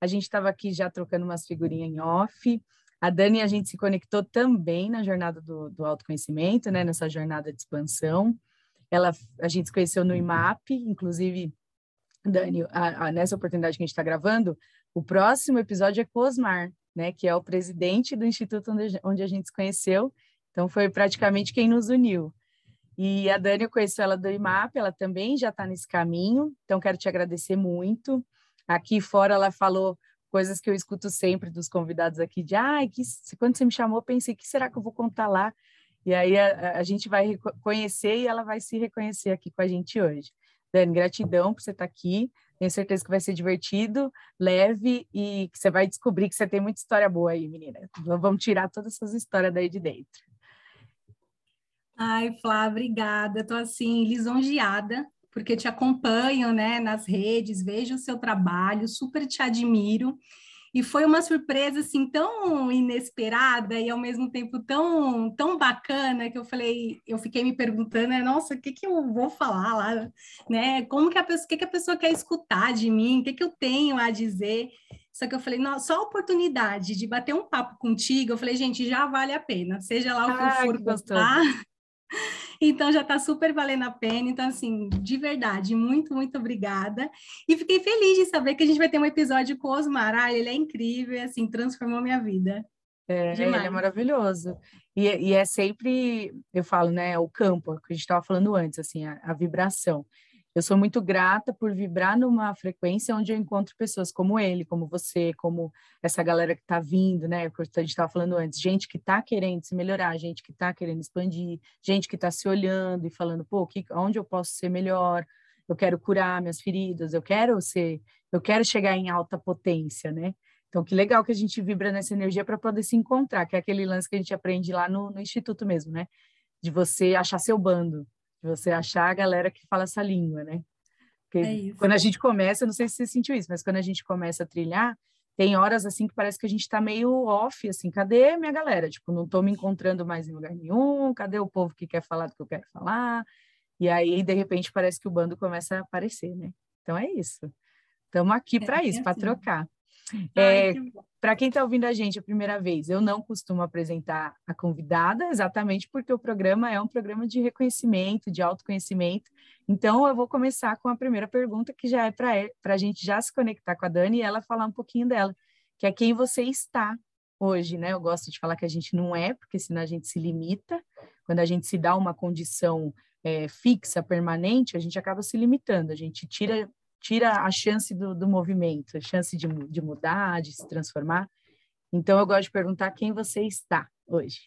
A gente estava aqui já trocando umas figurinhas em off. A Dani, a gente se conectou também na jornada do, do autoconhecimento, né? Nessa jornada de expansão. Ela, a gente se conheceu no IMAP, inclusive, Dani, a, a, nessa oportunidade que a gente está gravando, o próximo episódio é com Osmar, né? Que é o presidente do instituto onde, onde a gente se conheceu. Então, foi praticamente quem nos uniu. E a Dani, eu conheço ela do IMAP, ela também já está nesse caminho, então quero te agradecer muito. Aqui fora ela falou coisas que eu escuto sempre dos convidados aqui, de ai, que quando você me chamou, pensei, que será que eu vou contar lá? E aí a, a gente vai conhecer e ela vai se reconhecer aqui com a gente hoje. Dani, gratidão por você estar aqui. Tenho certeza que vai ser divertido, leve e que você vai descobrir que você tem muita história boa aí, menina. Vamos tirar todas essas histórias daí de dentro. Ai, Flá, obrigada. Estou assim lisonjeada porque te acompanho, né, nas redes, vejo o seu trabalho, super te admiro. E foi uma surpresa assim tão inesperada e ao mesmo tempo tão tão bacana que eu falei, eu fiquei me perguntando, né, nossa, o que que eu vou falar lá, né? Como que a pessoa, que que a pessoa quer escutar de mim? O que que eu tenho a dizer? Só que eu falei, só a oportunidade de bater um papo contigo, eu falei, gente, já vale a pena, seja lá o que ah, for que gostar. Então já está super valendo a pena. Então, assim, de verdade, muito, muito obrigada. E fiquei feliz de saber que a gente vai ter um episódio com o Osmar. Ah, ele é incrível assim, transformou minha vida. É, ele é maravilhoso. E, e, é sempre, eu falo, né, o campo, que a gente estava falando antes, assim, a, a vibração. Eu sou muito grata por vibrar numa frequência onde eu encontro pessoas como ele, como você, como essa galera que está vindo, né? Que a gente estava falando antes, gente que está querendo se melhorar, gente que está querendo expandir, gente que está se olhando e falando, pô, que, onde eu posso ser melhor? Eu quero curar minhas feridas, eu quero ser, eu quero chegar em alta potência, né? Então, que legal que a gente vibra nessa energia para poder se encontrar, que é aquele lance que a gente aprende lá no, no instituto mesmo, né? De você achar seu bando, de você achar a galera que fala essa língua, né? É quando a gente começa, não sei se você sentiu isso, mas quando a gente começa a trilhar, tem horas assim que parece que a gente está meio off, assim, cadê minha galera? Tipo, não estou me encontrando mais em lugar nenhum, cadê o povo que quer falar do que eu quero falar? E aí, de repente, parece que o bando começa a aparecer, né? Então é isso. Estamos aqui é, para isso, é para assim. trocar. É, para quem está ouvindo a gente a primeira vez, eu não costumo apresentar a convidada, exatamente porque o programa é um programa de reconhecimento, de autoconhecimento. Então, eu vou começar com a primeira pergunta, que já é para a gente já se conectar com a Dani e ela falar um pouquinho dela, que é quem você está hoje, né? Eu gosto de falar que a gente não é, porque senão a gente se limita. Quando a gente se dá uma condição é, fixa, permanente, a gente acaba se limitando, a gente tira tira a chance do, do movimento, a chance de, de mudar, de se transformar. Então, eu gosto de perguntar quem você está hoje.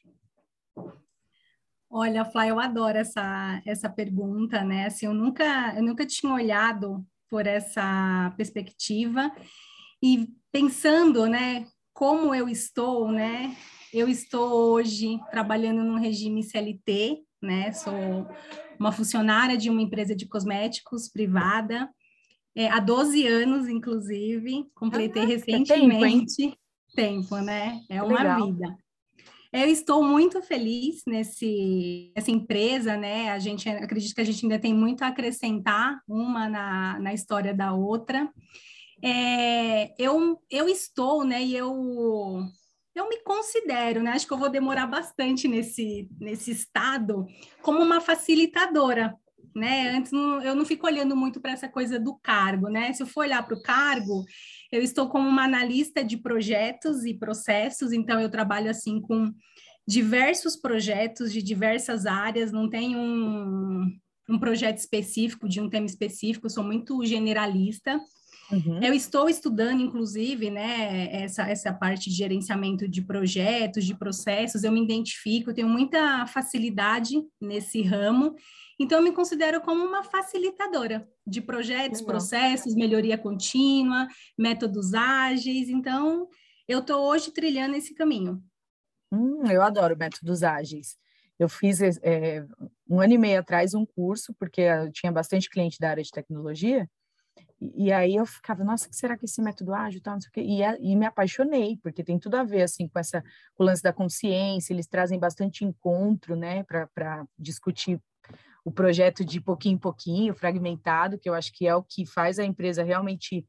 Olha, Flá, eu adoro essa, essa pergunta, né? Assim, eu nunca, eu nunca tinha olhado por essa perspectiva e pensando, né, como eu estou, né? Eu estou hoje trabalhando no regime CLT, né? Sou uma funcionária de uma empresa de cosméticos privada é, há 12 anos, inclusive, completei ah, recentemente. Tempo, tempo, né? É uma Legal. vida. Eu estou muito feliz nesse, nessa empresa, né? A gente acredito que a gente ainda tem muito a acrescentar uma na, na história da outra. É, eu, eu estou, né? E eu eu me considero, né? Acho que eu vou demorar bastante nesse, nesse estado como uma facilitadora, né? Antes não, eu não fico olhando muito para essa coisa do cargo, né? Se eu for olhar para o cargo, eu estou como uma analista de projetos e processos, então eu trabalho assim com diversos projetos de diversas áreas, não tenho um, um projeto específico de um tema específico, sou muito generalista. Uhum. Eu estou estudando, inclusive, né, essa, essa parte de gerenciamento de projetos, de processos, eu me identifico, tenho muita facilidade nesse ramo, então, eu me considero como uma facilitadora de projetos, Legal. processos, melhoria contínua, métodos ágeis. Então, eu estou hoje trilhando esse caminho. Hum, eu adoro métodos ágeis. Eu fiz é, um ano e meio atrás um curso, porque eu tinha bastante cliente da área de tecnologia, e, e aí eu ficava, nossa, que será que esse método ágil tal, não sei o quê, e, e me apaixonei, porque tem tudo a ver, assim, com essa, com o lance da consciência, eles trazem bastante encontro, né, para discutir o projeto de pouquinho em pouquinho, fragmentado, que eu acho que é o que faz a empresa realmente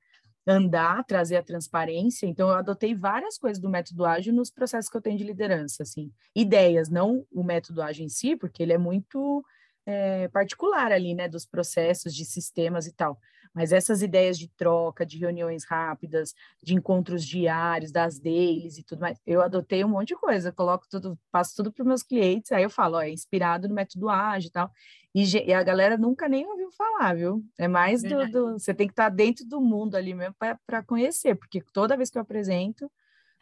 andar, trazer a transparência. Então, eu adotei várias coisas do método ágil nos processos que eu tenho de liderança, assim, ideias, não o método ágil em si, porque ele é muito é, particular ali, né, dos processos, de sistemas e tal. Mas essas ideias de troca, de reuniões rápidas, de encontros diários, das dailies e tudo mais, eu adotei um monte de coisa, coloco tudo, passo tudo para os meus clientes, aí eu falo, ó, é inspirado no método ágil e tal. E, a galera nunca nem ouviu falar, viu? É mais do, do você tem que estar tá dentro do mundo ali mesmo para conhecer, porque toda vez que eu apresento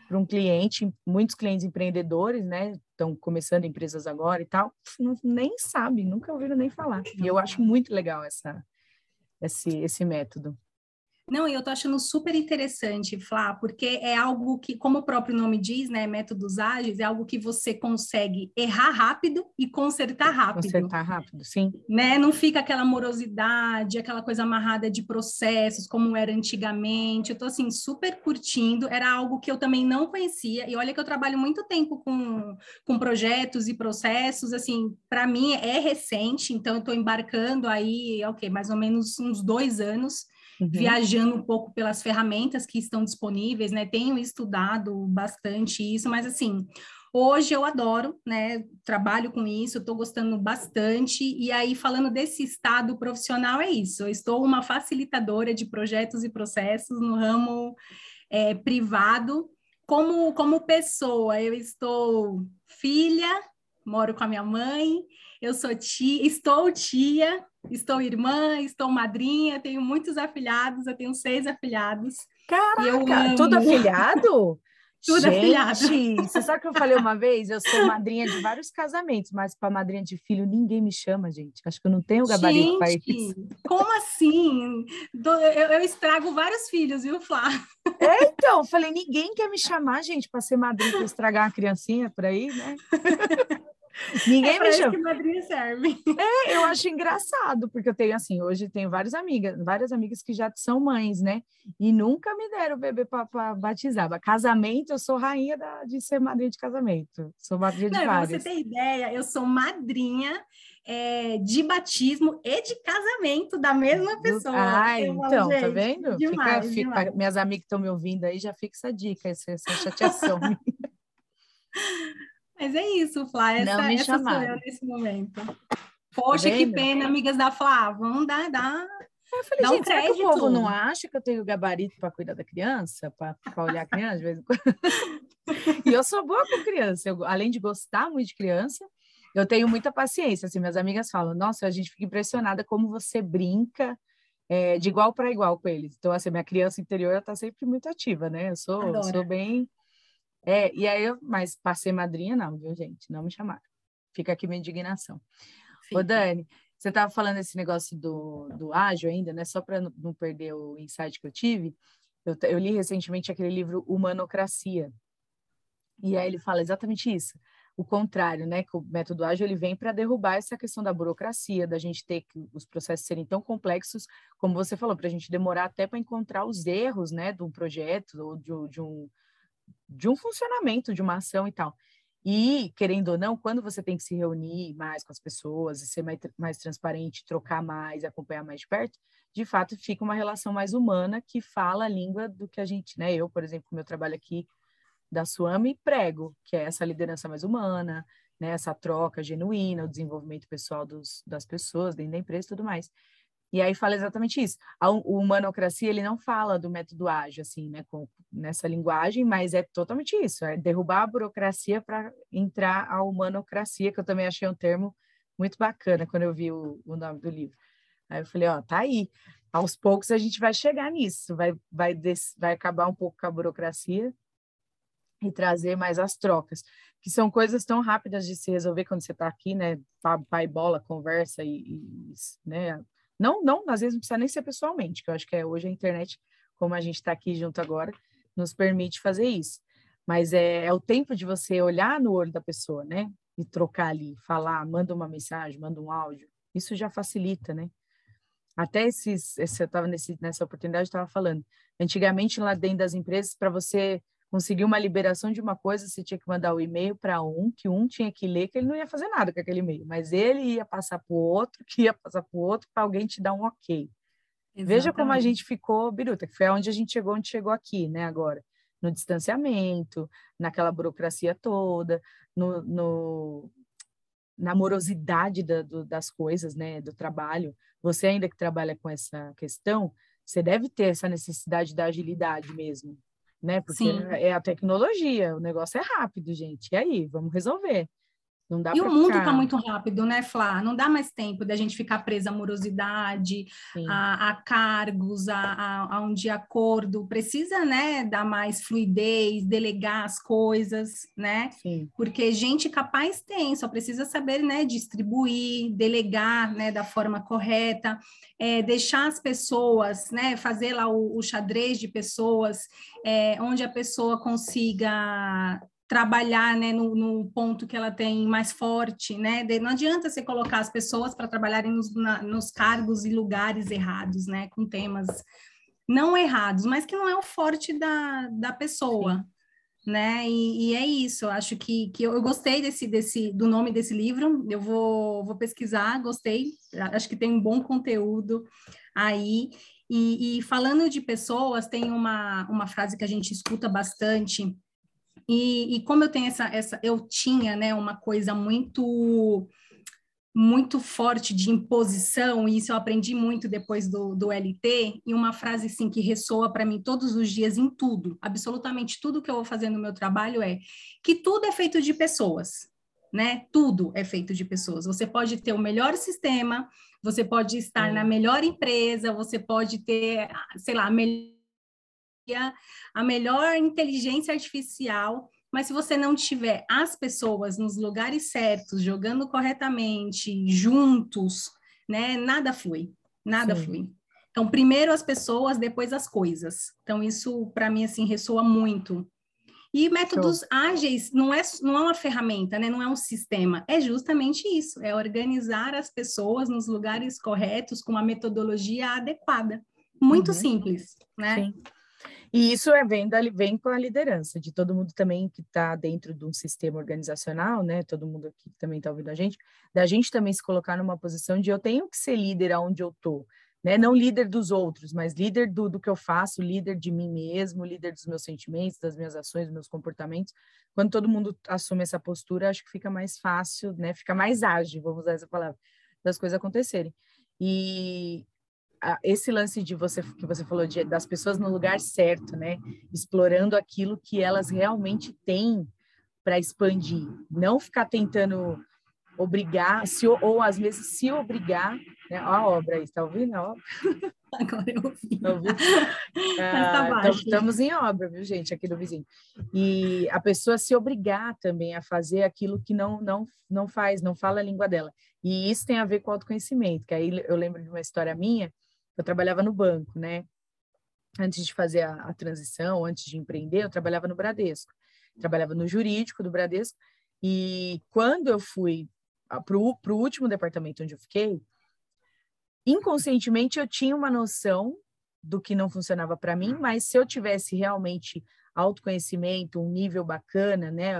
para um cliente, muitos clientes empreendedores, né, estão começando empresas agora e tal, não, nem sabe, nunca ouviram nem falar. E eu acho muito legal essa esse, esse método. Não, e eu tô achando super interessante, Flá, porque é algo que, como o próprio nome diz, né, métodos ágeis, é algo que você consegue errar rápido e consertar rápido. Consertar rápido, sim. Né? Não fica aquela morosidade, aquela coisa amarrada de processos, como era antigamente. Eu tô, assim, super curtindo. Era algo que eu também não conhecia. E olha que eu trabalho muito tempo com, com projetos e processos, assim, para mim é recente, então eu tô embarcando aí, ok, mais ou menos uns dois anos uhum. viajando um pouco pelas ferramentas que estão disponíveis, né? Tenho estudado bastante isso, mas assim, hoje eu adoro, né? Trabalho com isso, estou gostando bastante. E aí, falando desse estado profissional, é isso. Eu estou uma facilitadora de projetos e processos no ramo é, privado. Como, como pessoa, eu estou filha, moro com a minha mãe, eu sou tia, estou tia, estou irmã, estou madrinha, tenho muitos afilhados, eu tenho seis afilhados. Caraca, tudo afilhado? Tudo Gente, afilhado. Você sabe que eu falei uma vez? Eu sou madrinha de vários casamentos, mas para madrinha de filho ninguém me chama, gente. Acho que eu não tenho gabarito para isso. Como assim? Eu, eu, estrago vários filhos, viu, Flá? É, então, falei, ninguém quer me chamar, gente, para ser madrinha para estragar uma criancinha por aí, né? Ninguém é me chama. que madrinha serve. É, eu acho engraçado, porque eu tenho assim, hoje tenho várias amigas, várias amigas que já são mães, né? E nunca me deram bebê para batizar. Casamento, eu sou rainha da, de ser madrinha de casamento. Sou madrinha de Não, vários. Pra você ter ideia, eu sou madrinha é, de batismo e de casamento da mesma pessoa. Ah, então, tá vendo? Demais, fica, fica, minhas amigas que estão me ouvindo aí, já fica essa dica, essa, essa chateação. Mas é isso, Flá. Essa, não me essa sou eu nesse momento. Poxa, tá que pena, amigas da Flá. Vamos dar, dar eu falei, gente, um será que o povo não acha que eu tenho gabarito para cuidar da criança, para olhar a criança de vez em quando? e eu sou boa com criança, eu, além de gostar muito de criança, eu tenho muita paciência. Assim, minhas amigas falam, nossa, a gente fica impressionada como você brinca é, de igual para igual com eles. Então, assim, minha criança interior está sempre muito ativa, né? Eu sou, eu sou bem é, e aí eu, mas passei madrinha, não, viu, gente? Não me chamaram. Fica aqui minha indignação. Fica. Ô, Dani, você estava falando esse negócio do, do ágil ainda, né? Só para não perder o insight que eu tive, eu, eu li recentemente aquele livro Humanocracia. E aí ele fala exatamente isso. O contrário, né? Que o método ágil ele vem para derrubar essa questão da burocracia, da gente ter que os processos serem tão complexos, como você falou, para a gente demorar até para encontrar os erros, né, de um projeto ou de, de um de um funcionamento de uma ação e tal. E, querendo ou não, quando você tem que se reunir mais com as pessoas e ser mais, mais transparente, trocar mais, acompanhar mais de perto, de fato fica uma relação mais humana que fala a língua do que a gente, né? Eu, por exemplo, meu trabalho aqui da Suame, prego, que é essa liderança mais humana, né? essa troca genuína, o desenvolvimento pessoal dos, das pessoas dentro da empresa e tudo mais. E aí fala exatamente isso. A, o humanocracia, ele não fala do método ágil, assim, né, com, nessa linguagem, mas é totalmente isso, é derrubar a burocracia para entrar a humanocracia, que eu também achei um termo muito bacana quando eu vi o, o nome do livro. Aí eu falei, ó, tá aí. Aos poucos a gente vai chegar nisso, vai, vai, des, vai acabar um pouco com a burocracia e trazer mais as trocas, que são coisas tão rápidas de se resolver quando você está aqui, né? Pai bola, conversa e, e né? Não, não, às vezes não precisa nem ser pessoalmente, que eu acho que é hoje a internet, como a gente está aqui junto agora, nos permite fazer isso. Mas é, é o tempo de você olhar no olho da pessoa, né? E trocar ali, falar, manda uma mensagem, manda um áudio. Isso já facilita, né? Até esses, esse, eu estava nessa oportunidade, estava falando. Antigamente, lá dentro das empresas, para você conseguir uma liberação de uma coisa, você tinha que mandar o e-mail para um, que um tinha que ler, que ele não ia fazer nada com aquele e-mail, mas ele ia passar para o outro, que ia passar para o outro, para alguém te dar um ok. Exatamente. Veja como a gente ficou biruta, que foi onde a gente chegou, onde chegou aqui, né, agora. No distanciamento, naquela burocracia toda, no, no na morosidade da, do, das coisas, né, do trabalho. Você ainda que trabalha com essa questão, você deve ter essa necessidade da agilidade mesmo, né? Porque Sim. é a tecnologia, o negócio é rápido, gente. E aí, vamos resolver. Não dá e o mundo está muito rápido, né, Flá? Não dá mais tempo da gente ficar presa à morosidade, a, a, cargos, a, a, a, um de acordo. Precisa, né, dar mais fluidez, delegar as coisas, né? Sim. Porque gente capaz tem, só precisa saber, né, distribuir, delegar, né, da forma correta, é, deixar as pessoas, né, fazer lá o, o xadrez de pessoas, é, onde a pessoa consiga trabalhar né, no, no, ponto que ela tem mais forte, né? Não adianta você colocar as pessoas para trabalharem nos, na, nos cargos e lugares errados, né? Com temas não errados, mas que não é o forte da, da pessoa, Sim. né? E, e, é isso. Eu acho que, que eu, eu, gostei desse, desse do nome desse livro. Eu vou, vou pesquisar, gostei. Acho que tem um bom conteúdo aí. E, e falando de pessoas, tem uma, uma frase que a gente escuta bastante e, e, como eu tenho essa, essa, eu tinha, né, uma coisa muito muito forte de imposição, e isso eu aprendi muito depois do, do LT, e uma frase assim que ressoa para mim todos os dias em tudo, absolutamente tudo que eu vou fazer no meu trabalho é que tudo é feito de pessoas, né? Tudo é feito de pessoas. Você pode ter o melhor sistema, você pode estar é. na melhor empresa, você pode ter, sei lá, a melhor a melhor inteligência artificial, mas se você não tiver as pessoas nos lugares certos, jogando corretamente, juntos, né, nada flui, nada Sim. flui. Então, primeiro as pessoas, depois as coisas. Então, isso para mim assim ressoa muito. E métodos Show. ágeis não é, não é uma ferramenta, né? não é um sistema, é justamente isso, é organizar as pessoas nos lugares corretos com uma metodologia adequada. Muito uhum. simples, né? Sim. E isso é, vem, da, vem com a liderança de todo mundo também que está dentro de um sistema organizacional, né? Todo mundo aqui que também está ouvindo a gente, da gente também se colocar numa posição de eu tenho que ser líder aonde eu estou, né? Não líder dos outros, mas líder do, do que eu faço, líder de mim mesmo, líder dos meus sentimentos, das minhas ações, dos meus comportamentos. Quando todo mundo assume essa postura, acho que fica mais fácil, né? Fica mais ágil, vamos usar essa palavra, das coisas acontecerem. E, esse lance de você que você falou de, das pessoas no lugar certo, né? Explorando aquilo que elas realmente têm para expandir, não ficar tentando obrigar, se, ou às vezes se obrigar, né? a obra aí, está ouvindo a obra? Agora eu ouvi. Tá ah, tá estamos em obra, viu, gente, aqui do vizinho. E a pessoa se obrigar também a fazer aquilo que não, não, não faz, não fala a língua dela. E isso tem a ver com autoconhecimento, que aí eu lembro de uma história minha, eu trabalhava no banco, né? Antes de fazer a, a transição, antes de empreender, eu trabalhava no Bradesco. Trabalhava no jurídico do Bradesco. E quando eu fui para o último departamento onde eu fiquei, inconscientemente eu tinha uma noção do que não funcionava para mim, mas se eu tivesse realmente autoconhecimento, um nível bacana, né,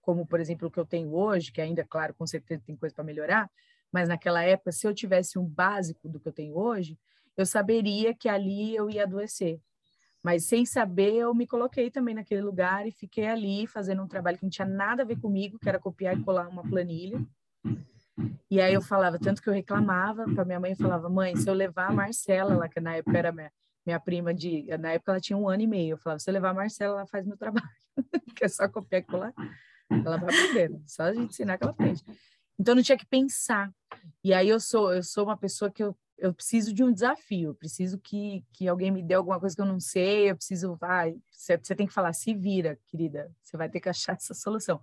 como por exemplo o que eu tenho hoje, que ainda, claro, com certeza tem coisa para melhorar, mas naquela época, se eu tivesse um básico do que eu tenho hoje, eu saberia que ali eu ia adoecer. Mas sem saber, eu me coloquei também naquele lugar e fiquei ali fazendo um trabalho que não tinha nada a ver comigo, que era copiar e colar uma planilha. E aí eu falava, tanto que eu reclamava para minha mãe, falava, mãe, se eu levar a Marcela, lá que na época era minha, minha prima de, na época ela tinha um ano e meio, eu falava, se eu levar a Marcela, ela faz meu trabalho, que é só copiar e colar. Ela vai aprender, só a gente ensinar que ela aprende. Então não tinha que pensar. E aí eu sou, eu sou uma pessoa que eu eu preciso de um desafio, eu preciso que, que alguém me dê alguma coisa que eu não sei, eu preciso, vai, você, tem que falar, se vira, querida, você vai ter que achar essa solução.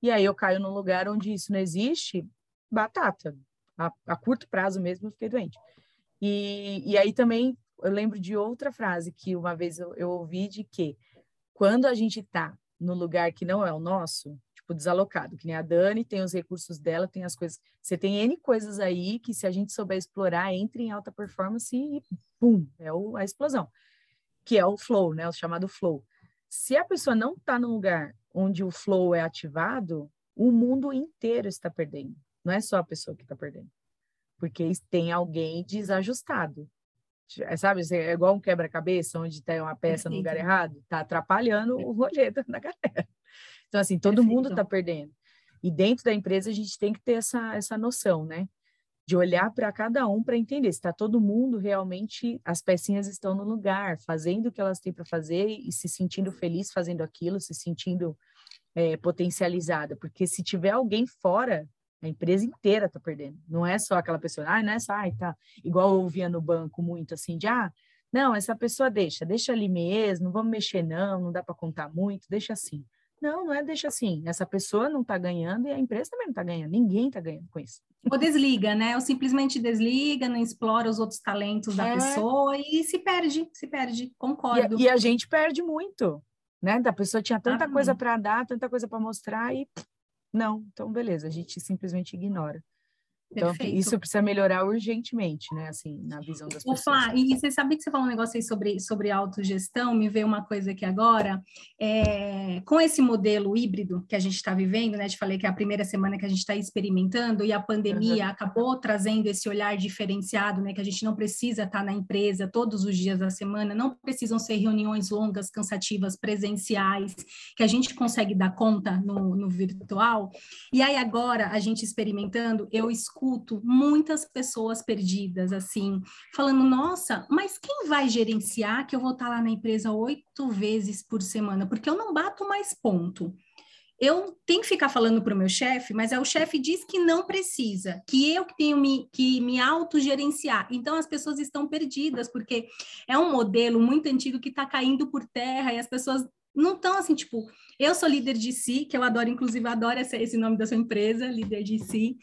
E aí eu caio num lugar onde isso não existe, batata, a, a curto prazo mesmo eu fiquei doente. E, e aí também eu lembro de outra frase que uma vez eu, eu ouvi de que quando a gente está no lugar que não é o nosso, tipo desalocado, que nem a Dani tem os recursos dela, tem as coisas. Você tem N coisas aí que, se a gente souber explorar, entra em alta performance e pum, é o, a explosão, que é o flow, né? O chamado flow. Se a pessoa não está num lugar onde o flow é ativado, o mundo inteiro está perdendo. Não é só a pessoa que está perdendo. Porque tem alguém desajustado. É, sabe, é igual um quebra-cabeça, onde tem uma peça no lugar errado, está atrapalhando o rolê da galera. Então, assim, todo Perfeito. mundo está perdendo. E dentro da empresa a gente tem que ter essa, essa noção, né? De olhar para cada um para entender se está todo mundo realmente, as pecinhas estão no lugar, fazendo o que elas têm para fazer e se sentindo feliz fazendo aquilo, se sentindo é, potencializada. Porque se tiver alguém fora, a empresa inteira está perdendo. Não é só aquela pessoa, ah, não é só, ai, tá. Igual eu ouvia no banco muito assim, de ah, não, essa pessoa deixa, deixa ali mesmo, não vamos mexer, não, não dá para contar muito, deixa assim. Não, não é deixa assim. Essa pessoa não está ganhando e a empresa também não está ganhando. Ninguém está ganhando com isso. Ou desliga, né? Ou simplesmente desliga, não explora os outros talentos da é. pessoa e se perde, se perde. Concordo. E, e, a gente perde muito, né? Da pessoa tinha tanta ah, coisa para dar, tanta coisa para mostrar e não. Então, beleza, a gente simplesmente ignora. Então, Perfeito. isso precisa melhorar urgentemente, né? Assim, na visão das pessoas. Flá, e você sabe que você falou um negócio aí sobre, sobre autogestão, me veio uma coisa aqui agora. É, com esse modelo híbrido que a gente está vivendo, né? Te falei que é a primeira semana que a gente está experimentando e a pandemia uhum. acabou trazendo esse olhar diferenciado, né? Que a gente não precisa estar tá na empresa todos os dias da semana, não precisam ser reuniões longas, cansativas, presenciais, que a gente consegue dar conta no, no virtual. E aí agora, a gente experimentando, eu escuto escuto muitas pessoas perdidas, assim, falando: nossa, mas quem vai gerenciar que eu vou estar lá na empresa oito vezes por semana? Porque eu não bato mais ponto. Eu tenho que ficar falando para o meu chefe, mas é o chefe diz que não precisa, que eu tenho me, que me autogerenciar. Então as pessoas estão perdidas, porque é um modelo muito antigo que está caindo por terra e as pessoas não estão assim, tipo, eu sou líder de si, que eu adoro, inclusive, adoro esse, esse nome da sua empresa, líder de si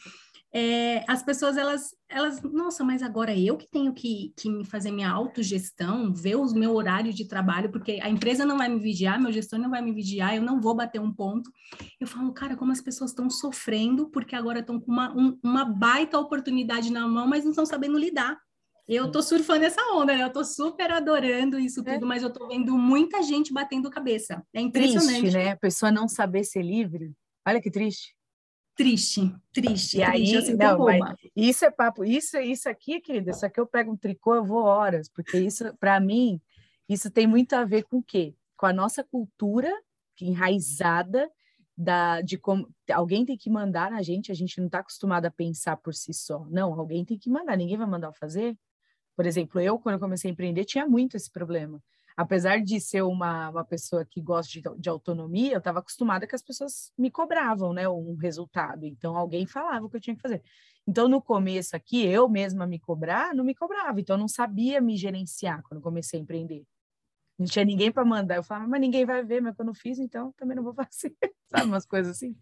é, as pessoas elas elas nossa mas agora eu que tenho que, que fazer minha autogestão ver o meu horário de trabalho porque a empresa não vai me vigiar meu gestor não vai me vigiar eu não vou bater um ponto eu falo cara como as pessoas estão sofrendo porque agora estão com uma, um, uma baita oportunidade na mão mas não estão sabendo lidar eu tô surfando essa onda, né? Eu tô super adorando isso é. tudo, é. mas eu tô vendo muita gente batendo cabeça. É impressionante. Triste, né? A pessoa não saber ser livre. Olha que triste triste, triste. E aí, assim, não, mas isso é papo, isso isso aqui, querida, isso aqui eu pego um tricô, eu vou horas, porque isso, para mim, isso tem muito a ver com o quê? Com a nossa cultura enraizada da, de como alguém tem que mandar na gente, a gente não está acostumado a pensar por si só. Não, alguém tem que mandar, ninguém vai mandar eu fazer. Por exemplo, eu, quando eu comecei a empreender, tinha muito esse problema apesar de ser uma, uma pessoa que gosta de, de autonomia, eu estava acostumada que as pessoas me cobravam, né, um resultado. Então, alguém falava o que eu tinha que fazer. Então, no começo aqui, eu mesma me cobrar, não me cobrava. Então, eu não sabia me gerenciar quando comecei a empreender. Não tinha ninguém para mandar. Eu falava, mas ninguém vai ver, mas eu fiz, então também não vou fazer. Sabe, umas coisas assim.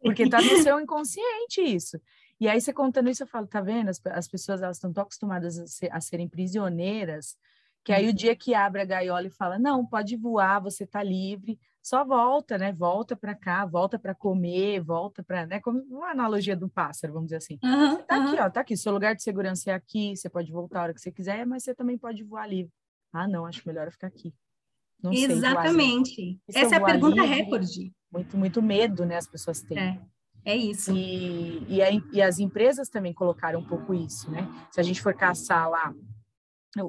Porque tá no seu inconsciente isso. E aí, você contando isso, eu falo, tá vendo? As, as pessoas, elas estão tão acostumadas a, ser, a serem prisioneiras que aí o dia que abre a gaiola e fala: "Não, pode voar, você está livre". Só volta, né? Volta para cá, volta para comer, volta para, né, como uma analogia do pássaro, vamos dizer assim. Uhum, tá uhum. aqui, ó, tá aqui, seu lugar de segurança é aqui, você pode voltar a hora que você quiser, mas você também pode voar livre. Ah, não, acho melhor eu ficar aqui. Não Exatamente. Essa é a pergunta livre, recorde. Muito, muito medo, né? As pessoas têm. É. É isso. E, e, a, e, as empresas também colocaram um pouco isso, né? Se a gente for caçar lá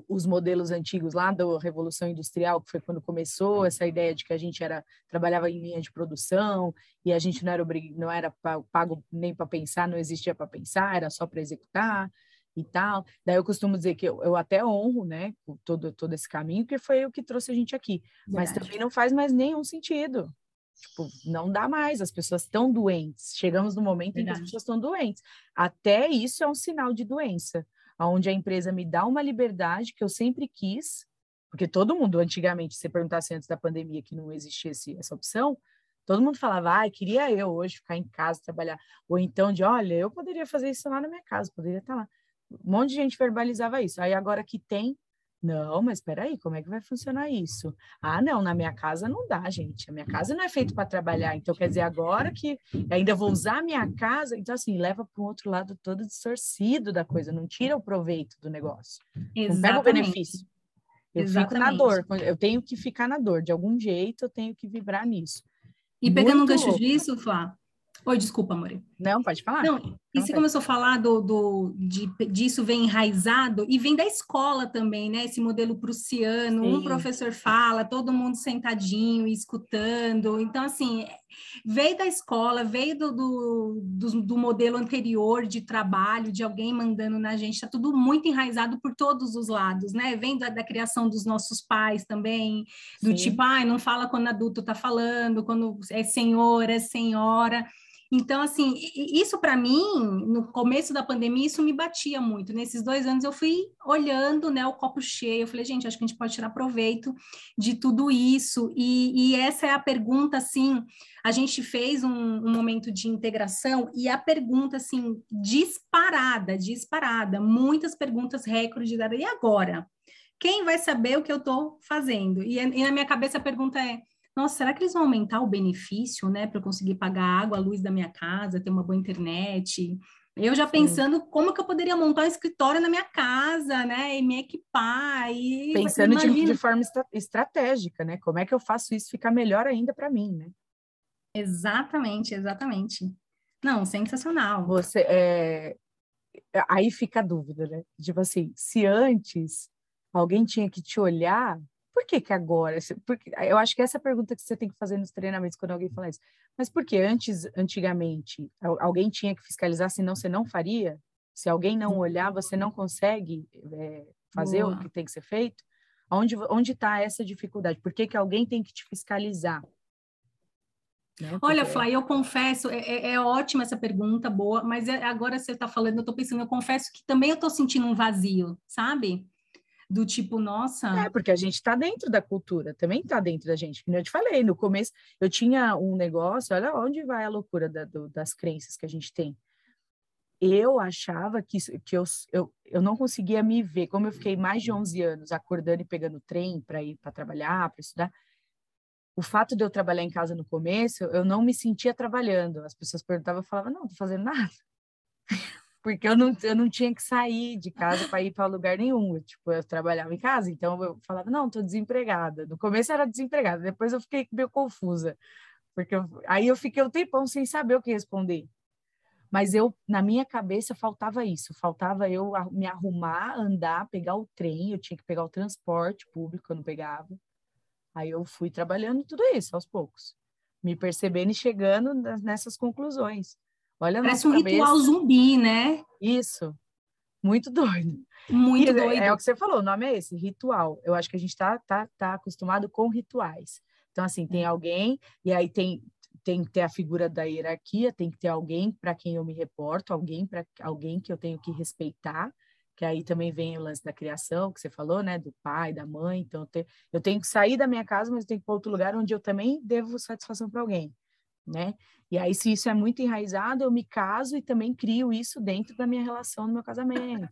os modelos antigos lá da Revolução Industrial, que foi quando começou essa ideia de que a gente era trabalhava em linha de produção e a gente não era não era pago nem para pensar, não existia para pensar, era só para executar e tal. Daí eu costumo dizer que eu, eu até honro, né, todo todo esse caminho que foi o que trouxe a gente aqui, Verdade. mas também não faz mais nenhum sentido. Tipo, não dá mais, as pessoas estão doentes. Chegamos no momento Verdade. em que as pessoas estão doentes. Até isso é um sinal de doença onde a empresa me dá uma liberdade que eu sempre quis, porque todo mundo, antigamente, se perguntasse antes da pandemia que não existia essa opção, todo mundo falava, ah, queria eu hoje ficar em casa, trabalhar. Ou então de, olha, eu poderia fazer isso lá na minha casa, poderia estar lá. Um monte de gente verbalizava isso. Aí agora que tem, Não, mas espera aí, como é que vai funcionar isso? Ah, não, na minha casa não dá, gente. A minha casa não é feita para trabalhar. Então, quer dizer, agora que ainda vou usar a minha casa, então assim, leva para o outro lado todo distorcido da coisa, não tira o proveito do negócio. Exatamente. Não pega o benefício. Eu Exatamente. fico na dor, eu tenho que ficar na dor, de algum jeito eu tenho que vibrar nisso. E pegando Muito um gancho louco. disso, Flá, Oi, desculpa, amor. Não, pode falar. Não, e você começou a falar do, do, de, disso vem enraizado e vem da escola também, né? Esse modelo prussiano, Sim. um professor fala, todo mundo sentadinho, escutando. Então, assim, veio da escola, veio do, do, do, do modelo anterior de trabalho, de alguém mandando na gente, está tudo muito enraizado por todos os lados, né? Vem da, da criação dos nossos pais também, do Sim. tipo, ai, ah, não fala quando adulto está falando, quando é senhor, é senhora. Então, assim, isso para mim, no começo da pandemia, isso me batia muito. Nesses dois anos eu fui olhando né, o copo cheio, eu falei, gente, acho que a gente pode tirar proveito de tudo isso. E, e essa é a pergunta, assim, a gente fez um, um, momento de integração e a pergunta, assim, disparada, disparada, muitas perguntas recorde, e agora? Quem vai saber o que eu estou fazendo? E, e na minha cabeça a pergunta é, nossa, será que eles vão aumentar o benefício, né, para eu conseguir pagar a água, a luz da minha casa, ter uma boa internet? Eu já pensando Sim. como que eu poderia montar um escritório na minha casa, né, e me equipar e pensando de, de, forma estratégica, né? Como é que eu faço isso ficar melhor ainda para mim, né? Exatamente, exatamente. Não, sensacional. Você é... aí fica a dúvida, né? Tipo assim, se antes alguém tinha que te olhar por que, que agora? Porque, eu acho que essa é a pergunta que você tem que fazer nos treinamentos quando alguém fala isso. Mas por que antes, antigamente, alguém tinha que fiscalizar, senão você não faria? Se alguém não olhar, você não consegue é, fazer Boa. o que tem que ser feito? Onde está essa dificuldade? Por que, que alguém tem que te fiscalizar? Né? Olha, Fly, eu confesso, é, é, é, ótima essa pergunta, boa, mas é, agora você está falando, eu estou pensando, eu confesso que também eu estou sentindo um vazio, sabe? Do tipo, nossa. É, porque a gente está dentro da cultura, também está dentro da gente. Como eu te falei, no começo eu tinha um negócio, olha onde vai a loucura da, do, das crenças que a gente tem. Eu achava que, que eu, eu, eu não conseguia me ver, como eu fiquei mais de 11 anos acordando e pegando trem para ir para trabalhar, para estudar. O fato de eu trabalhar em casa no começo, eu não me sentia trabalhando. As pessoas perguntavam, eu falava, não, tô fazendo nada porque eu não, eu não tinha que sair de casa para ir para lugar nenhum. Eu, tipo, eu trabalhava em casa, então eu falava, não, estou desempregada. No começo era desempregada, depois eu fiquei meio confusa, porque eu, aí eu fiquei um tempão sem saber o que responder. Mas eu, na minha cabeça, faltava isso, faltava eu me arrumar, andar, pegar o trem, eu tinha que pegar o transporte público, eu não pegava. Aí eu fui trabalhando tudo isso aos poucos, me percebendo e chegando nessas conclusões. Olha Parece um cabeça. ritual zumbi, né? Isso. Muito doido. Muito e, doido. É, é, o que você falou, o nome é esse, ritual. Eu acho que a gente está tá, tá acostumado com rituais. Então, assim, tem é. alguém, e aí tem, tem que ter a figura da hierarquia, tem que ter alguém para quem eu me reporto, alguém para alguém que eu tenho que respeitar, que aí também vem o lance da criação, que você falou, né, do pai, da mãe. Então, eu, te, eu tenho que sair da minha casa, mas eu tenho que ir para outro lugar onde eu também devo satisfação para alguém né? E aí, se isso é muito enraizado, eu me caso e também crio isso dentro da minha relação, do meu casamento.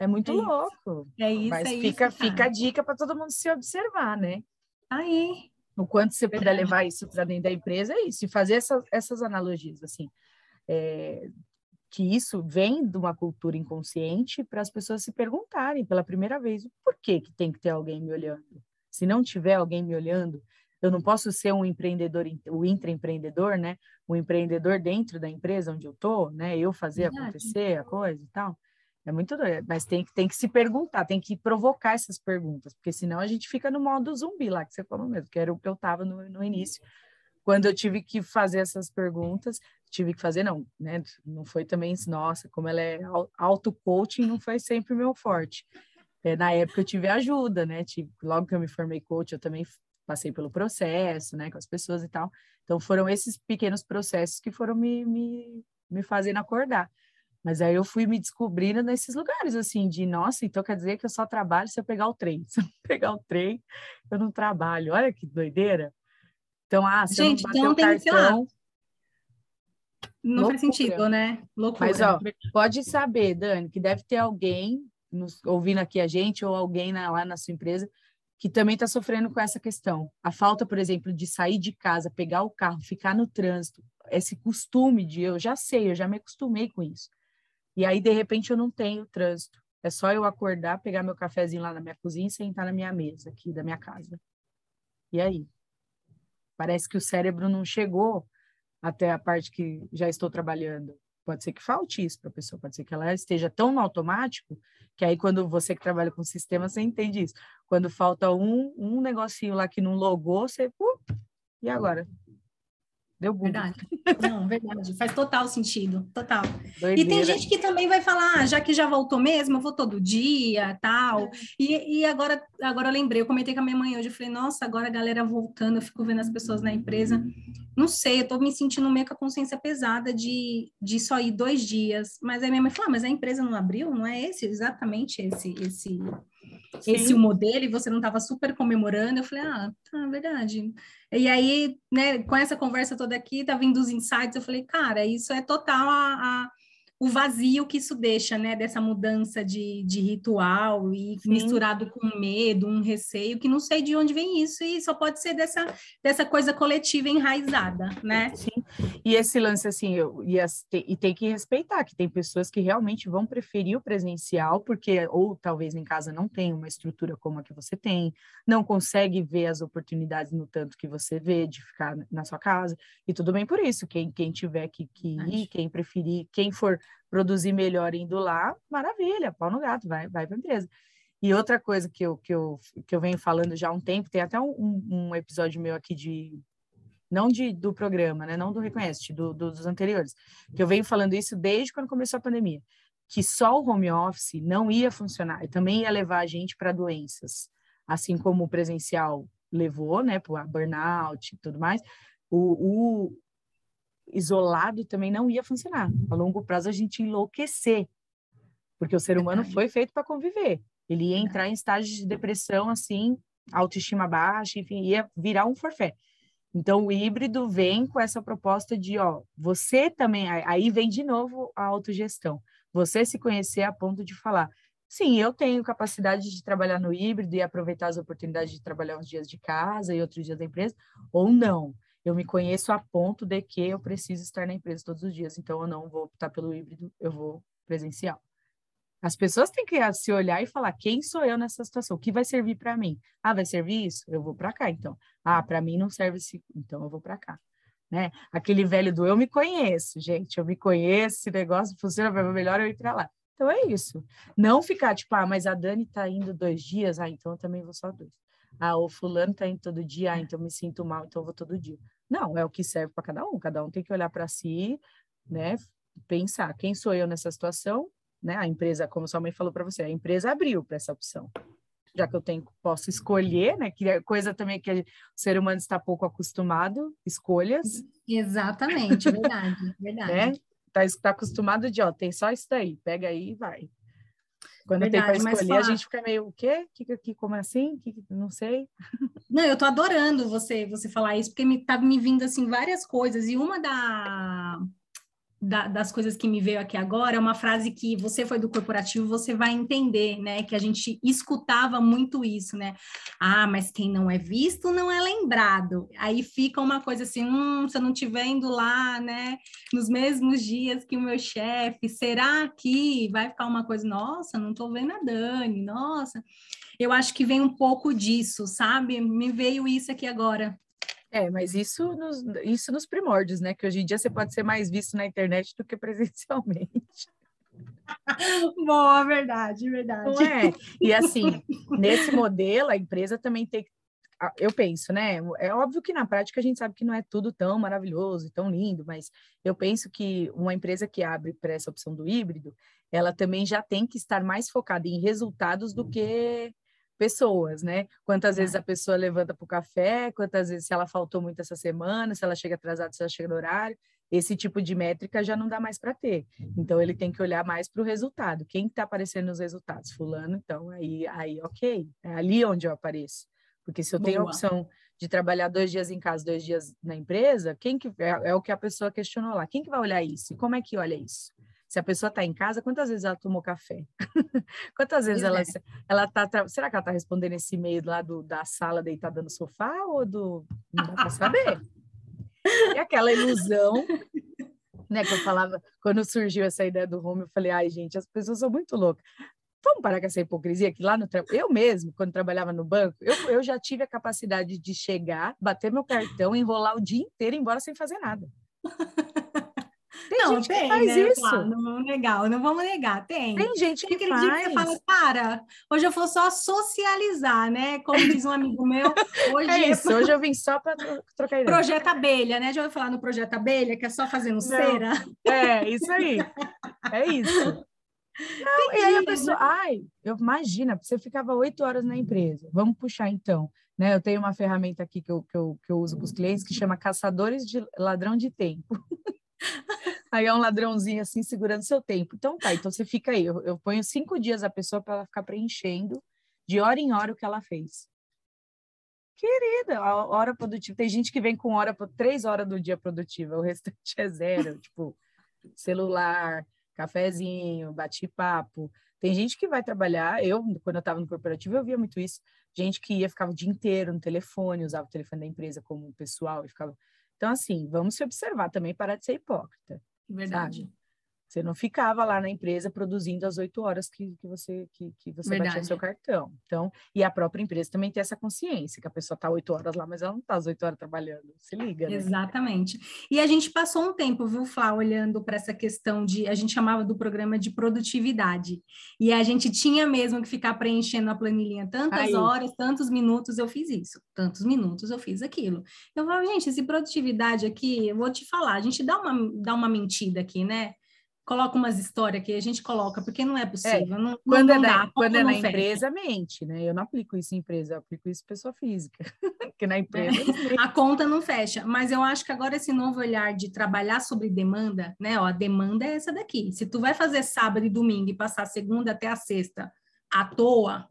É muito é louco. É isso, Mas é fica, isso, fica a dica para todo mundo se observar, né? Aí. O quanto você puder levar isso para dentro da empresa, é isso. E fazer essas, essas analogias, assim. É, que isso vem de uma cultura inconsciente para as pessoas se perguntarem pela primeira vez por que, que tem que ter alguém me olhando. Se não tiver alguém me olhando, eu não posso ser um empreendedor, o intraempreendedor, né? O empreendedor dentro da empresa onde eu tô, né? Eu fazer Verdade. acontecer a coisa e tal. É muito doido, mas tem que, tem que se perguntar, tem que provocar essas perguntas, porque senão a gente fica no modo zumbi lá, que você falou mesmo, que era o que eu estava no, no início. Quando eu tive que fazer essas perguntas, tive que fazer, não, né? Não foi também, nossa, como ela é auto-coaching, não foi sempre meu forte. É, na época eu tive ajuda, né? Tive, logo que eu me formei coach, eu também passei pelo processo, né, com as pessoas e tal. Então, foram esses pequenos processos que foram me, me, me fazendo acordar. Mas aí eu fui me descobrindo nesses lugares, assim, de, nossa, então quer dizer que eu só trabalho se eu pegar o trem. Se eu pegar o trem, eu não trabalho. Olha que doideira. Então, ah, se Gente, eu não bater então o cartão... Não loucura. faz sentido, né? Loucura. Mas, ó, pode saber, Dani, que deve ter alguém nos, ouvindo aqui a gente ou alguém na, lá na sua empresa que também está sofrendo com essa questão. A falta, por exemplo, de sair de casa, pegar o carro, ficar no trânsito, esse costume de eu já sei, eu já me acostumei com isso. E aí, de repente, eu não tenho trânsito. É só eu acordar, pegar meu cafezinho lá na minha cozinha e sentar na minha mesa aqui da minha casa. E aí? Parece que o cérebro não chegou até a parte que já estou trabalhando. Pode ser que falte isso para a pessoa, pode ser que ela esteja tão no automático que aí quando você que trabalha com sistema, você entende isso. Quando falta um, um negocinho lá que não logou, você... Uh, e agora? Deu bug. Verdade. Não, verdade. Faz total sentido. Total. Doideira. E tem gente que também vai falar, ah, já que já voltou mesmo, eu vou todo dia, tal. É. E, e agora, agora eu lembrei, eu comentei com a minha mãe hoje, eu falei, nossa, agora a galera voltando, eu fico vendo as pessoas na empresa. Não sei, eu tô me sentindo meio com a consciência pesada de, de só ir dois dias. Mas aí minha mãe falou, ah, mas a empresa não abriu? Não é esse, exatamente esse, esse Sim. esse o modelo e você não estava super comemorando. Eu falei, ah, tá, verdade. E aí, né, com essa conversa toda aqui, tá vindo os insights, eu falei, cara, isso é total a, a o vazio que isso deixa, né, dessa mudança de, de ritual e Sim. misturado com medo, um receio, que não sei de onde vem isso e só pode ser dessa, dessa coisa coletiva enraizada, né? Sim, e esse lance, assim, eu, e, as, e tem que respeitar que tem pessoas que realmente vão preferir o presencial, porque, ou talvez em casa não tem uma estrutura como a que você tem, não consegue ver as oportunidades no tanto que você vê de ficar na sua casa, e tudo bem por isso, quem, quem tiver que, que ir, quem preferir, quem for produzir melhor indo lá, maravilha, pau no gato, vai, vai para a empresa. E outra coisa que eu, que, eu, que eu venho falando já há um tempo, tem até um, um episódio meu aqui de. Não de, do programa, né? Não do Reconhece, do, do, dos anteriores. Que eu venho falando isso desde quando começou a pandemia. Que só o home office não ia funcionar. E também ia levar a gente para doenças. Assim como o presencial levou, né? Para burnout e tudo mais. O, o, isolado também não ia funcionar. A longo prazo a gente enlouquecer, porque o ser humano foi feito para conviver. Ele ia entrar em estágios de depressão assim, autoestima baixa, enfim, ia virar um forfé. Então o híbrido vem com essa proposta de, ó, você também, aí vem de novo a autogestão. Você se conhecer a ponto de falar, sim, eu tenho capacidade de trabalhar no híbrido e aproveitar as oportunidades de trabalhar uns dias de casa e outros dias da empresa, ou não. Eu me conheço a ponto de que eu preciso estar na empresa todos os dias, então eu não vou optar pelo híbrido, eu vou presencial. As pessoas têm que se olhar e falar: quem sou eu nessa situação? O que vai servir para mim? Ah, vai servir isso? Eu vou para cá, então. Ah, para mim não serve isso, então eu vou para cá. Né? Aquele velho do eu me conheço, gente, eu me conheço, esse negócio funciona para melhor eu ir para lá. Então é isso. Não ficar tipo, ah, mas a Dani está indo dois dias, ah, então eu também vou só dois. Ah, o fulano tá indo todo dia, ah, então me sinto mal, então eu vou todo dia. Não, é o que serve para cada um. Cada um tem que olhar para si, né? Pensar quem sou eu nessa situação, né? A empresa, como sua mãe falou para você, a empresa abriu para essa opção. Já que eu tenho, posso escolher, né? Que é coisa também que o ser humano está pouco acostumado, escolhas. Exatamente, verdade, verdade. Né? Tá, tá acostumado de, ó, tem só isso daí, pega aí e vai. Quando Verdade, tem para escolher, a gente fica meio, o quê? Que, que, como assim? Que, não sei. Não, eu tô adorando você você falar isso, porque me, tá me vindo, assim, várias coisas. E uma da, da, das coisas que me veio aqui agora é uma frase que você foi do corporativo, você vai entender, né? Que a gente escutava muito isso, né? Ah, mas quem não é visto não é lembrado. Aí fica uma coisa assim, hum, se eu não estiver indo lá, né? Nos mesmos dias que o meu chefe, será que vai ficar uma coisa, nossa, não tô vendo a Dani, nossa. Eu acho que vem um pouco disso, sabe? Me veio isso aqui agora. É, mas isso nos, isso nos primórdios, né? Que hoje em dia você pode ser mais visto na internet do que presencialmente. Boa, verdade, verdade. Não é? E assim, nesse modelo, a empresa também tem que. Eu penso, né? É óbvio que na prática a gente sabe que não é tudo tão maravilhoso e tão lindo, mas eu penso que uma empresa que abre para essa opção do híbrido, ela também já tem que estar mais focada em resultados do que pessoas, né? Quantas vezes a pessoa levanta para o café, quantas vezes se ela faltou muito essa semana, se ela chega atrasada, se ela chega no horário. Esse tipo de métrica já não dá mais para ter. Então ele tem que olhar mais para o resultado. Quem está aparecendo nos resultados? Fulano, então aí, aí ok, é ali onde eu apareço. Porque se eu tenho a opção de trabalhar dois dias em casa, dois dias na empresa, quem que é, é, o que a pessoa questionou lá? Quem que vai olhar isso? E como é que olha isso? Se a pessoa está em casa, quantas vezes ela tomou café? quantas vezes ela, é. ela tá. Será que ela está respondendo esse e-mail lá do, da sala deitada no sofá ou do. Não dá para saber. e aquela ilusão né, que eu falava, quando surgiu essa ideia do home, eu falei, ai, gente, as pessoas são muito loucas. Vamos parar com essa hipocrisia que lá no eu mesmo, quando trabalhava no banco, eu, eu já tive a capacidade de chegar, bater meu cartão, enrolar o dia inteiro e ir embora sem fazer nada. Tem não, gente tem, que faz né? isso. Claro, não vamos negar, não vamos negar, tem. Tem gente que tem faz. Dia que você fala, cara, hoje eu vou só socializar, né? Como diz um amigo meu, hoje é isso, é... hoje eu vim só para trocar ideia. Projeto Abelha, né? Já ouviu falar no Projeto Abelha, que é só fazendo não. cera? É, isso aí. É isso. Não, e aí a pessoa, ai, eu imagina, você ficava oito horas na empresa. Vamos puxar então, né? Eu tenho uma ferramenta aqui que eu, que eu, que eu uso com os clientes que chama Caçadores de Ladrão de Tempo. Aí é um ladrãozinho assim segurando seu tempo. Então tá, então você fica aí. Eu, eu ponho cinco dias a pessoa para ela ficar preenchendo de hora em hora o que ela fez. Querida, a hora produtiva. Tem gente que vem com hora por três horas do dia produtiva, o restante é zero, tipo celular, cafezinho, bate-papo. Tem gente que vai trabalhar, eu, quando eu estava no corporativo, eu via muito isso. Gente que ia, ficava o dia inteiro no telefone, usava o telefone da empresa como pessoal e ficava. Então, assim, vamos se observar também, parar de ser hipócrita. Verdade. Sabe? Você não ficava lá na empresa produzindo as oito horas que, que você que, que você Verdade. batia seu cartão. Então, e a própria empresa também tem essa consciência que a pessoa está oito horas lá, mas ela não está as oito horas trabalhando. Se liga, né? Exatamente. E a gente passou um tempo, viu, Flá, olhando para essa questão de a gente chamava do programa de produtividade. E a gente tinha mesmo que ficar preenchendo a planilhinha tantas Aí. horas, tantos minutos eu fiz isso, tantos minutos eu fiz aquilo. Eu falo, gente, esse produtividade aqui, eu vou te falar, a gente dá uma, dá uma mentida aqui, né? Coloca umas histórias que a gente coloca, porque não é possível. É, não, quando não é, dá, quando é na empresa, mente, né? Eu não aplico isso em empresa, eu aplico isso em pessoa física. Porque na empresa. É. a conta não fecha. Mas eu acho que agora esse novo olhar de trabalhar sobre demanda, né? Ó, a demanda é essa daqui. Se tu vai fazer sábado e domingo e passar segunda até a sexta à toa,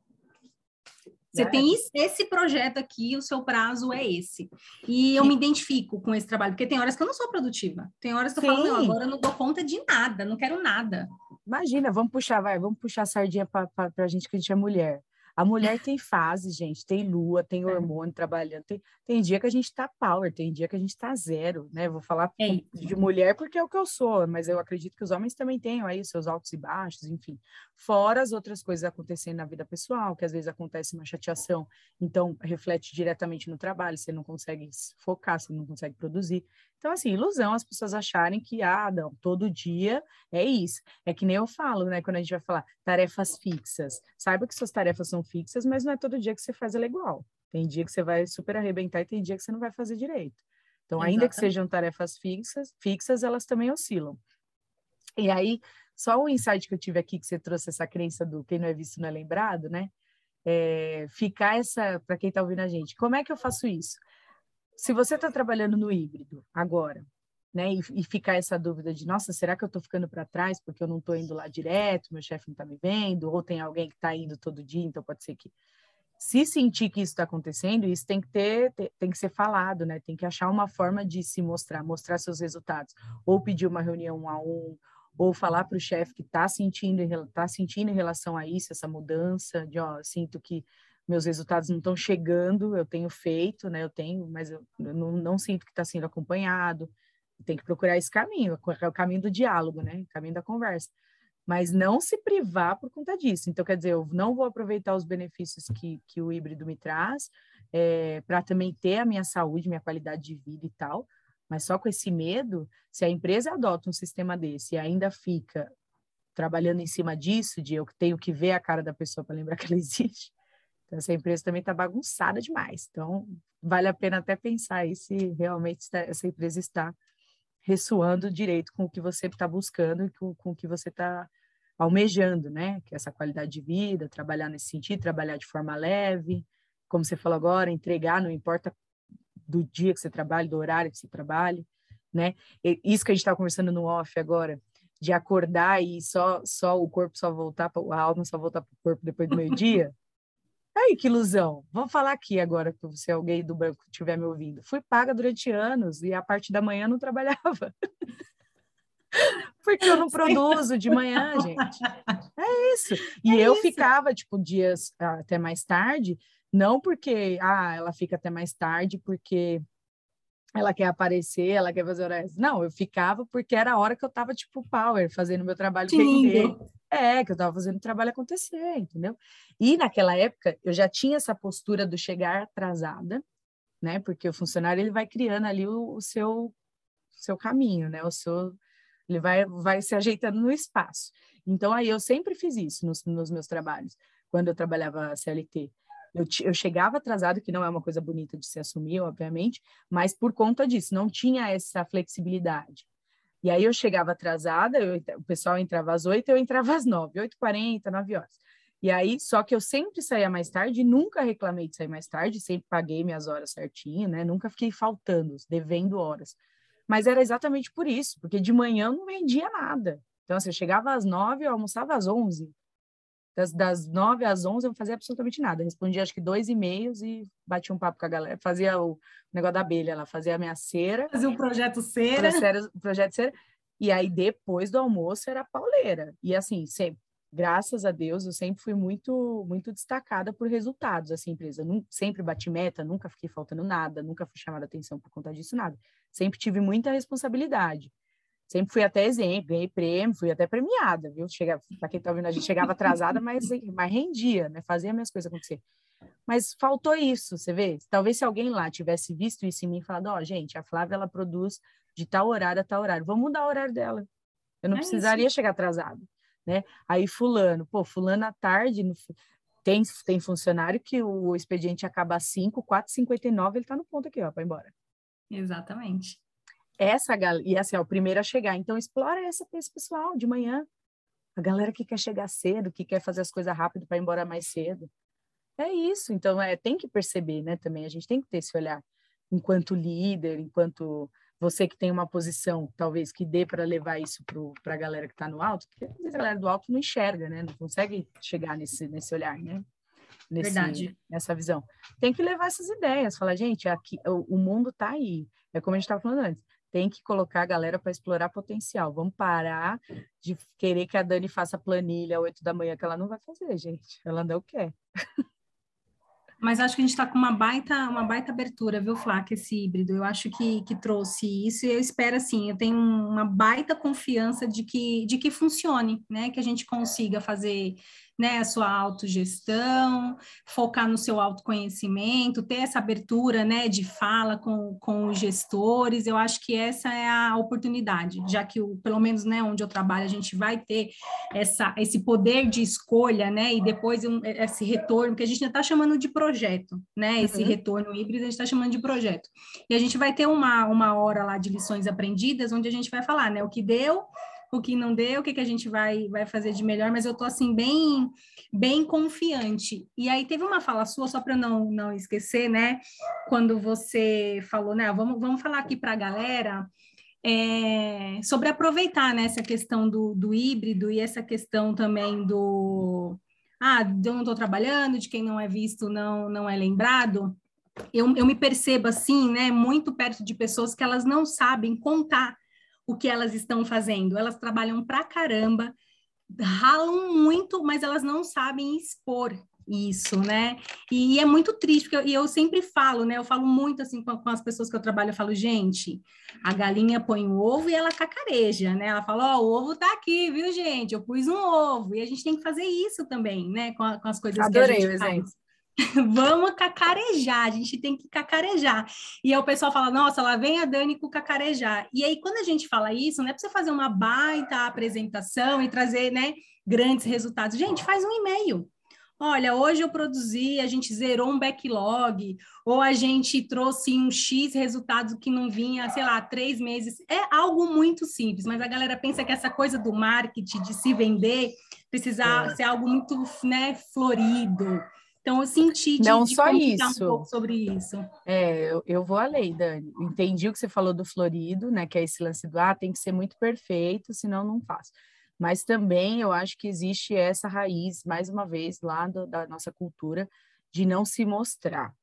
você tem esse projeto aqui, o seu prazo é esse. E eu me identifico com esse trabalho, porque tem horas que eu não sou produtiva. Tem horas que eu Sim. falo, não, agora eu não dou conta de nada, não quero nada. Imagina, vamos puxar, vai, vamos puxar a sardinha para a gente que a gente é mulher. A mulher tem fase, gente, tem lua, tem é. hormônio trabalhando. Tem, tem dia que a gente tá power, tem dia que a gente tá zero, né? Vou falar é de mulher porque é o que eu sou, mas eu acredito que os homens também tenham aí seus altos e baixos, enfim. Fora as outras coisas acontecendo na vida pessoal, que às vezes acontece uma chateação, então reflete diretamente no trabalho, você não consegue focar, você não consegue produzir. Então, assim, ilusão as pessoas acharem que, ah, não, todo dia é isso. É que nem eu falo, né, quando a gente vai falar tarefas fixas. Saiba que suas tarefas são fixas, mas não é todo dia que você faz ela igual. Tem dia que você vai super arrebentar e tem dia que você não vai fazer direito. Então, Exatamente. ainda que sejam tarefas fixas, fixas, elas também oscilam. E aí, só um insight que eu tive aqui, que você trouxe essa crença do quem não é visto não é lembrado, né? É, ficar essa, para quem está ouvindo a gente, como é que eu faço isso? Se você está trabalhando no híbrido agora, né, e, e ficar essa dúvida de, nossa, será que eu estou ficando para trás porque eu não estou indo lá direto, meu chefe não está me vendo, ou tem alguém que está indo todo dia, então pode ser que se sentir que isso está acontecendo, isso tem que ter, tem que ser falado, né? Tem que achar uma forma de se mostrar, mostrar seus resultados, ou pedir uma reunião um a um, ou falar para o chefe que está sentindo, tá sentindo em relação a isso, essa mudança, de ó, sinto que meus resultados não estão chegando, eu tenho feito, né? Eu tenho, mas eu, não, não, sinto que está sendo acompanhado. Tem que procurar esse caminho, é o caminho do diálogo, né? O caminho da conversa. Mas não se privar por conta disso. Então, quer dizer, eu não vou aproveitar os benefícios que, que o híbrido me traz é, para também ter a minha saúde, minha qualidade de vida e tal. Mas só com esse medo, se a empresa adota um sistema desse e ainda fica trabalhando em cima disso, de eu tenho que ver a cara da pessoa para lembrar que ela existe, então, essa empresa também está bagunçada demais. Então, vale a pena até pensar aí se realmente essa empresa está ressoando direito com o que você está buscando e com, com o que você está almejando, né? Que é essa qualidade de vida, trabalhar nesse sentido, trabalhar de forma leve, como você falou agora, entregar, não importa do dia que você trabalha, do horário que você trabalha, né? E isso que a gente está conversando no off agora, de acordar e só só o corpo só voltar, pra, a alma só voltar para o corpo depois do meio-dia, Aí, que ilusão. Vamos falar aqui agora, se alguém do banco estiver me ouvindo. Fui paga durante anos e a parte da manhã não trabalhava. Porque eu não produzo de manhã, gente. É isso. E é eu isso. ficava, tipo, dias até mais tarde, não porque, ah, ela fica até mais tarde porque ela quer aparecer, ela quer fazer horários. Não, eu ficava porque era a hora que eu tava, tipo, power, fazendo meu trabalho render. É, que eu tava fazendo o trabalho acontecer, entendeu? E naquela época, eu já tinha essa postura do chegar atrasada, né? Porque o funcionário, ele vai criando ali o, o seu, seu caminho, né? O seu... Ele vai, vai se ajeitando no espaço. Então, aí eu sempre fiz isso nos, nos meus trabalhos, quando eu trabalhava CLT. Eu, eu chegava atrasado, que não é uma coisa bonita de se assumir, obviamente, mas por conta disso, não tinha essa flexibilidade. E aí eu chegava atrasada, eu, o pessoal entrava às oito, eu entrava às nove, oito quarenta, nove horas. E aí, só que eu sempre saía mais tarde, nunca reclamei de sair mais tarde, sempre paguei minhas horas certinho, né? Nunca fiquei faltando, devendo horas. Mas era exatamente por isso, porque de manhã eu não vendia nada. Então, assim, eu chegava às nove, eu almoçava às onze. Das, das 9 às 11 eu não fazia absolutamente nada. Respondia acho que dois e-mails e batia um papo com a galera. Fazia o negócio da abelha, ela fazia a minha cera. Fazia o projeto cera. O projeto cera. E aí depois do almoço era pauleira. E assim, sempre, graças a Deus, eu sempre fui muito muito destacada por resultados assim, empresa. Não, sempre bati meta, nunca fiquei faltando nada, nunca fui chamada atenção por conta disso, nada. Sempre tive muita responsabilidade. Sempre fui até exemplo, ganhei prêmio, fui até premiada, viu? Para quem está ouvindo, a gente chegava atrasada, mas, mas rendia, né? Fazia minhas coisas acontecer. Mas faltou isso, você vê? Talvez se alguém lá tivesse visto isso em mim e falado, ó, oh, gente, a Flávia, ela produz de tal horário a tal horário, vamos mudar o horário dela. Eu não é precisaria isso. chegar atrasada, né? Aí fulano, pô, fulano à tarde, no, tem, tem funcionário que o expediente acaba às 5, 4h59, ele está no ponto aqui, ó, para embora. Exatamente essa galera, e assim, é o primeiro a chegar. Então, explora essa, esse pessoal de manhã. A galera que quer chegar cedo, que quer fazer as coisas rápido para ir embora mais cedo. É isso. Então, é, tem que perceber, né, também. A gente tem que ter esse olhar enquanto líder, enquanto você que tem uma posição, talvez, que dê para levar isso para a galera que está no alto, porque às vezes a galera do alto não enxerga, né? Não consegue chegar nesse, nesse olhar, né? Nesse, Verdade. Nessa visão. Tem que levar essas ideias, falar, gente, aqui o, o mundo está aí. É como a gente estava falando antes tem que colocar a galera para explorar potencial. Vamos parar de querer que a Dani faça planilha às 8 da manhã, que ela não vai fazer, gente. Ela não quer. Mas acho que a gente está com uma baita, uma baita abertura, viu, Flá, esse híbrido. Eu acho que, que trouxe isso e eu espero, assim, eu tenho uma baita confiança de que, de que funcione, né? Que a gente consiga fazer né, a sua autogestão, focar no seu autoconhecimento, ter essa abertura, né, de fala com, com os gestores, eu acho que essa é a oportunidade, já que, o, pelo menos, né, onde eu trabalho, a gente vai ter essa, esse poder de escolha, né, e depois um, esse retorno, que a gente ainda está chamando de projeto, né, esse uhum. retorno híbrido a gente está chamando de projeto. E a gente vai ter uma, uma hora lá de lições aprendidas, onde a gente vai falar, né, o que deu, o que não deu, o que, que a gente vai, vai fazer de melhor, mas eu tô assim bem bem confiante. E aí teve uma fala sua, só para não, não esquecer, né? Quando você falou, né? Vamos, vamos falar aqui para a galera é, sobre aproveitar né, essa questão do, do híbrido e essa questão também do ah, eu não estou trabalhando, de quem não é visto não, não é lembrado. Eu, eu me percebo assim, né, muito perto de pessoas que elas não sabem contar o que elas estão fazendo. Elas trabalham pra caramba, ralam muito, mas elas não sabem expor isso, né? E, é muito triste, porque eu, e eu sempre falo, né? Eu falo muito assim com, com, as pessoas que eu trabalho, eu falo, gente, a galinha põe o ovo e ela cacareja, né? Ela fala, ó, oh, o ovo tá aqui, viu, gente? Eu pus um ovo, e a gente tem que fazer isso também, né? Com, a, com as coisas Adorei que a gente o exemplo. Vamos cacarejar, a gente tem que cacarejar. E aí o pessoal fala, nossa, lá vem a Dani com cacarejar. E aí, quando a gente fala isso, não é para você fazer uma baita apresentação e trazer, né, grandes resultados. Gente, faz um e-mail. Olha, hoje eu produzi, a gente zerou um backlog, ou a gente trouxe um X resultado que não vinha, sei lá, três meses. É algo muito simples, mas a galera pensa que essa coisa do marketing, de se vender, precisa é. ser algo muito né, florido então, eu senti de, Não de só isso. um pouco sobre isso. É, eu, eu vou além, Dani. Entendi o que você falou do florido, né? Que é esse lance do, ah, tem que ser muito perfeito, senão não faço. Mas também eu acho que existe essa raiz, mais uma vez, lá do, da nossa cultura, de não se mostrar.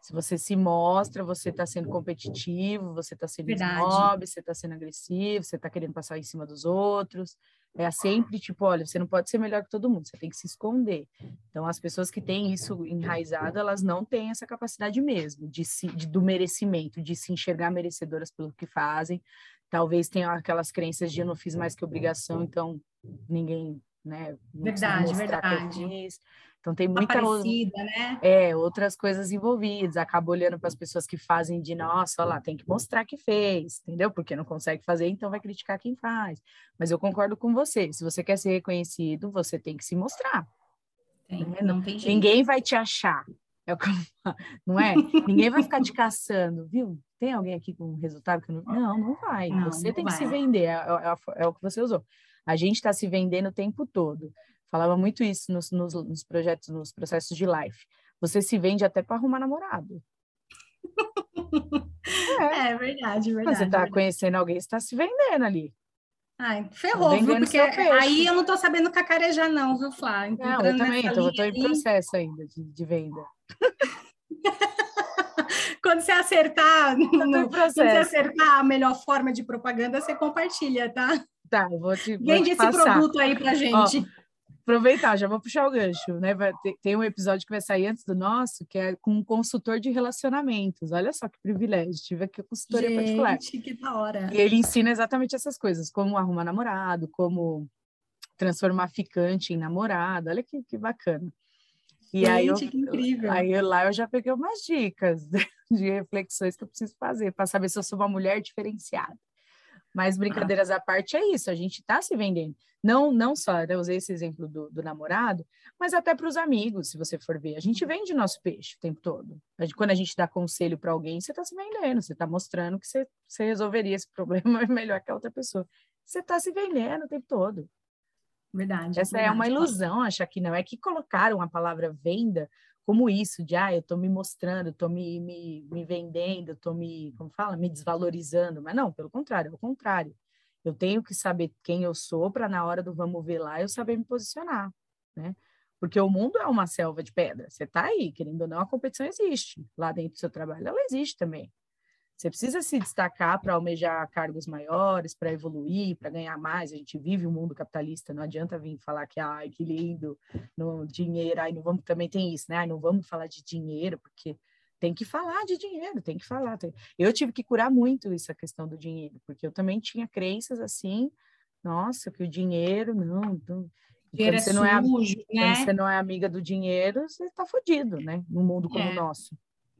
Se você se mostra, você está sendo competitivo, você está sendo snob, você está sendo agressivo, você está querendo passar em cima dos outros. É sempre tipo, olha, você não pode ser melhor que todo mundo, você tem que se esconder. Então, as pessoas que têm isso enraizado, elas não têm essa capacidade mesmo de, se, de do merecimento, de se enxergar merecedoras pelo que fazem. Talvez tenham aquelas crenças de eu não fiz mais que obrigação, então ninguém, né? Verdade, verdade. Então tem muita parecida, né? É, outras coisas envolvidas. Acaba olhando para as pessoas que fazem de nossa, olha lá, tem que mostrar que fez, entendeu? Porque não consegue fazer, então vai criticar quem faz. Mas eu concordo com você. Se você quer ser reconhecido, você tem que se mostrar. Tem, né? não tem jeito. Ninguém vai te achar. É não é? Ninguém vai ficar te caçando, viu? Tem alguém aqui com um resultado que não. Não, não vai. Não, você não tem vai. que se vender, é, é, é, o que você usou. A gente está se vendendo o tempo todo. Falava muito isso nos, nos, nos projetos, nos processos de life. Você se vende até para arrumar namorado. É, é verdade, verdade. Você está conhecendo alguém, está se vendendo ali. Ai, ferrou, viu? Porque aí eu não estou sabendo cacarejar, não, viu, Flá? Não, eu também, então, eu estou em processo ainda de, de venda. quando você acertar, no, quando você acertar a melhor forma de propaganda, você compartilha, tá? Tá, vou te. Vende esse produto aí pra gente. Ó, aproveitar, já vou puxar o gancho, né? Ter, tem um episódio que vai sair antes do nosso, que é com um consultor de relacionamentos. Olha só que privilégio, tive aqui a consultoria Gente, particular. que da hora. E ele ensina exatamente essas coisas, como arrumar namorado, como transformar ficante em namorado. Olha que, que bacana. E Gente, aí eu, que incrível. Aí lá eu já peguei umas dicas de reflexões que eu preciso fazer para saber se eu sou uma mulher diferenciada. Mas brincadeiras à parte é isso, a gente está se vendendo. Não, não só, né, eu usei esse exemplo do, do namorado, mas até para os amigos, se você for ver. A gente vende nosso peixe o tempo todo. Quando a gente dá conselho para alguém, você está se vendendo, você está mostrando que você, você resolveria esse problema melhor que a outra pessoa. Você está se vendendo o tempo todo. Verdade. Essa verdade. é uma ilusão achar que não. É que colocaram a palavra venda como isso, de ah, eu estou me mostrando, estou me, me, me vendendo, estou me, como fala, me desvalorizando. Mas não, pelo contrário, é o contrário. Eu tenho que saber quem eu sou para na hora do vamos ver lá eu saber me posicionar, né? Porque o mundo é uma selva de pedra. Você está aí, querendo ou não, a competição existe. Lá dentro do seu trabalho, ela existe também. Você precisa se destacar para almejar cargos maiores, para evoluir, para ganhar mais. A gente vive um mundo capitalista, não adianta vir falar que, ai, que lindo, no dinheiro, ai, não vamos, também tem isso, né? Ai, não vamos falar de dinheiro, porque tem que falar de dinheiro, tem que falar. Tem... Eu tive que curar muito essa questão do dinheiro, porque eu também tinha crenças assim, nossa, que o dinheiro, não, não... Dinheiro você é não é, sujo, né? Quando você não é amiga do dinheiro, você está fodido, né? Num mundo como é. o nosso.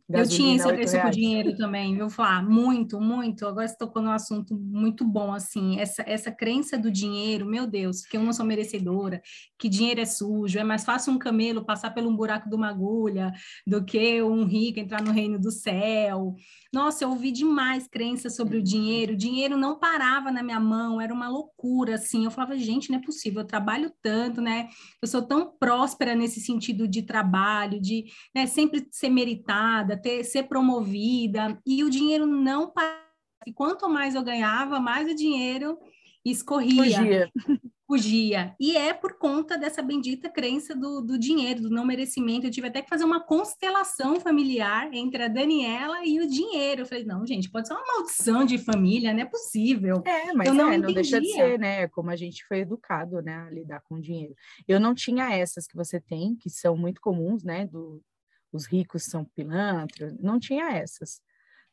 Gasolina, eu tinha esse, esse com dinheiro também, viu, falar muito, muito. Agora você tocou num assunto muito bom, assim, essa, essa crença do dinheiro, meu Deus, que eu não sou merecedora, que dinheiro é sujo, é mais fácil um camelo passar pelo um buraco de uma agulha do que um rico entrar no reino do céu. Nossa, eu ouvi demais crenças sobre o dinheiro, o dinheiro não parava na minha mão, era uma loucura, assim. Eu falava, gente, não é possível, eu trabalho tanto, né? Eu sou tão próspera nesse sentido de trabalho, de né, sempre ser meritada, ter, ser promovida, e o dinheiro não parava. E quanto mais eu ganhava, mais o dinheiro escorria. Fugia fugia. E é por conta dessa bendita crença do, do dinheiro, do não merecimento. Eu tive até que fazer uma constelação familiar entre a Daniela e o dinheiro. Eu falei, não, gente, pode ser uma maldição de família, não é possível. É, mas eu não, é, não deixa de ser, né? Como a gente foi educado, né, a lidar com o dinheiro. Eu não tinha essas que você tem, que são muito comuns, né? Do, os ricos são pilantras, não tinha essas.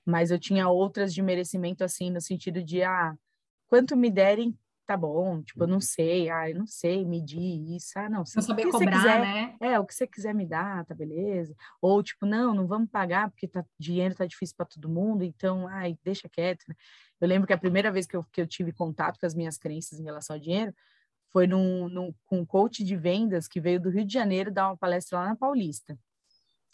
Mas eu tinha outras de merecimento, assim, no sentido de, ah, quanto me derem, tá bom, tipo, eu não sei, ah, eu não sei medir isso, ah, não. Se, não saber cobrar, quiser, né? É, o que você quiser me dar, tá beleza. Ou, tipo, não, não vamos pagar porque tá, dinheiro tá difícil para todo mundo, então, ai, deixa quieto. Né? Eu lembro que a primeira vez que eu, que eu tive contato com as minhas crenças em relação ao dinheiro foi num, num, com um coach de vendas que veio do Rio de Janeiro dar uma palestra lá na Paulista.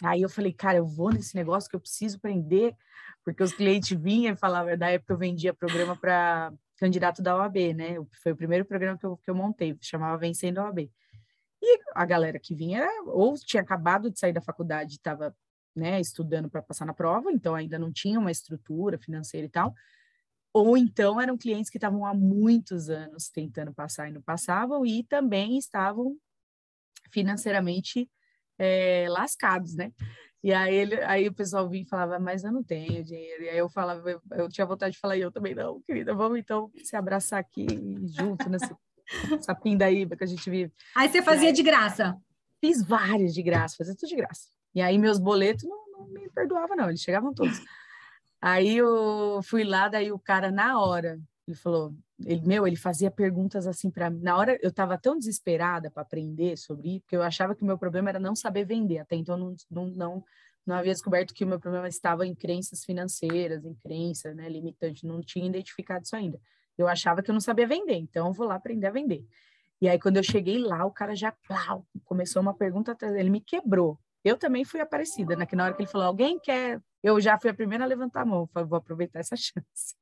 Aí eu falei, cara, eu vou nesse negócio que eu preciso aprender, porque os clientes vinham e falavam, da época eu vendia programa para candidato da OAB, né? Foi o primeiro programa que eu, que eu montei, chamava Vencendo a OAB. E a galera que vinha ou tinha acabado de sair da faculdade estava né, estudando para passar na prova, então ainda não tinha uma estrutura financeira e tal, ou então eram clientes que estavam há muitos anos tentando passar e não passavam, e também estavam financeiramente é, lascados, né? E aí, ele, aí o pessoal vinha e falava, mas eu não tenho dinheiro. E aí eu falava, eu, eu tinha vontade de falar, e eu também não, querida, vamos então se abraçar aqui junto nessa, nessa pindaíba que a gente vive. Aí você fazia aí, de graça? Fiz vários de graça, fazia tudo de graça. E aí meus boletos não, não me perdoavam, não, eles chegavam todos. Aí eu fui lá, daí o cara, na hora, ele falou, ele, meu, ele fazia perguntas assim para mim. Na hora eu estava tão desesperada para aprender sobre isso, porque eu achava que o meu problema era não saber vender. Até então não, não, não, não havia descoberto que o meu problema estava em crenças financeiras, em crença, né, limitante. Não tinha identificado isso ainda. Eu achava que eu não sabia vender, então eu vou lá aprender a vender. E aí quando eu cheguei lá, o cara já plau, começou uma pergunta, ele me quebrou. Eu também fui aparecida, né? Que na hora que ele falou, alguém quer eu já fui a primeira a levantar a mão, falei, vou aproveitar essa chance.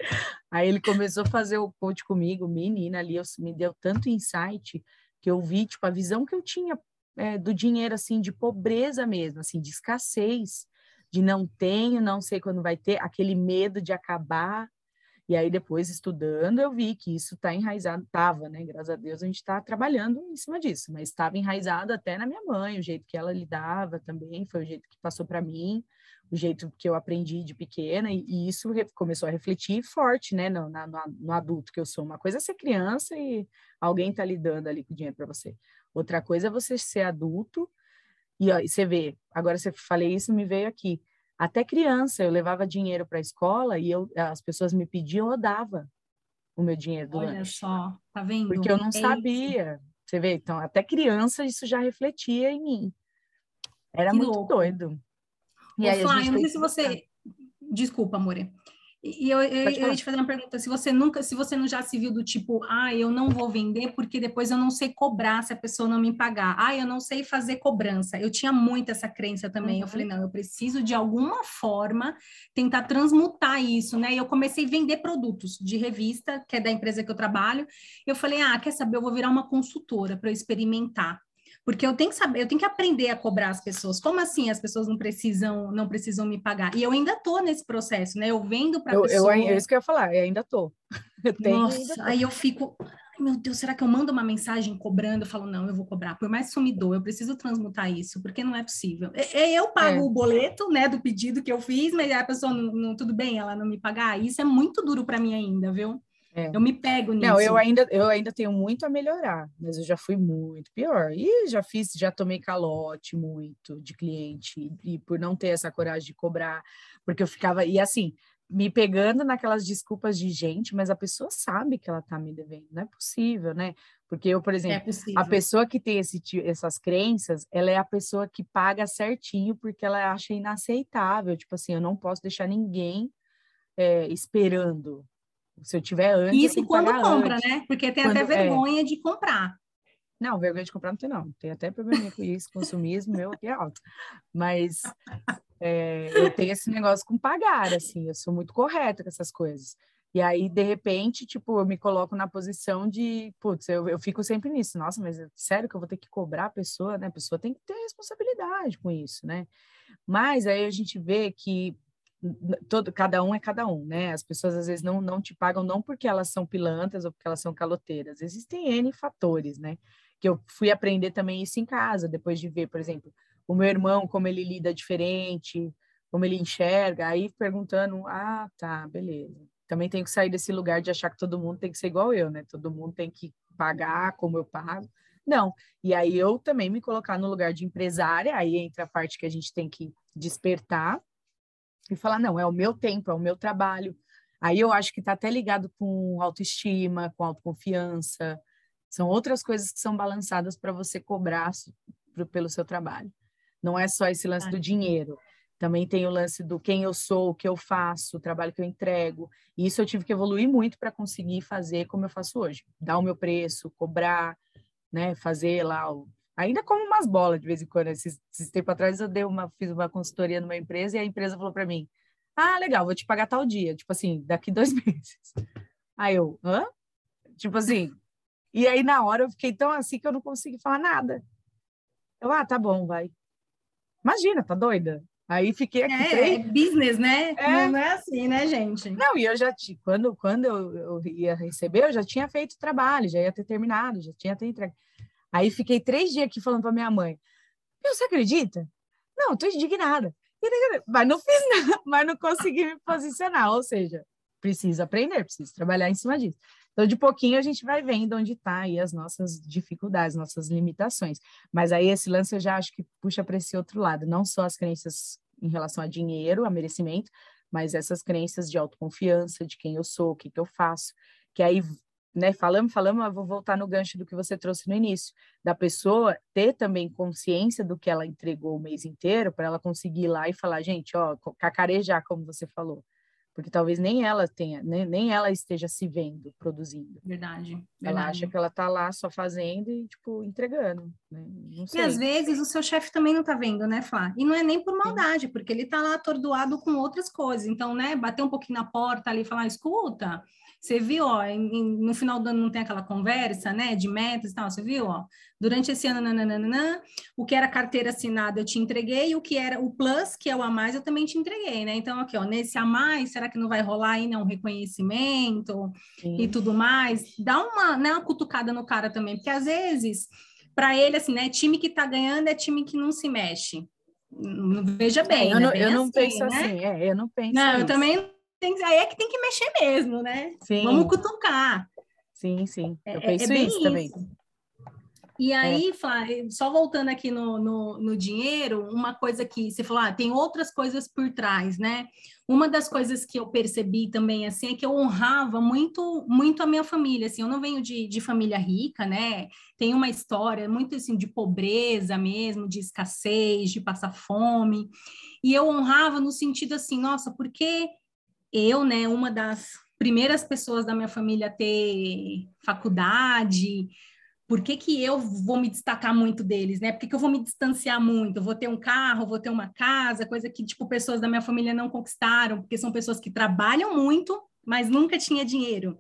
Aí ele começou a fazer o coach comigo, menina, ali eu, me deu tanto insight que eu vi, tipo, a visão que eu tinha é, do dinheiro, assim, de pobreza mesmo, assim, de escassez, de não tenho, não sei quando vai ter, aquele medo de acabar. E aí, depois, estudando, eu vi que isso está enraizado, estava, né? Graças a Deus, a gente está trabalhando em cima disso, mas estava enraizado até na minha mãe, o jeito que ela lidava também, foi o jeito que passou para mim o jeito que eu aprendi de pequena, e, e isso começou a refletir forte, né, no, na, no, adulto que eu sou. Uma coisa é ser criança e alguém tá lidando ali com dinheiro para você. Outra coisa é você ser adulto e, ó, você vê, agora você falei isso, me veio aqui. Até criança, eu levava dinheiro para a escola e eu, as pessoas me pediam, eu dava o meu dinheiro do Olha lanche. só, tá vendo? Porque eu não é sabia. Isso. Você vê, então, até criança isso já refletia em mim. Era que muito louco. doido. E aí, Flá, eu não sei se você. Desculpa, Amore. E eu, eu, eu ia te fazer uma pergunta, se você nunca, se você não já se viu do tipo, ah, eu não vou vender porque depois eu não sei cobrar se a pessoa não me pagar. Ah, eu não sei fazer cobrança. Eu tinha muito essa crença também. Uhum. Eu falei, não, eu preciso de alguma forma tentar transmutar isso, né? E eu comecei a vender produtos de revista, que é da empresa que eu trabalho. Eu falei, ah, quer saber, eu vou virar uma consultora para eu experimentar. Porque eu tenho que saber, eu tenho que aprender a cobrar as pessoas. Como assim as pessoas não precisam, não precisam me pagar? E eu ainda tô nesse processo, né? Eu vendo para pessoa. Eu, é isso que eu ia falar, eu ainda tô. Eu tenho, Nossa, ainda tô. aí eu fico, meu Deus, será que eu mando uma mensagem cobrando? Eu falo, não, eu vou cobrar. Por mais sumidor, eu preciso transmutar isso, porque não é possível. Eu pago é. o boleto, né, do pedido que eu fiz, mas a pessoa não, não tudo bem, ela não me pagar. Isso é muito duro para mim ainda, viu? É. Eu me pego nisso. Não, eu ainda, eu ainda tenho muito a melhorar, mas eu já fui muito pior. E já fiz, já tomei calote muito de cliente, e por não ter essa coragem de cobrar, porque eu ficava, e assim, me pegando naquelas desculpas de gente, mas a pessoa sabe que ela tá me devendo, não é possível, né? Porque eu, por é exemplo, é a pessoa que tem esse, essas crenças, ela é a pessoa que paga certinho porque ela acha inaceitável, tipo assim, eu não posso deixar ninguém é, esperando, se eu tiver antes. Isso quando compra, antes. né? Porque tem quando, até é. vergonha é... de comprar. Não, vergonha de comprar não tem, não. Tem até problema com isso, consumismo meu aqui é alto. Mas é, eu tenho esse negócio com pagar, assim, eu sou muito correta com essas coisas. E aí, de repente, tipo, eu me coloco na posição de, putz, eu, eu fico sempre nisso. Nossa, mas é sério que eu vou ter que cobrar a pessoa, né? A pessoa tem que ter responsabilidade com isso, né? Mas aí a gente vê que todo, cada um é cada um, né? As pessoas às vezes não, não te pagam não porque elas são pilantras ou porque elas são caloteiras. Existem N fatores, né? Que eu fui aprender também isso em casa, depois de ver, por exemplo, o meu irmão, como ele lida diferente, como ele enxerga, aí perguntando, ah, tá, beleza. Também tenho que sair desse lugar de achar que todo mundo tem que ser igual eu, né? Todo mundo tem que pagar como eu pago. Não. E aí eu também me colocar no lugar de empresária, aí entra a parte que a gente tem que despertar e falar, não, é o meu tempo, é o meu trabalho. Aí eu acho que está até ligado com autoestima, com autoconfiança. São outras coisas que são balançadas para você cobrar pelo seu trabalho. Não é só esse lance do dinheiro. Também tem o lance do quem eu sou, o que eu faço, o trabalho que eu entrego. E isso eu tive que evoluir muito para conseguir fazer como eu faço hoje. Dar o meu preço, cobrar, né, fazer lá o Ainda como umas bolas de vez em quando. Esses, esses tempo atrás eu dei uma, fiz uma consultoria numa empresa e a empresa falou para mim: Ah, legal, vou te pagar tal dia. Tipo assim, daqui dois meses. Aí eu, hã? Tipo assim. E aí na hora eu fiquei tão assim que eu não consegui falar nada. Eu, ah, tá bom, vai. Imagina, tá doida? Aí fiquei aqui. É, três... é business, né? É. Não é assim, né, gente? Não, e eu já tinha, quando, quando eu, eu ia receber, eu já tinha feito o trabalho, já ia ter terminado, já tinha ter entregue. Aí fiquei três dias aqui falando para minha mãe. Você acredita? Não, tô indignada. mas não fiz nada, mas não consegui me posicionar, ou seja, preciso aprender, preciso trabalhar em cima disso. Então, de pouquinho a gente vai vendo onde está aí as nossas dificuldades, nossas limitações. Mas aí esse lance eu já acho que puxa para esse outro lado, não só as crenças em relação a dinheiro, a merecimento, mas essas crenças de autoconfiança, de quem eu sou, o que, que eu faço, que aí, né, falamos, falamos, vou voltar no gancho do que você trouxe no início, da pessoa ter também consciência do que ela entregou o mês inteiro, para ela conseguir ir lá e falar, gente, ó, cacarejar, como você falou porque talvez nem ela tenha, nem, nem ela esteja se vendo produzindo. Verdade. Ela verdade. acha que ela está lá só fazendo e, tipo, entregando. Né? E às vezes o seu chefe também não está vendo, né, Flá? E não é nem por maldade, Sim. porque ele está lá atordoado com outras coisas. Então, né, bater um pouquinho na porta ali e falar, escuta, você viu, ó, em, no final do ano não tem aquela conversa, né, de metas e tal, você viu, ó, durante esse ano, nananana, o que era carteira assinada eu te entreguei, o que era o plus, que é o a mais, eu também te entreguei, né, então aqui, ó, nesse a mais, será que não vai rolar aí, né, um reconhecimento Sim. e tudo mais? Dá uma, né, uma cutucada no cara também, porque às vezes, para ele, assim, né, time que tá ganhando é time que não se mexe. Veja bem, é, eu, né? não, bem eu não assim, penso né? assim, é, eu não penso Não, isso. eu também tem, aí é que tem que mexer mesmo, né? Sim. Vamos cutucar. Sim, sim. Eu é, penso é isso, isso, também. E aí, é. só voltando aqui no, no, no, dinheiro, uma coisa que você falou, ah, tem outras coisas por trás, né? Uma das coisas que eu percebi também, assim, é que eu honrava muito, muito a minha família, assim, eu não venho de, de família rica, né? Tem uma história muito, assim, de pobreza mesmo, de escassez, de passar fome, e eu honrava no sentido assim, nossa, porque eu, né, uma das primeiras pessoas da minha família a ter faculdade, por que, que eu vou me destacar muito deles, né? Por que, que eu vou me distanciar muito? Eu vou ter um carro, vou ter uma casa, coisa que, tipo, pessoas da minha família não conquistaram, porque são pessoas que trabalham muito, mas nunca tinha dinheiro.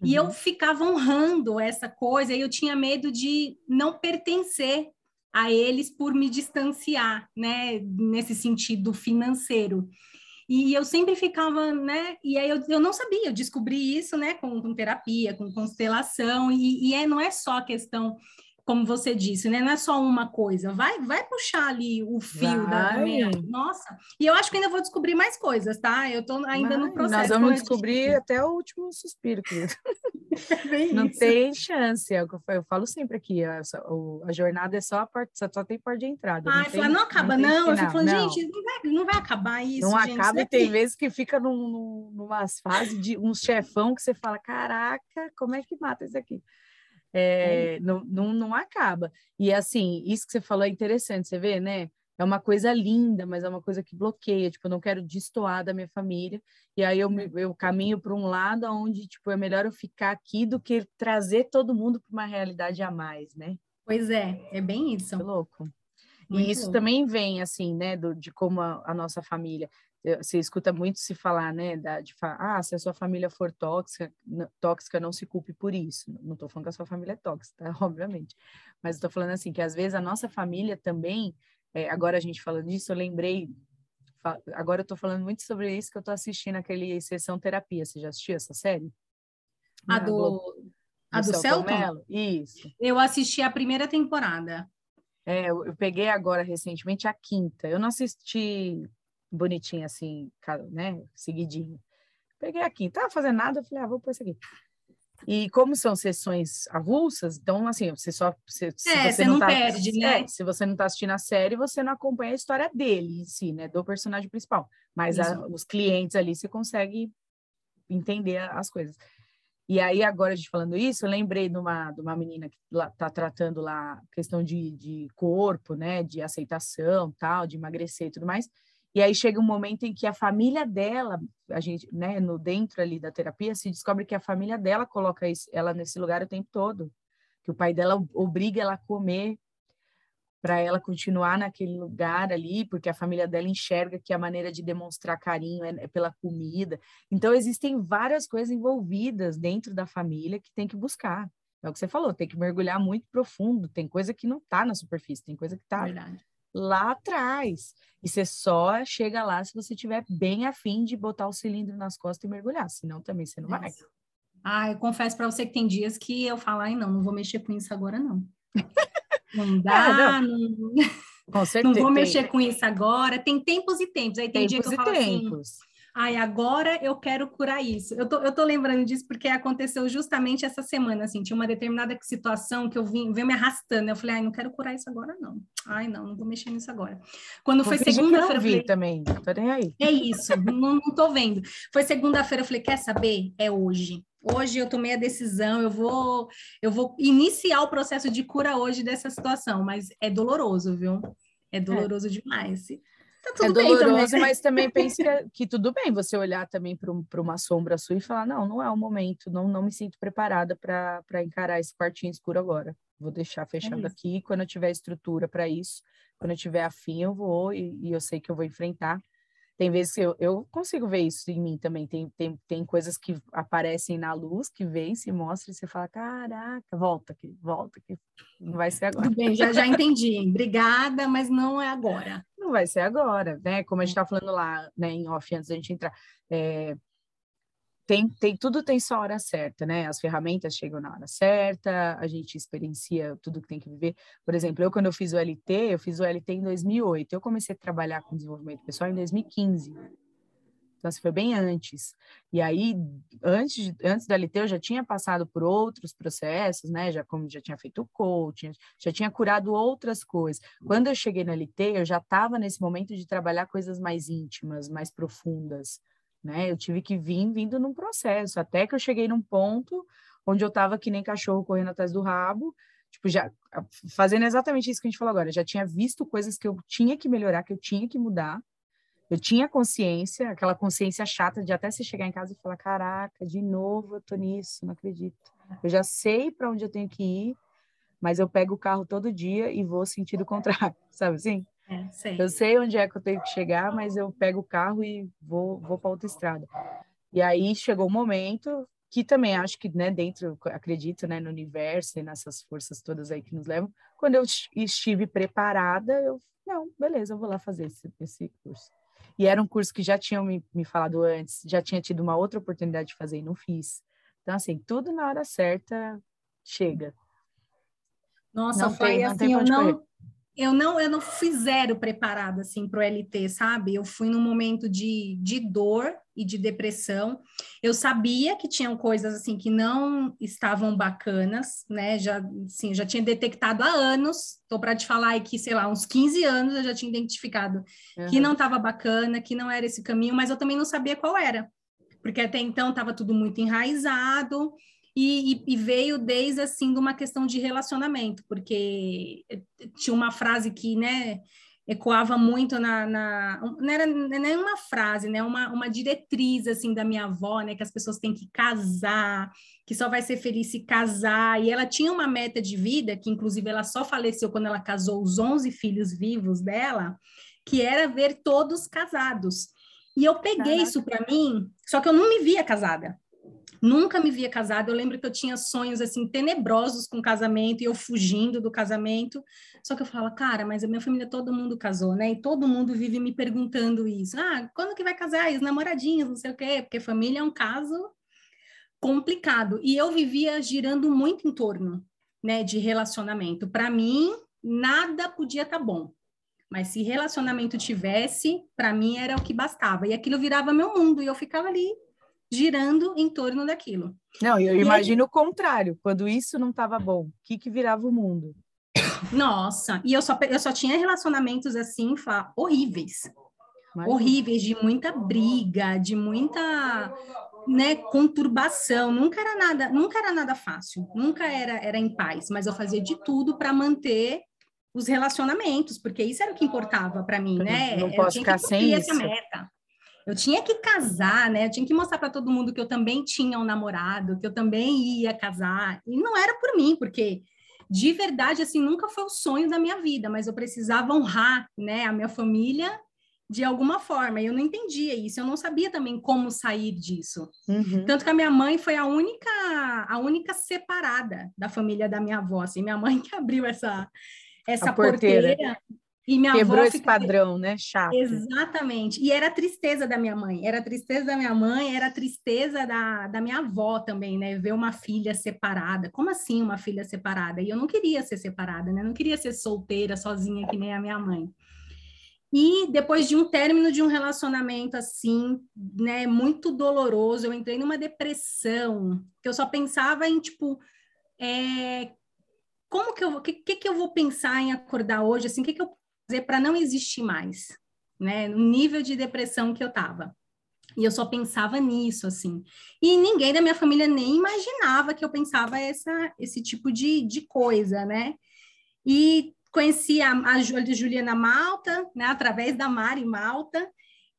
Uhum. E eu uhum. ficava honrando essa coisa, e eu tinha medo de não pertencer a eles por me distanciar, né? Nesse sentido financeiro. E eu sempre ficava, né? E aí eu, eu não sabia, eu descobri isso, né? Com, com terapia, com constelação, e, e é, não é só questão como você disse, né? Não é só uma coisa. Vai, vai puxar ali o fio vai. da minha. Nossa. E eu acho que ainda vou descobrir mais coisas, tá? Eu tô ainda vai. no processo. Nós vamos descobrir até o último suspiro, querido. É não isso. tem chance, é o que eu, eu falo sempre aqui, a, a, jornada é só a porta, só tem porta de entrada. Ah, não, tem, não acaba, não. não. Eu fico falando, não. gente, não vai, não vai acabar isso. Não gente, acaba, e tem vezes que fica num, num, numas fases de um chefão que você fala: caraca, como é que mata isso aqui? É, é. Não, não, não acaba. E assim, isso que você falou é interessante, você vê, né? É uma coisa linda, mas é uma coisa que bloqueia. Tipo, eu não quero destoar da minha família. E aí eu, eu caminho para um lado onde, tipo, é melhor eu ficar aqui do que trazer todo mundo para uma realidade a mais, né? Pois é, é bem isso. É louco. Muito e isso louco. também vem, assim, né, do, de como a, a nossa família você escuta muito se falar, né, da, de ah, se a sua família for tóxica, tóxica, não se culpe por isso. Não estou falando que a sua família é tóxica, tá? obviamente. Mas estou falando assim, que às vezes a nossa família também, é, agora a gente falando disso, eu lembrei, agora eu estou falando muito sobre isso que eu estou assistindo aquele Sessão Terapia. Você já assistiu essa série? A do... A do, do Celton? Isso. Eu assisti a primeira temporada. É, eu, eu peguei agora recentemente a quinta. Eu não assisti bonitinho assim, né, seguidinho. Peguei aqui, tava fazendo nada, eu falei, ah, vou pôr isso aqui. E como são sessões avulsas, então, assim, você só... Se, se é, você, não, não tá, perde, né? É, se você não está assistindo a série, você não acompanha a história dele em si, né? Do personagem principal. Mas a, os clientes ali, você consegue entender as coisas. E aí, agora, a gente falando isso, eu lembrei de uma, de uma menina que está tratando lá questão de, de corpo, né? De aceitação, tal, de emagrecer e tudo mais. E aí chega um momento em que a família dela, a gente, né, no dentro ali da terapia, se descobre que a família dela coloca ela nesse lugar o tempo todo, que o pai dela obriga ela a comer para ela continuar naquele lugar ali, porque a família dela enxerga que a maneira de demonstrar carinho é, é pela comida. Então existem várias coisas envolvidas dentro da família que tem que buscar. É o que você falou, tem que mergulhar muito profundo. Tem coisa que não está na superfície, tem coisa que está lá atrás. E você só chega lá se você tiver bem afim de botar o cilindro nas costas e mergulhar, senão também você não vai. Ah, eu confesso para você que tem dias que eu falo, ai não, não vou mexer com isso agora não. Não dá, é, não. não... Com certeza. Não vou mexer com isso agora. Tem tempos e tempos. Aí tem tempos dia que eu falo assim, tempos. assim ai, agora eu quero curar isso. Eu tô, eu tô lembrando disso porque aconteceu justamente essa semana, assim, tinha uma determinada situação que eu vim, veio me arrastando, eu falei, ai, não quero curar isso agora, não. Ai, não, não vou mexer nisso agora. Quando vou foi segunda-feira... Eu falei, também, tô nem aí. É isso, não, não tô vendo. Foi segunda-feira, eu falei, quer saber? É hoje. Hoje eu tomei a decisão, eu vou, eu vou iniciar o processo de cura hoje dessa situação, mas é doloroso, viu? É doloroso é. demais. Tá tudo é doloroso, também. mas também pense que, que, tudo bem você olhar também para uma sombra sua e falar: não, não é o momento, não, não me sinto preparada para encarar esse quartinho escuro agora. Vou deixar fechado é aqui. Quando eu tiver estrutura para isso, quando eu tiver afim, eu vou e, e, eu sei que eu vou enfrentar. Tem vezes que eu, eu consigo ver isso em mim também. Tem, tem, tem coisas que aparecem na luz, que vem, se mostra, e você fala: caraca, volta aqui, volta aqui. Não vai ser agora. Tudo bem, já, já entendi. Obrigada, mas não é agora não vai ser agora, né? Como a gente está falando lá, né, em off, antes da gente entrar. É, tem, tem, tudo tem sua hora certa, né? As ferramentas chegam na hora certa, a gente experiencia tudo que tem que viver. Por exemplo, eu, quando eu fiz o LT, eu fiz o LT em 2008. Eu comecei a trabalhar com desenvolvimento pessoal em 2015. Então, assim, foi bem antes. E aí, antes, antes da LT, eu já tinha passado por outros processos, né? Já como já tinha feito coaching, já tinha curado outras coisas. Quando eu cheguei na LT, eu já estava nesse momento de trabalhar coisas mais íntimas, mais profundas, né? Eu tive que vir vindo num processo, até que eu cheguei num ponto onde eu estava que nem cachorro correndo atrás do rabo, tipo, já fazendo exatamente isso que a gente falou agora, já tinha visto coisas que eu tinha que melhorar, que eu tinha que mudar, eu tinha consciência, aquela consciência chata de até você chegar em casa e falar: caraca, de novo eu tô nisso, não acredito. Eu já sei para onde eu tenho que ir, mas eu pego o carro todo dia e vou sentido contrário, sabe assim? É, sei. Eu sei onde é que eu tenho que chegar, mas eu pego o carro e vou, vou para outra estrada. E aí chegou o um momento que também acho que, né, dentro, acredito, né, no universo e nessas forças todas aí que nos levam, quando eu estive preparada, eu, não, beleza, eu vou lá fazer esse, esse curso. E era um curso que já tinham me, me falado antes, já tinha tido uma outra oportunidade de fazer e não fiz. Então, assim, tudo na hora certa chega. Nossa, não foi tem, assim, eu não, eu não, eu não fui zero preparada assim para o LT, sabe? Eu fui num momento de, de dor e de depressão. Eu sabia que tinham coisas assim que não estavam bacanas, né? Já, sim, já tinha detectado há anos. Tô para te falar aí que, sei lá, uns 15 anos eu já tinha identificado uhum. que não estava bacana, que não era esse caminho, mas eu também não sabia qual era. Porque até então estava tudo muito enraizado, e, e, e, veio desde assim de uma questão de relacionamento, porque tinha uma frase que, né, ecoava muito na, na não era nem uma frase, né, uma, uma diretriz assim da minha avó, né, que as pessoas têm que casar, que só vai ser feliz se casar, e ela tinha uma meta de vida, que inclusive ela só faleceu quando ela casou os 11 filhos vivos dela, que era ver todos casados. E eu peguei Caraca. isso para mim, só que eu não me via casada. Nunca me via casada. Eu lembro que eu tinha sonhos assim tenebrosos com casamento e eu fugindo do casamento. Só que eu falava, cara, mas a minha família todo mundo casou, né? E todo mundo vive me perguntando isso. Ah, quando que vai casar? E os namoradinhos, não sei o quê, porque família é um caso complicado. E eu vivia girando muito em torno, né, de relacionamento. Para mim, nada podia estar tá bom. Mas se relacionamento tivesse, para mim era o que bastava. E aquilo virava meu mundo e eu ficava ali girando em torno daquilo. Não, eu e imagino aí... o contrário, quando isso não estava bom, o que, que virava o mundo? Nossa, e eu só, eu só tinha relacionamentos assim, fala, horríveis. Mas... Horríveis, de muita briga, de muita né, conturbação, nunca era nada, nunca era nada fácil, nunca era, era em paz, mas eu fazia de tudo para manter os relacionamentos, porque isso era o que importava para mim, né? Não posso ficar sem isso. meta. Eu tinha que casar, né? Eu tinha que mostrar para todo mundo que eu também tinha um namorado, que eu também ia casar. E não era por mim, porque de verdade assim nunca foi o sonho da minha vida, mas eu precisava honrar, né, a minha família de alguma forma. E eu não entendia isso, eu não sabia também como sair disso. Uhum. Tanto que a minha mãe foi a única a única separada da família da minha avó, assim, minha mãe que abriu essa essa porteira. porteira E minha Quebrou esse ficava... padrão, né? Chato. Exatamente. E era a tristeza da minha mãe. Era a tristeza da minha mãe, era a tristeza da, da minha avó também, né? Ver uma filha separada. Como assim uma filha separada? E eu não queria ser separada, né? Eu não queria ser solteira, sozinha, que nem a minha mãe. E depois de um término de um relacionamento assim, né, muito doloroso, eu entrei numa depressão, que eu só pensava em, tipo, é, como que eu, que, que, que eu vou pensar em acordar hoje, assim, que, que eu fazer para não existir mais, né? No nível de depressão que eu estava. E eu só pensava nisso, assim. E ninguém da minha família nem imaginava que eu pensava essa, esse tipo de, de coisa, né? E conheci a, a Juliana Malta, né? Através da Mari Malta.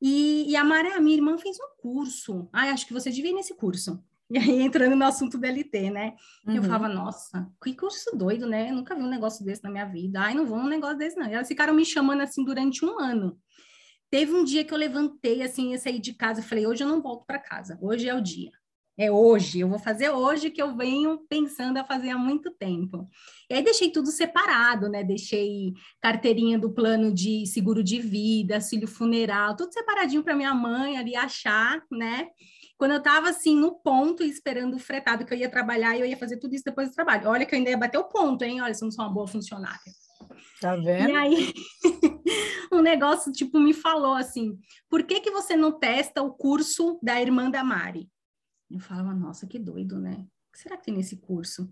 E, e a Mari, a minha irmã, fez um curso. Ah, acho que você devia ir nesse curso. E aí, entrando no assunto do LT, né? Uhum. Eu falava, nossa, que curso doido, né? Eu nunca vi um negócio desse na minha vida. Ai, não vou um negócio desse, não. E elas ficaram me chamando assim durante um ano. Teve um dia que eu levantei, assim, eu saí de casa e falei, hoje eu não volto para casa, hoje é o dia. É hoje, eu vou fazer hoje que eu venho pensando a fazer há muito tempo. E aí deixei tudo separado, né? Deixei carteirinha do plano de seguro de vida, auxílio funeral, tudo separadinho para minha mãe ali achar, né? Quando eu estava assim no ponto esperando o fretado que eu ia trabalhar e eu ia fazer tudo isso depois do trabalho. Olha que eu ainda ia bater o ponto, hein? Olha, se eu não sou uma boa funcionária. Tá vendo? E aí um negócio tipo me falou assim: "Por que que você não testa o curso da irmã da Mari?" Eu falava: "Nossa, que doido, né? O que será que tem nesse curso?"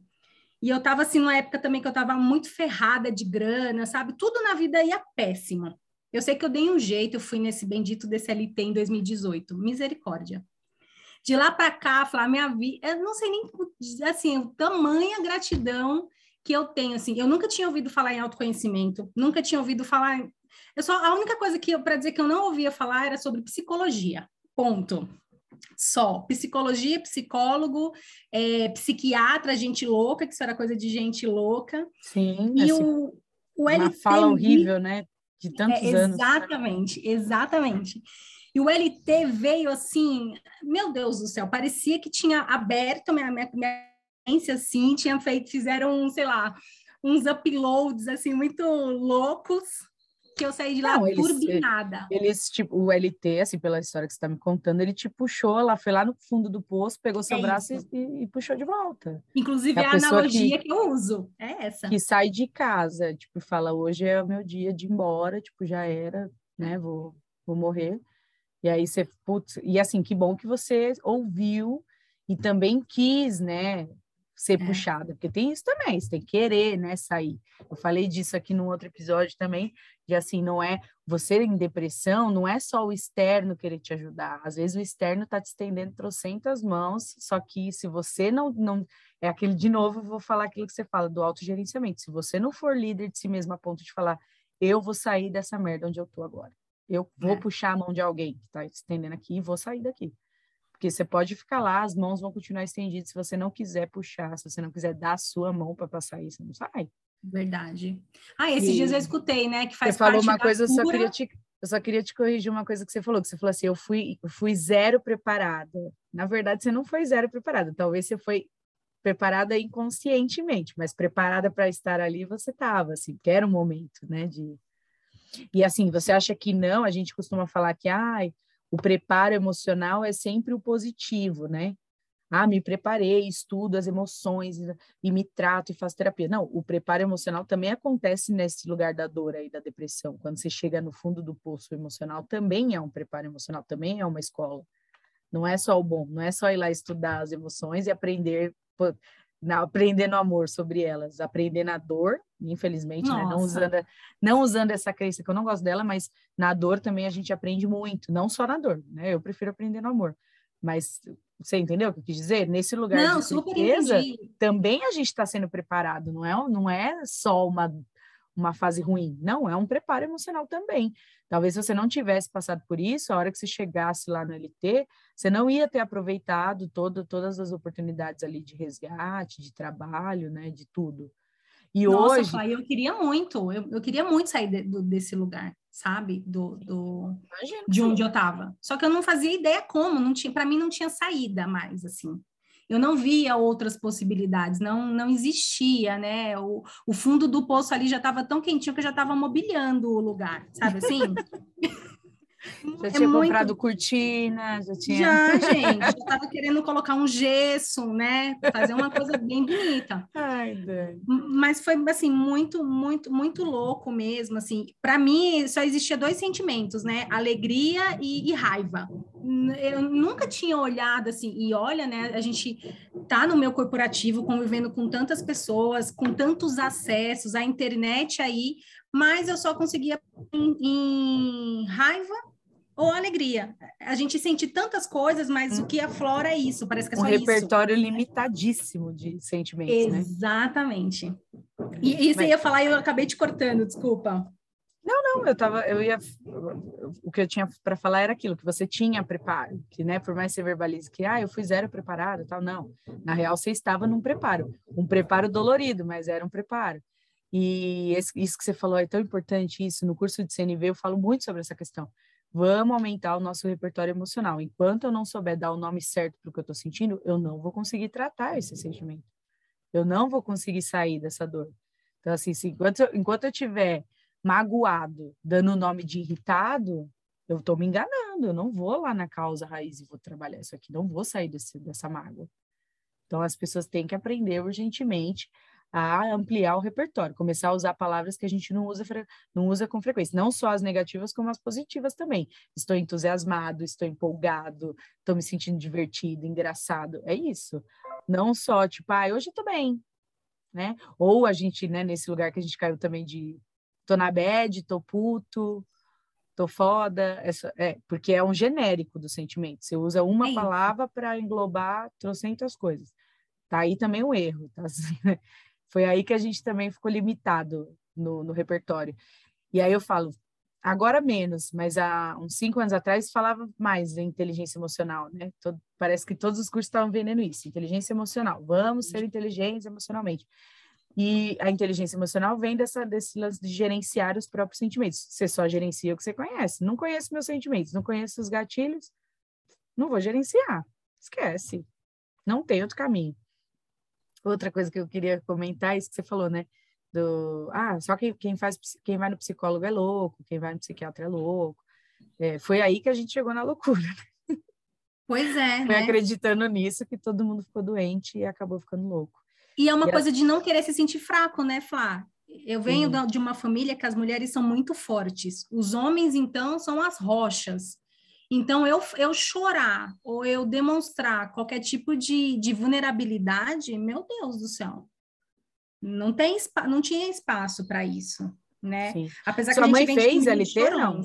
E eu tava assim numa época também que eu tava muito ferrada de grana, sabe? Tudo na vida ia péssima. Eu sei que eu dei um jeito, eu fui nesse bendito DCLT em 2018. Misericórdia de lá para cá, falar minha vida, eu não sei nem assim, o tamanho gratidão que eu tenho, assim, eu nunca tinha ouvido falar em autoconhecimento, nunca tinha ouvido falar, eu só a única coisa que para dizer que eu não ouvia falar era sobre psicologia. Ponto. Só psicologia, psicólogo, é, psiquiatra, gente louca, que isso era coisa de gente louca. Sim. E assim, o, o LT, uma fala horrível, né? De tantos é, anos. Exatamente, exatamente. E o LT veio assim, meu Deus do céu, parecia que tinha aberto minha, minha, minha assim, tinha feito, fizeram, sei lá, uns uploads assim muito loucos que eu saí de lá Não, eles, turbinada. Eles, tipo, o LT, assim, pela história que você está me contando, ele te puxou lá, foi lá no fundo do poço, pegou seu é braço e, e, puxou de volta. Inclusive, é a, a analogia que, que, eu uso é essa. Que sai de casa, tipo, fala, hoje é o meu dia de ir embora, tipo, já era, né, vou, vou morrer. E aí você, putz, e assim, que bom que você ouviu e também quis, né, ser é. puxada, porque tem isso também, você tem que querer, né, sair. Eu falei disso aqui num outro episódio também, de assim, não é, você em depressão, não é só o externo querer te ajudar, às vezes o externo tá te estendendo trocentas mãos, só que se você não, não, é aquele, de novo, eu vou falar aquilo que você fala, do autogerenciamento, se você não for líder de si mesmo a ponto de falar, eu vou sair dessa merda onde eu tô agora, eu vou é. puxar a mão de alguém que está estendendo aqui e vou sair daqui. Porque você pode ficar lá, as mãos vão continuar estendidas se você não quiser puxar, se você não quiser dar a sua mão para passar isso, não sai. Verdade. Ah, esses e... dias eu escutei, né, que faz Você falou uma coisa, cura... eu só queria te eu só queria te corrigir uma coisa que você falou, que você falou assim, eu fui, eu fui zero preparada. Na verdade, você não foi zero preparada, talvez você foi preparada inconscientemente, mas preparada para estar ali você estava, assim, porque era um momento, né, de, e assim, você acha que não? A gente costuma falar que ah, o preparo emocional é sempre o positivo, né? Ah, me preparei, estudo as emoções e me trato e faço terapia. Não, o preparo emocional também acontece nesse lugar da dor aí, da depressão. Quando você chega no fundo do poço emocional, também é um preparo emocional, também é uma escola. Não é só o bom, não é só ir lá estudar as emoções e aprender na, aprender no amor sobre elas, aprender na dor, infelizmente, né? não, usando, não usando essa crença que eu não gosto dela, mas na dor também a gente aprende muito, não só na dor, né? Eu prefiro aprender no amor. Mas você entendeu o que eu quis dizer? Nesse lugar não, de certeza, também a gente está sendo preparado, não é, não é só uma, uma fase ruim, não, é um preparo emocional também. Talvez se você não tivesse passado por isso, a hora que você chegasse lá no LT, você não ia ter aproveitado todo, todas as oportunidades ali de resgate, de trabalho, né, de tudo. E Nossa, hoje... pai, eu queria muito, eu, eu queria muito sair de, do, desse lugar, sabe? Do, do de onde eu estava. Só que eu não fazia ideia como, não tinha, para mim não tinha saída mais, assim. Eu não via outras possibilidades, não, não existia, né? O, o fundo do poço ali já estava tão quentinho que eu já estava mobiliando o lugar, sabe assim? Já é tinha muito... comprado cortina, já tinha. Já, gente, já estava querendo colocar um gesso, né? Fazer uma coisa bem bonita. Ai. Mas foi assim muito, muito, muito louco mesmo. Assim, para mim só existia dois sentimentos, né? Alegria e, e, raiva. Eu nunca tinha olhado assim. E olha, né? A gente tá no meu corporativo convivendo com tantas pessoas, com tantos acessos, a internet aí, mas eu só conseguia em, em raiva ou alegria. A gente sente tantas coisas, mas o que aflora é isso, parece que é só um isso. Um repertório limitadíssimo de sentimentos, né? Exatamente. Né? E, e você mas... ia falar e eu acabei te cortando, desculpa. Não, não, eu tava, eu ia, o que eu tinha para falar era aquilo que você tinha preparo, que, né, por mais que você verbalize que, ah, eu fui zero preparado, tal, não. Na real, você estava num preparo, um preparo dolorido, mas era um preparo. E esse, isso que você falou é tão importante, isso, no curso de CNV eu falo muito sobre essa questão. Vamos aumentar o nosso repertório emocional. Enquanto eu não souber dar o nome certo para o que eu estou sentindo, eu não vou conseguir tratar esse sentimento. Eu não vou conseguir sair dessa dor. Então, assim, se, enquanto, eu, enquanto eu tiver magoado, dando o nome de irritado, eu estou me enganando. Eu não vou lá na causa raiz e vou trabalhar isso aqui. Não vou sair desse, dessa mágoa. Então, as pessoas têm que aprender urgentemente a ampliar o repertório, começar a usar palavras que a gente não usa, não usa com frequência, não só as negativas, como as positivas também. Estou entusiasmado, estou empolgado, estou me sentindo divertido, engraçado, é isso. Não só, tipo, ah, hoje estou bem, né? Ou a gente, né, nesse lugar que a gente caiu também de tô na bad, tô puto, tô foda, é, é porque é um genérico do sentimento. Você usa uma é palavra para englobar trocentas coisas. Tá aí também o um erro, tá? Foi aí que a gente também ficou limitado no, no repertório. E aí eu falo, agora menos, mas há uns cinco anos atrás falava mais de inteligência emocional, né? Todo, parece que todos os cursos estavam vendendo isso, inteligência emocional. Vamos ser inteligentes emocionalmente. E a inteligência emocional vem dessa, desse lance de gerenciar os próprios sentimentos. Você só gerencia o que você conhece. Não conheço meus sentimentos, não conheço os gatilhos, não vou gerenciar. Esquece. Não tem outro caminho. Outra coisa que eu queria comentar é isso que você falou, né? Do, ah, só quem, quem faz, quem vai no psicólogo é louco, quem vai no psiquiatra é louco. É, foi aí que a gente chegou na loucura. Né? Pois é, Foi né? acreditando nisso que todo mundo ficou doente e acabou ficando louco. E é uma e coisa a... de não querer se sentir fraco, né, Flá? Eu venho Sim. de uma família que as mulheres são muito fortes. Os homens, então, são as rochas. Então, eu, eu chorar ou eu demonstrar qualquer tipo de, de vulnerabilidade, meu Deus do céu, não, tem, não tinha espaço para isso, né? Sim. Apesar Sua que a gente mãe fez LT, não?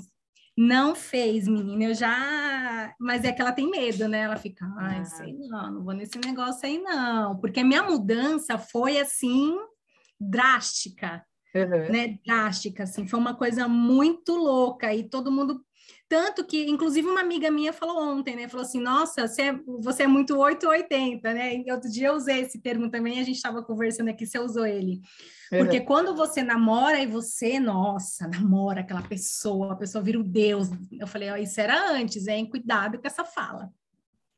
Não fez, menina, eu já... Mas é que ela tem medo, né? Ela fica, ai, ah. sei não, não vou nesse negócio aí não. Porque a minha mudança foi, assim, drástica, uhum. né? Drástica, assim. Foi uma coisa muito louca e todo mundo tanto que, inclusive, uma amiga minha falou ontem, né? Falou assim: nossa, você é, você é muito 880, né? E outro dia eu usei esse termo também, a gente estava conversando aqui, você usou ele. Porque uhum. quando você namora e você, nossa, namora aquela pessoa, a pessoa vira o Deus. Eu falei, ó, isso era antes, hein? Cuidado com essa fala.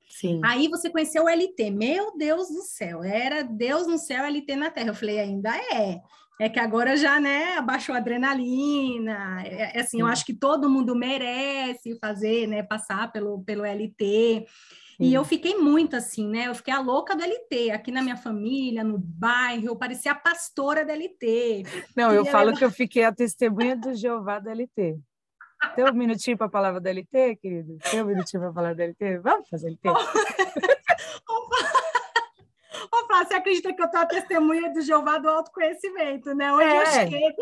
Sim. Aí você conheceu o LT, meu Deus do céu, era Deus no céu, LT na terra. Eu falei, ainda é. É que agora já, né, abaixou a adrenalina. É, é assim, eu acho que todo mundo merece fazer, né, passar pelo, pelo LT. E eu fiquei muito assim, né? Eu fiquei a louca do LT, aqui na minha família, no bairro, eu parecia a pastora do LT. Não, eu falo que eu fiquei a testemunha do Jeová do LT. Tem um minutinho para a palavra do LT, querido? Tem um minutinho para falar do LT? Vamos fazer LT? Você acredita que eu tô a testemunha do Jeová do autoconhecimento, né? Onde é, eu chego.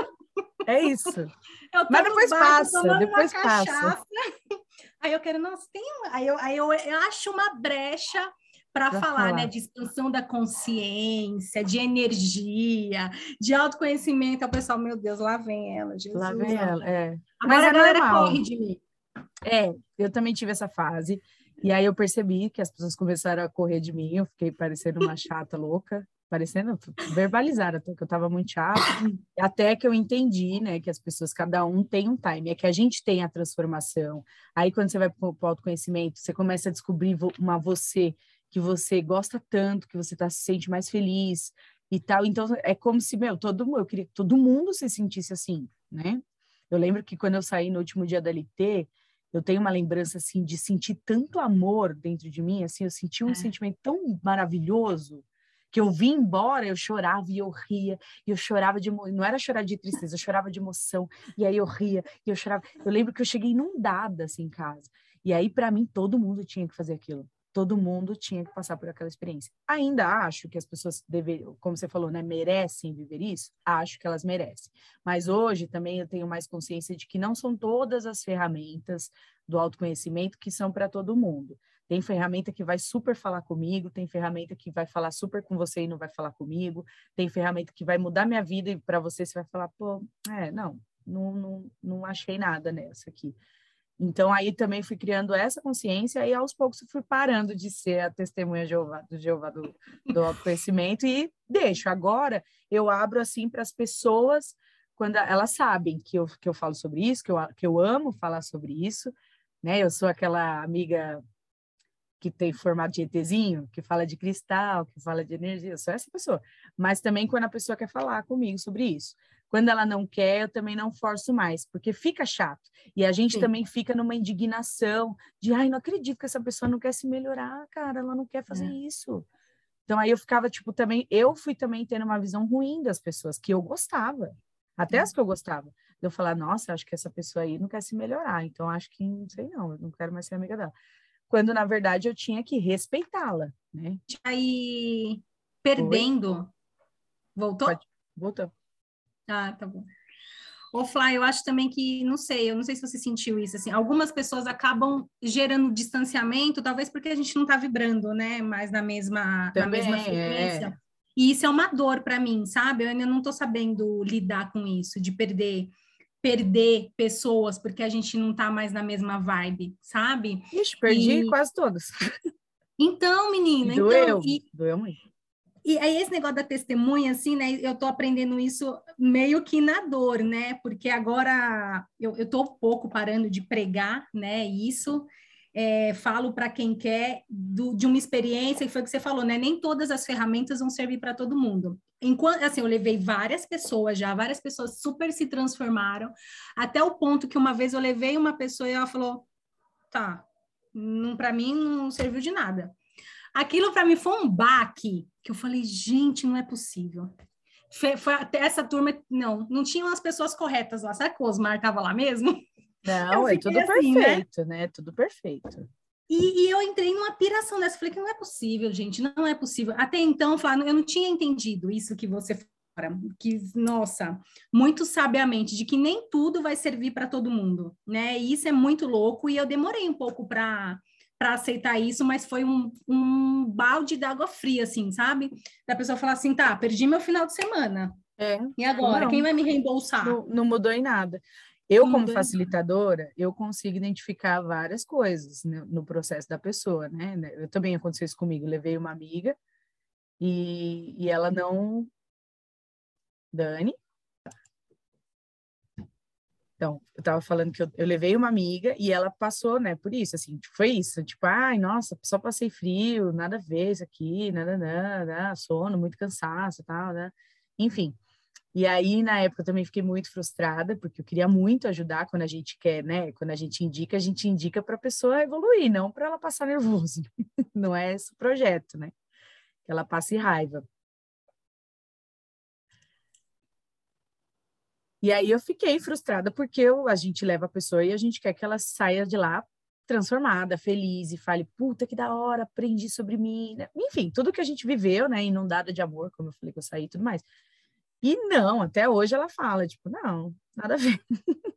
É isso. Mas depois passa, depois passa. Aí eu quero, nossa, tem. Aí eu, aí eu, eu acho uma brecha para falar, falar, né, de expansão da consciência, de energia, de autoconhecimento. O pessoal, meu Deus, lá vem ela, Jesus. Lá vem ela, é. Agora Mas a galera normal. corre de mim. É, eu também tive essa fase. E aí eu percebi que as pessoas começaram a correr de mim, eu fiquei parecendo uma chata louca, parecendo verbalizar até que eu estava muito chata, até que eu entendi, né, que as pessoas, cada um tem um time, é que a gente tem a transformação. Aí quando você vai para o autoconhecimento, você começa a descobrir uma você que você gosta tanto, que você tá, se sente mais feliz e tal. Então, é como se, meu, todo mundo, eu queria que todo mundo se sentisse assim, né? Eu lembro que quando eu saí no último dia da LT, eu tenho uma lembrança, assim, de sentir tanto amor dentro de mim, assim, eu senti um é. sentimento tão maravilhoso, que eu vim embora, eu chorava e eu ria, e eu chorava de não era chorar de tristeza, eu chorava de emoção, e aí eu ria, e eu chorava. Eu lembro que eu cheguei inundada assim em casa. E aí para mim todo mundo tinha que fazer aquilo. Todo mundo tinha que passar por aquela experiência. Ainda acho que as pessoas deveriam, como você falou, né, merecem viver isso. Acho que elas merecem. Mas hoje também eu tenho mais consciência de que não são todas as ferramentas do autoconhecimento que são para todo mundo. Tem ferramenta que vai super falar comigo, tem ferramenta que vai falar super com você e não vai falar comigo, tem ferramenta que vai mudar minha vida e para você você vai falar, pô, é, não, não, não, não achei nada nessa aqui. Então, aí também fui criando essa consciência e aos poucos fui parando de ser a testemunha Jeová, do Jeová do, do e deixo. Agora, eu abro assim para as pessoas, quando elas sabem que eu, que eu falo sobre isso, que eu, que eu amo falar sobre isso, né? Eu sou aquela amiga que tem formato de ETzinho, que fala de cristal, que fala de energia, eu sou essa pessoa. Mas também quando a pessoa quer falar comigo sobre isso. Quando ela não quer, eu também não forço mais, porque fica chato. E a gente Sim. também fica numa indignação de, ai, não acredito que essa pessoa não quer se melhorar, cara, ela não quer fazer é. isso. Então aí eu ficava, tipo, também, eu fui também tendo uma visão ruim das pessoas, que eu gostava, até as que eu gostava. Eu falar, nossa, acho que essa pessoa aí não quer se melhorar, então acho que, não sei não, eu não quero mais ser amiga dela quando na verdade eu tinha que respeitá-la, né? Aí perdendo. Voltou? Pode. Voltou. Ah, tá bom. Ô, Fly, eu acho também que, não sei, eu não sei se você sentiu isso, assim, algumas pessoas acabam gerando distanciamento, talvez porque a gente não tá vibrando, né, mais na mesma, também, na mesma frequência. É. E isso é uma dor para mim, sabe? Eu ainda não tô sabendo lidar com isso, de perder perder pessoas porque a gente não tá mais na mesma vibe, sabe? Ixi, perdi e... quase todos. Então, menina, doeu, então, e... doeu muito. E aí esse negócio da testemunha, assim, né? Eu tô aprendendo isso meio que na dor, né? Porque agora eu, eu tô pouco parando de pregar, né? Isso, é, falo para quem quer do, de uma experiência, que foi o que você falou, né? Nem todas as ferramentas vão servir para todo mundo. Enquanto, assim, eu levei várias pessoas já, várias pessoas super se transformaram, até o ponto que uma vez eu levei uma pessoa e ela falou: tá, para mim não serviu de nada. Aquilo para mim foi um baque, que eu falei, gente, não é possível. Foi, foi até essa turma, não, não tinham as pessoas corretas lá. Será que o Osmar estava lá mesmo? Não, é tudo assim, né? perfeito, né? né? Tudo perfeito. E, e, eu entrei numa piração dessa. Falei que não é possível, gente, não é possível. Até então, eu não tinha entendido isso que você fala, que, nossa, muito sabiamente, de que nem tudo vai servir para todo mundo, né? E isso é muito louco, e eu demorei um pouco para para aceitar isso, mas foi um, um balde d'água fria, assim, sabe? Da pessoa falar assim, tá, perdi meu final de semana. É. E agora? Não, Quem vai me reembolsar? Não, não mudou em nada. Eu, como facilitadora, eu consigo identificar várias coisas né, no processo da pessoa, né? Eu também aconteceu isso comigo. levei uma amiga e, e ela não. Dani? Então, eu estava falando que eu, eu, levei uma amiga e ela passou, né, por isso, assim, tipo, foi isso, tipo, ai, nossa, só passei frio, nada a ver isso aqui, nada, nada, sono, muito cansaço, tal, né? Enfim, e aí, na época, eu também fiquei muito frustrada, porque eu queria muito ajudar quando a gente quer, né? Quando a gente indica, a gente indica para a pessoa evoluir, não para ela passar nervoso. não é esse o projeto, né? Que ela passe raiva. E aí eu fiquei frustrada porque eu, a gente leva a pessoa e a gente quer que ela saia de lá transformada, feliz e fale, puta que da hora, aprendi sobre mim. Enfim, tudo que a gente viveu, né? Inundada de amor, como eu falei que eu saí e tudo mais. E não, até hoje ela fala, tipo, não, nada a ver.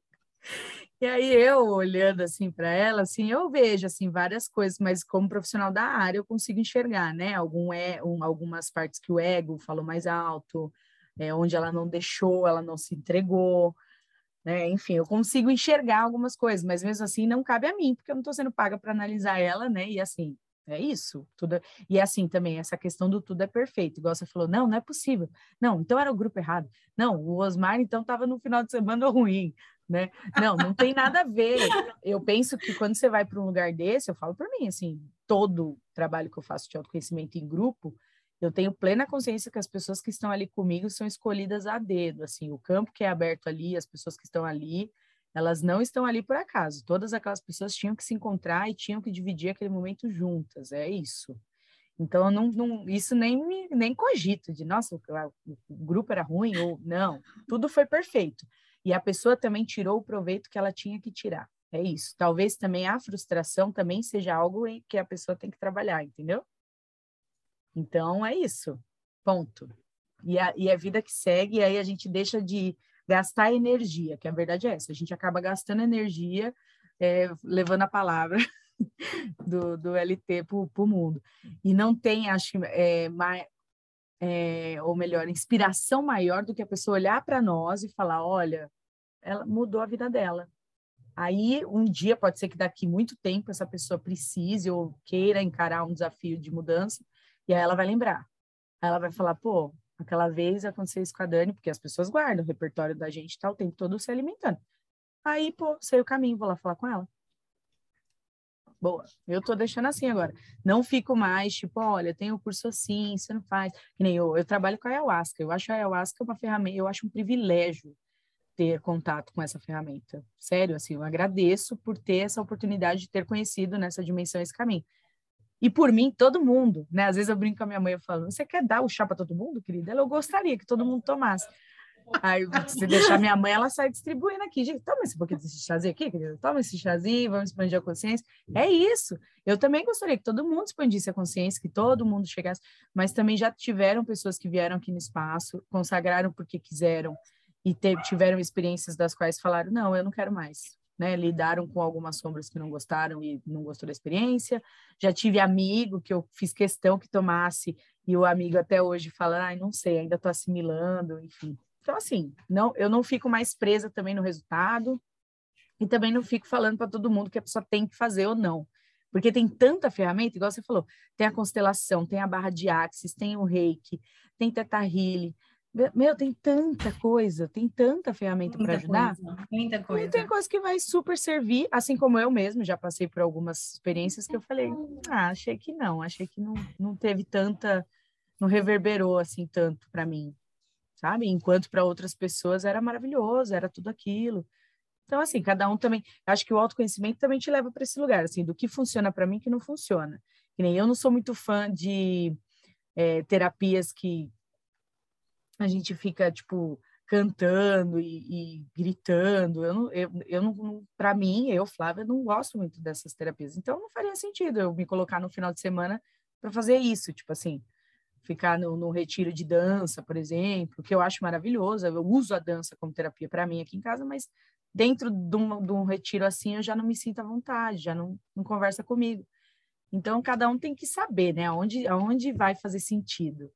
e aí eu olhando assim para ela, assim, eu vejo assim várias coisas, mas como profissional da área eu consigo enxergar, né? Algum é, um, algumas partes que o ego falou mais alto, é, onde ela não deixou, ela não se entregou, né? Enfim, eu consigo enxergar algumas coisas, mas mesmo assim não cabe a mim, porque eu não estou sendo paga para analisar ela, né? E assim, É isso. Tudo... E assim também, essa questão do tudo é perfeito. Igual você falou, não, não é possível. Não, então era o grupo errado. Não, o Osmar então estava no final de semana ruim, né? Não, não tem nada a ver. Eu penso que quando você vai para um lugar desse, eu falo por mim, assim, todo trabalho que eu faço de autoconhecimento em grupo, eu tenho plena consciência que as pessoas que estão ali comigo são escolhidas a dedo, assim, o campo que é aberto ali, as pessoas que estão ali, elas não estão ali por acaso. Todas aquelas pessoas tinham que se encontrar e tinham que dividir aquele momento juntas. É isso. Então, não, não, isso nem, nem cogito de, nossa, o, o grupo era ruim ou não. Tudo foi perfeito. E a pessoa também tirou o proveito que ela tinha que tirar. É isso. Talvez também a frustração também seja algo que a pessoa tem que trabalhar, entendeu? Então, é isso. Ponto. E a, e a vida que segue, aí a gente deixa de gastar energia, que a verdade é essa, a gente acaba gastando energia é, levando a palavra do, do LT para o mundo. E não tem, acho é, mais, é, ou melhor, inspiração maior do que a pessoa olhar para nós e falar: olha, ela mudou a vida dela. Aí, um dia, pode ser que daqui muito tempo essa pessoa precise ou queira encarar um desafio de mudança, e aí ela vai lembrar. Ela vai falar: pô, Aquela vez aconteceu isso com a Dani, porque as pessoas guardam o repertório da gente, tá o tempo todo se alimentando. Aí, pô, sei o caminho, vou lá falar com ela. Boa, eu tô deixando assim agora. Não fico mais, tipo, olha, tem o curso assim, você não faz. Que nem eu, eu trabalho com a ayahuasca. Eu acho a ayahuasca uma ferramenta, eu acho um privilégio ter contato com essa ferramenta. Sério, assim, eu agradeço por ter essa oportunidade de ter conhecido nessa dimensão esse caminho. E por mim, todo mundo, né? Às vezes eu brinco com a minha mãe, eu falo, você quer dar o chá para todo mundo, querida? Ela, eu gostaria que todo mundo tomasse. Aí, se deixar minha mãe, ela sai distribuindo aqui. Gente, toma esse pouquinho desse chazinho aqui, querida. Toma esse chazinho, vamos expandir a consciência. É isso. Eu também gostaria que todo mundo expandisse a consciência, que todo mundo chegasse. Mas também já tiveram pessoas que vieram aqui no espaço, consagraram porque quiseram e tiveram experiências das quais falaram: não, eu não quero mais né, lidaram com algumas sombras que não gostaram e não gostou da experiência. Já tive amigo que eu fiz questão que tomasse e o amigo até hoje fala, ai, não sei, ainda estou assimilando, enfim. Então, assim, não, eu não fico mais presa também no resultado e também não fico falando para todo mundo que a pessoa tem que fazer ou não. Porque tem tanta ferramenta, igual você falou, tem a constelação, tem a barra de axis, tem o reiki, tem teta healing, meu, tem tanta coisa, tem tanta ferramenta para ajudar. Coisa, muita coisa. E tem coisa que vai super servir, assim como eu mesmo já passei por algumas experiências que eu falei, ah, achei que não, achei que não, não teve tanta, não reverberou assim tanto para mim, sabe? Enquanto para outras pessoas era maravilhoso, era tudo aquilo. Então, assim, cada um também. Acho que o autoconhecimento também te leva para esse lugar, assim, do que funciona para mim, que não funciona. Que nem eu não sou muito fã de é, terapias que a gente fica, tipo, cantando e, e gritando. Eu não, eu, eu não, para mim, eu, Flávia, não gosto muito dessas terapias. Então, não faria sentido eu me colocar no final de semana para fazer isso, tipo assim, ficar no, no, retiro de dança, por exemplo, que eu acho maravilhoso. Eu uso a dança como terapia para mim aqui em casa, mas dentro de um, de um, retiro assim, eu já não me sinto à vontade, já não, não conversa comigo. Então, cada um tem que saber, né, aonde, aonde vai fazer sentido.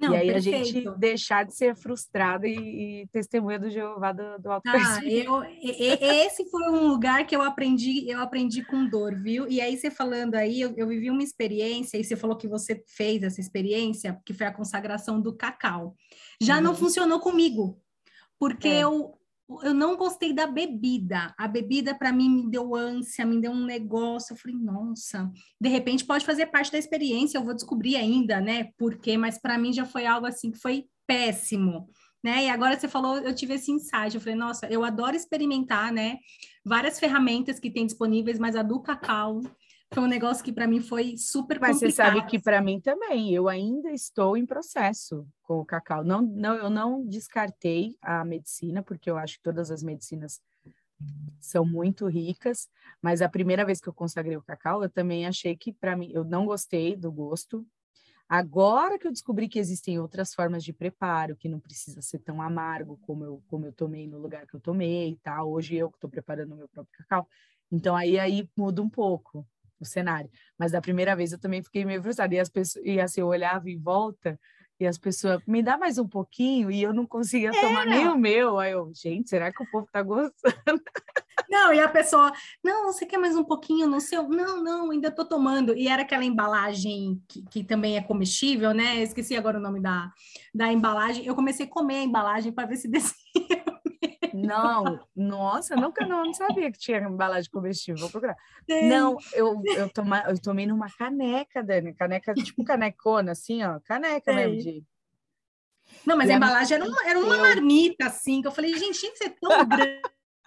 Não, e aí perfeito. a gente deixar de ser frustrada e, e testemunha do Jeová do, do ah, eu, Esse foi um lugar que eu aprendi, eu aprendi com dor, viu? E aí você falando aí, eu, eu vivi uma experiência, e você falou que você fez essa experiência, que foi a consagração do cacau. Já uhum. não funcionou comigo, porque é. eu, eu não gostei da bebida. A bebida, para mim, me deu ânsia, me deu um negócio. Eu falei, nossa, de repente pode fazer parte da experiência, eu vou descobrir ainda, né? Por quê? Mas para mim já foi algo assim que foi péssimo. Né? E agora você falou, eu tive esse insight, eu falei, nossa, eu adoro experimentar, né? Várias ferramentas que tem disponíveis, mas a do cacau foi um negócio que para mim foi super Mas complicado. você sabe que para mim também, eu ainda estou em processo com o cacau. Não, não, eu não descartei a medicina, porque eu acho que todas as medicinas são muito ricas, mas a primeira vez que eu consagrei o cacau, eu também achei que para mim eu não gostei do gosto. Agora que eu descobri que existem outras formas de preparo, que não precisa ser tão amargo como eu, como eu tomei no lugar que eu tomei tal. Hoje eu que estou preparando o meu próprio cacau. Então aí aí muda um pouco o cenário. Mas da primeira vez eu também fiquei meio frustrada. E as pessoas, e assim, eu olhava em volta E as pessoas, me dá mais um pouquinho, e eu não conseguia tomar nem o meu. Aí eu, gente, será que o povo tá gostando? Não, e a pessoa, não, você quer mais um pouquinho no seu? Não, não, ainda tô tomando. E era aquela embalagem que, que também é comestível, né? esqueci agora o nome da, da embalagem. Eu comecei a comer a embalagem para ver se descia. Não, nossa, nunca não, não sabia que tinha embalagem comestível. Vou procurar. Não, eu, eu, toma, eu tomei numa caneca, Dani, caneca, tipo canecona, assim, ó, caneca mesmo de. Não, mas e a embalagem era uma, era uma marmita, assim, que eu falei, gente, tinha que ser tão grande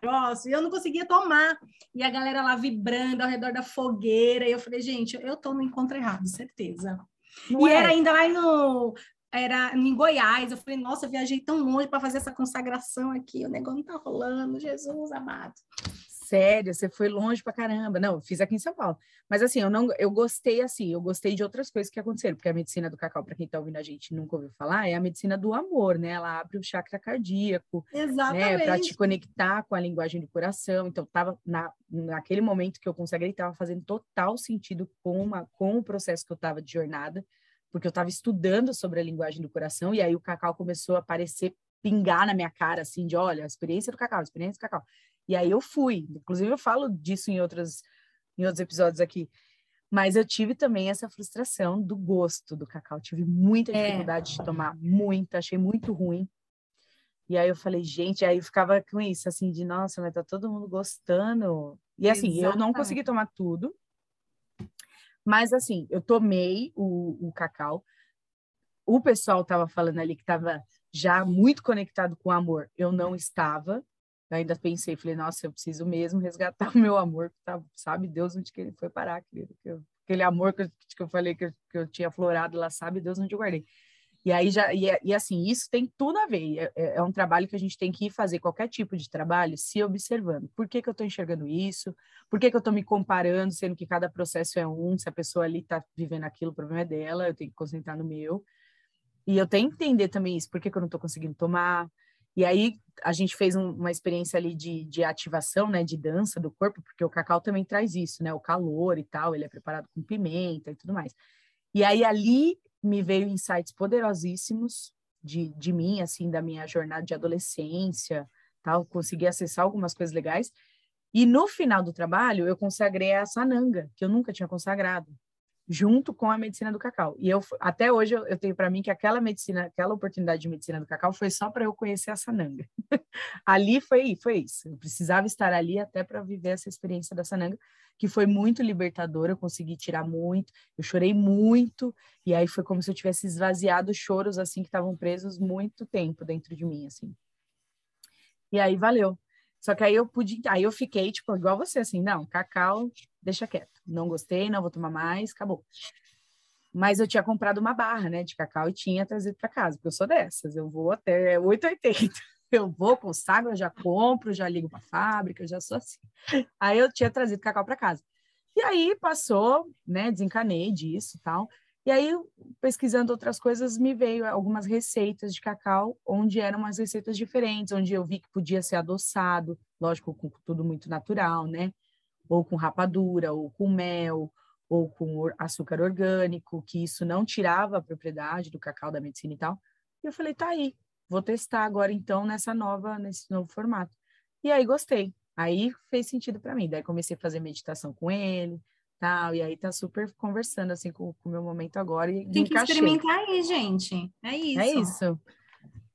negócio, e eu não conseguia tomar. E a galera lá vibrando ao redor da fogueira, e eu falei, gente, eu tô no encontro errado, certeza. Não e é. era ainda lá no. Era em Goiás, eu falei, nossa, eu viajei tão longe para fazer essa consagração aqui, o negócio não tá rolando, Jesus amado sério, você foi longe pra caramba. Não, fiz aqui em São Paulo. Mas assim, eu não eu gostei assim, eu gostei de outras coisas que aconteceram, porque a medicina do cacau, para quem tá ouvindo a gente nunca ouviu falar, é a medicina do amor, né? Ela abre o chakra cardíaco, né? Exatamente. né, para te conectar com a linguagem do coração. Então, tava na naquele momento que eu consagrei, tava fazendo total sentido com uma com o processo que eu tava de jornada, porque eu estava estudando sobre a linguagem do coração e aí o cacau começou a aparecer pingar na minha cara, assim, de olha, a experiência do cacau, a experiência do cacau. E aí eu fui. Inclusive, eu falo disso em, outras, em outros episódios aqui. Mas eu tive também essa frustração do gosto do cacau. tive muita é. dificuldade é. de tomar, muita, achei muito ruim. E aí eu falei, gente, aí eu ficava com isso, assim, de nossa, mas tá todo mundo gostando. E assim, Exatamente. eu não consegui tomar tudo. Mas assim, eu tomei o, o cacau. O pessoal tava falando ali que tava já muito conectado com o amor. Eu não estava. Eu ainda pensei, falei, nossa, eu preciso mesmo resgatar o meu amor, tá, sabe Deus onde que ele foi parar, querido. Aquele amor que eu, que eu falei que eu, que eu, tinha florado lá, sabe Deus onde eu guardei. E aí já, e, e assim, isso tem tudo a ver. É, é, é, um trabalho que a gente tem que ir fazer qualquer tipo de trabalho se observando. Por que, que eu estou enxergando isso? Por que, que eu estou me comparando, sendo que cada processo é um? Se a pessoa ali está vivendo aquilo, o problema é dela, eu tenho que concentrar no meu. E eu tenho que entender também isso, por que, que eu não estou conseguindo tomar, e aí a gente fez um, uma experiência ali de, de ativação, né, de dança do corpo, porque o cacau também traz isso, né, o calor e tal, ele é preparado com pimenta e tudo mais. E aí ali me veio insights poderosíssimos de, de mim, assim, da minha jornada de adolescência, tal, consegui acessar algumas coisas legais. E no final do trabalho, eu consagrei a sananga, que eu nunca tinha consagrado junto com a medicina do cacau. E eu até hoje eu, eu tenho para mim que aquela medicina, aquela oportunidade de medicina do cacau foi só para eu conhecer a sananga. ali foi, foi isso. Eu precisava estar ali até para viver essa experiência da sananga, que foi muito libertadora, eu consegui tirar muito, eu chorei muito, e aí foi como se eu tivesse esvaziado choros assim que estavam presos muito tempo dentro de mim assim. E aí valeu. Só que aí eu pude, aí eu fiquei tipo igual você assim, não, cacau, deixa quieto não gostei, não vou tomar mais, acabou. Mas eu tinha comprado uma barra, né, de cacau e tinha trazido para casa, porque eu sou dessas, eu vou até 8,80. Eu vou, consagro, já compro, já ligo para a fábrica, já sou assim. Aí eu tinha trazido cacau para casa. E aí passou, né, desencanei disso e tal. E aí, pesquisando outras coisas, me veio algumas receitas de cacau, onde eram umas receitas diferentes, onde eu vi que podia ser adoçado, lógico, com tudo muito natural, né? ou com rapadura, ou com mel, ou com açúcar orgânico, que isso não tirava a propriedade do cacau da medicina e tal. E eu falei, tá aí, vou testar agora então nessa nova, nesse novo formato. E aí gostei. Aí fez sentido para mim. Daí comecei a fazer meditação com ele, tal, e aí tá super conversando assim com o meu momento agora e Tem que encaixei. experimentar aí, gente. É isso. É isso.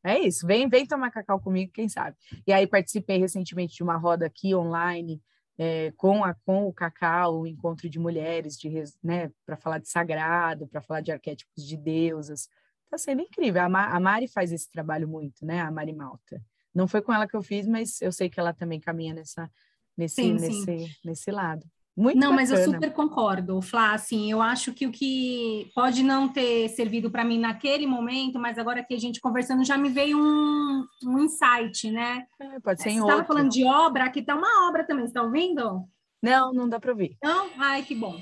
É isso. Vem, vem tomar cacau comigo, quem sabe. E aí participei recentemente de uma roda aqui online é, com, a, com o Cacau, o encontro de mulheres, de, né, para falar de sagrado, para falar de arquétipos de deusas. Está sendo incrível. A, Ma, a, Mari faz esse trabalho muito, né? A Mari Malta. Não foi com ela que eu fiz, mas eu sei que ela também caminha nessa, nesse, sim, nesse, sim. nesse lado. Muito não, bacana. mas eu super concordo, Flá, assim, eu acho que o que pode não ter servido para mim naquele momento, mas agora que a gente conversando já me veio um, um insight, né? É, pode ser em Você estava falando de obra, aqui está uma obra também, você está ouvindo? Não, não dá para ouvir. Não? Ai, que bom.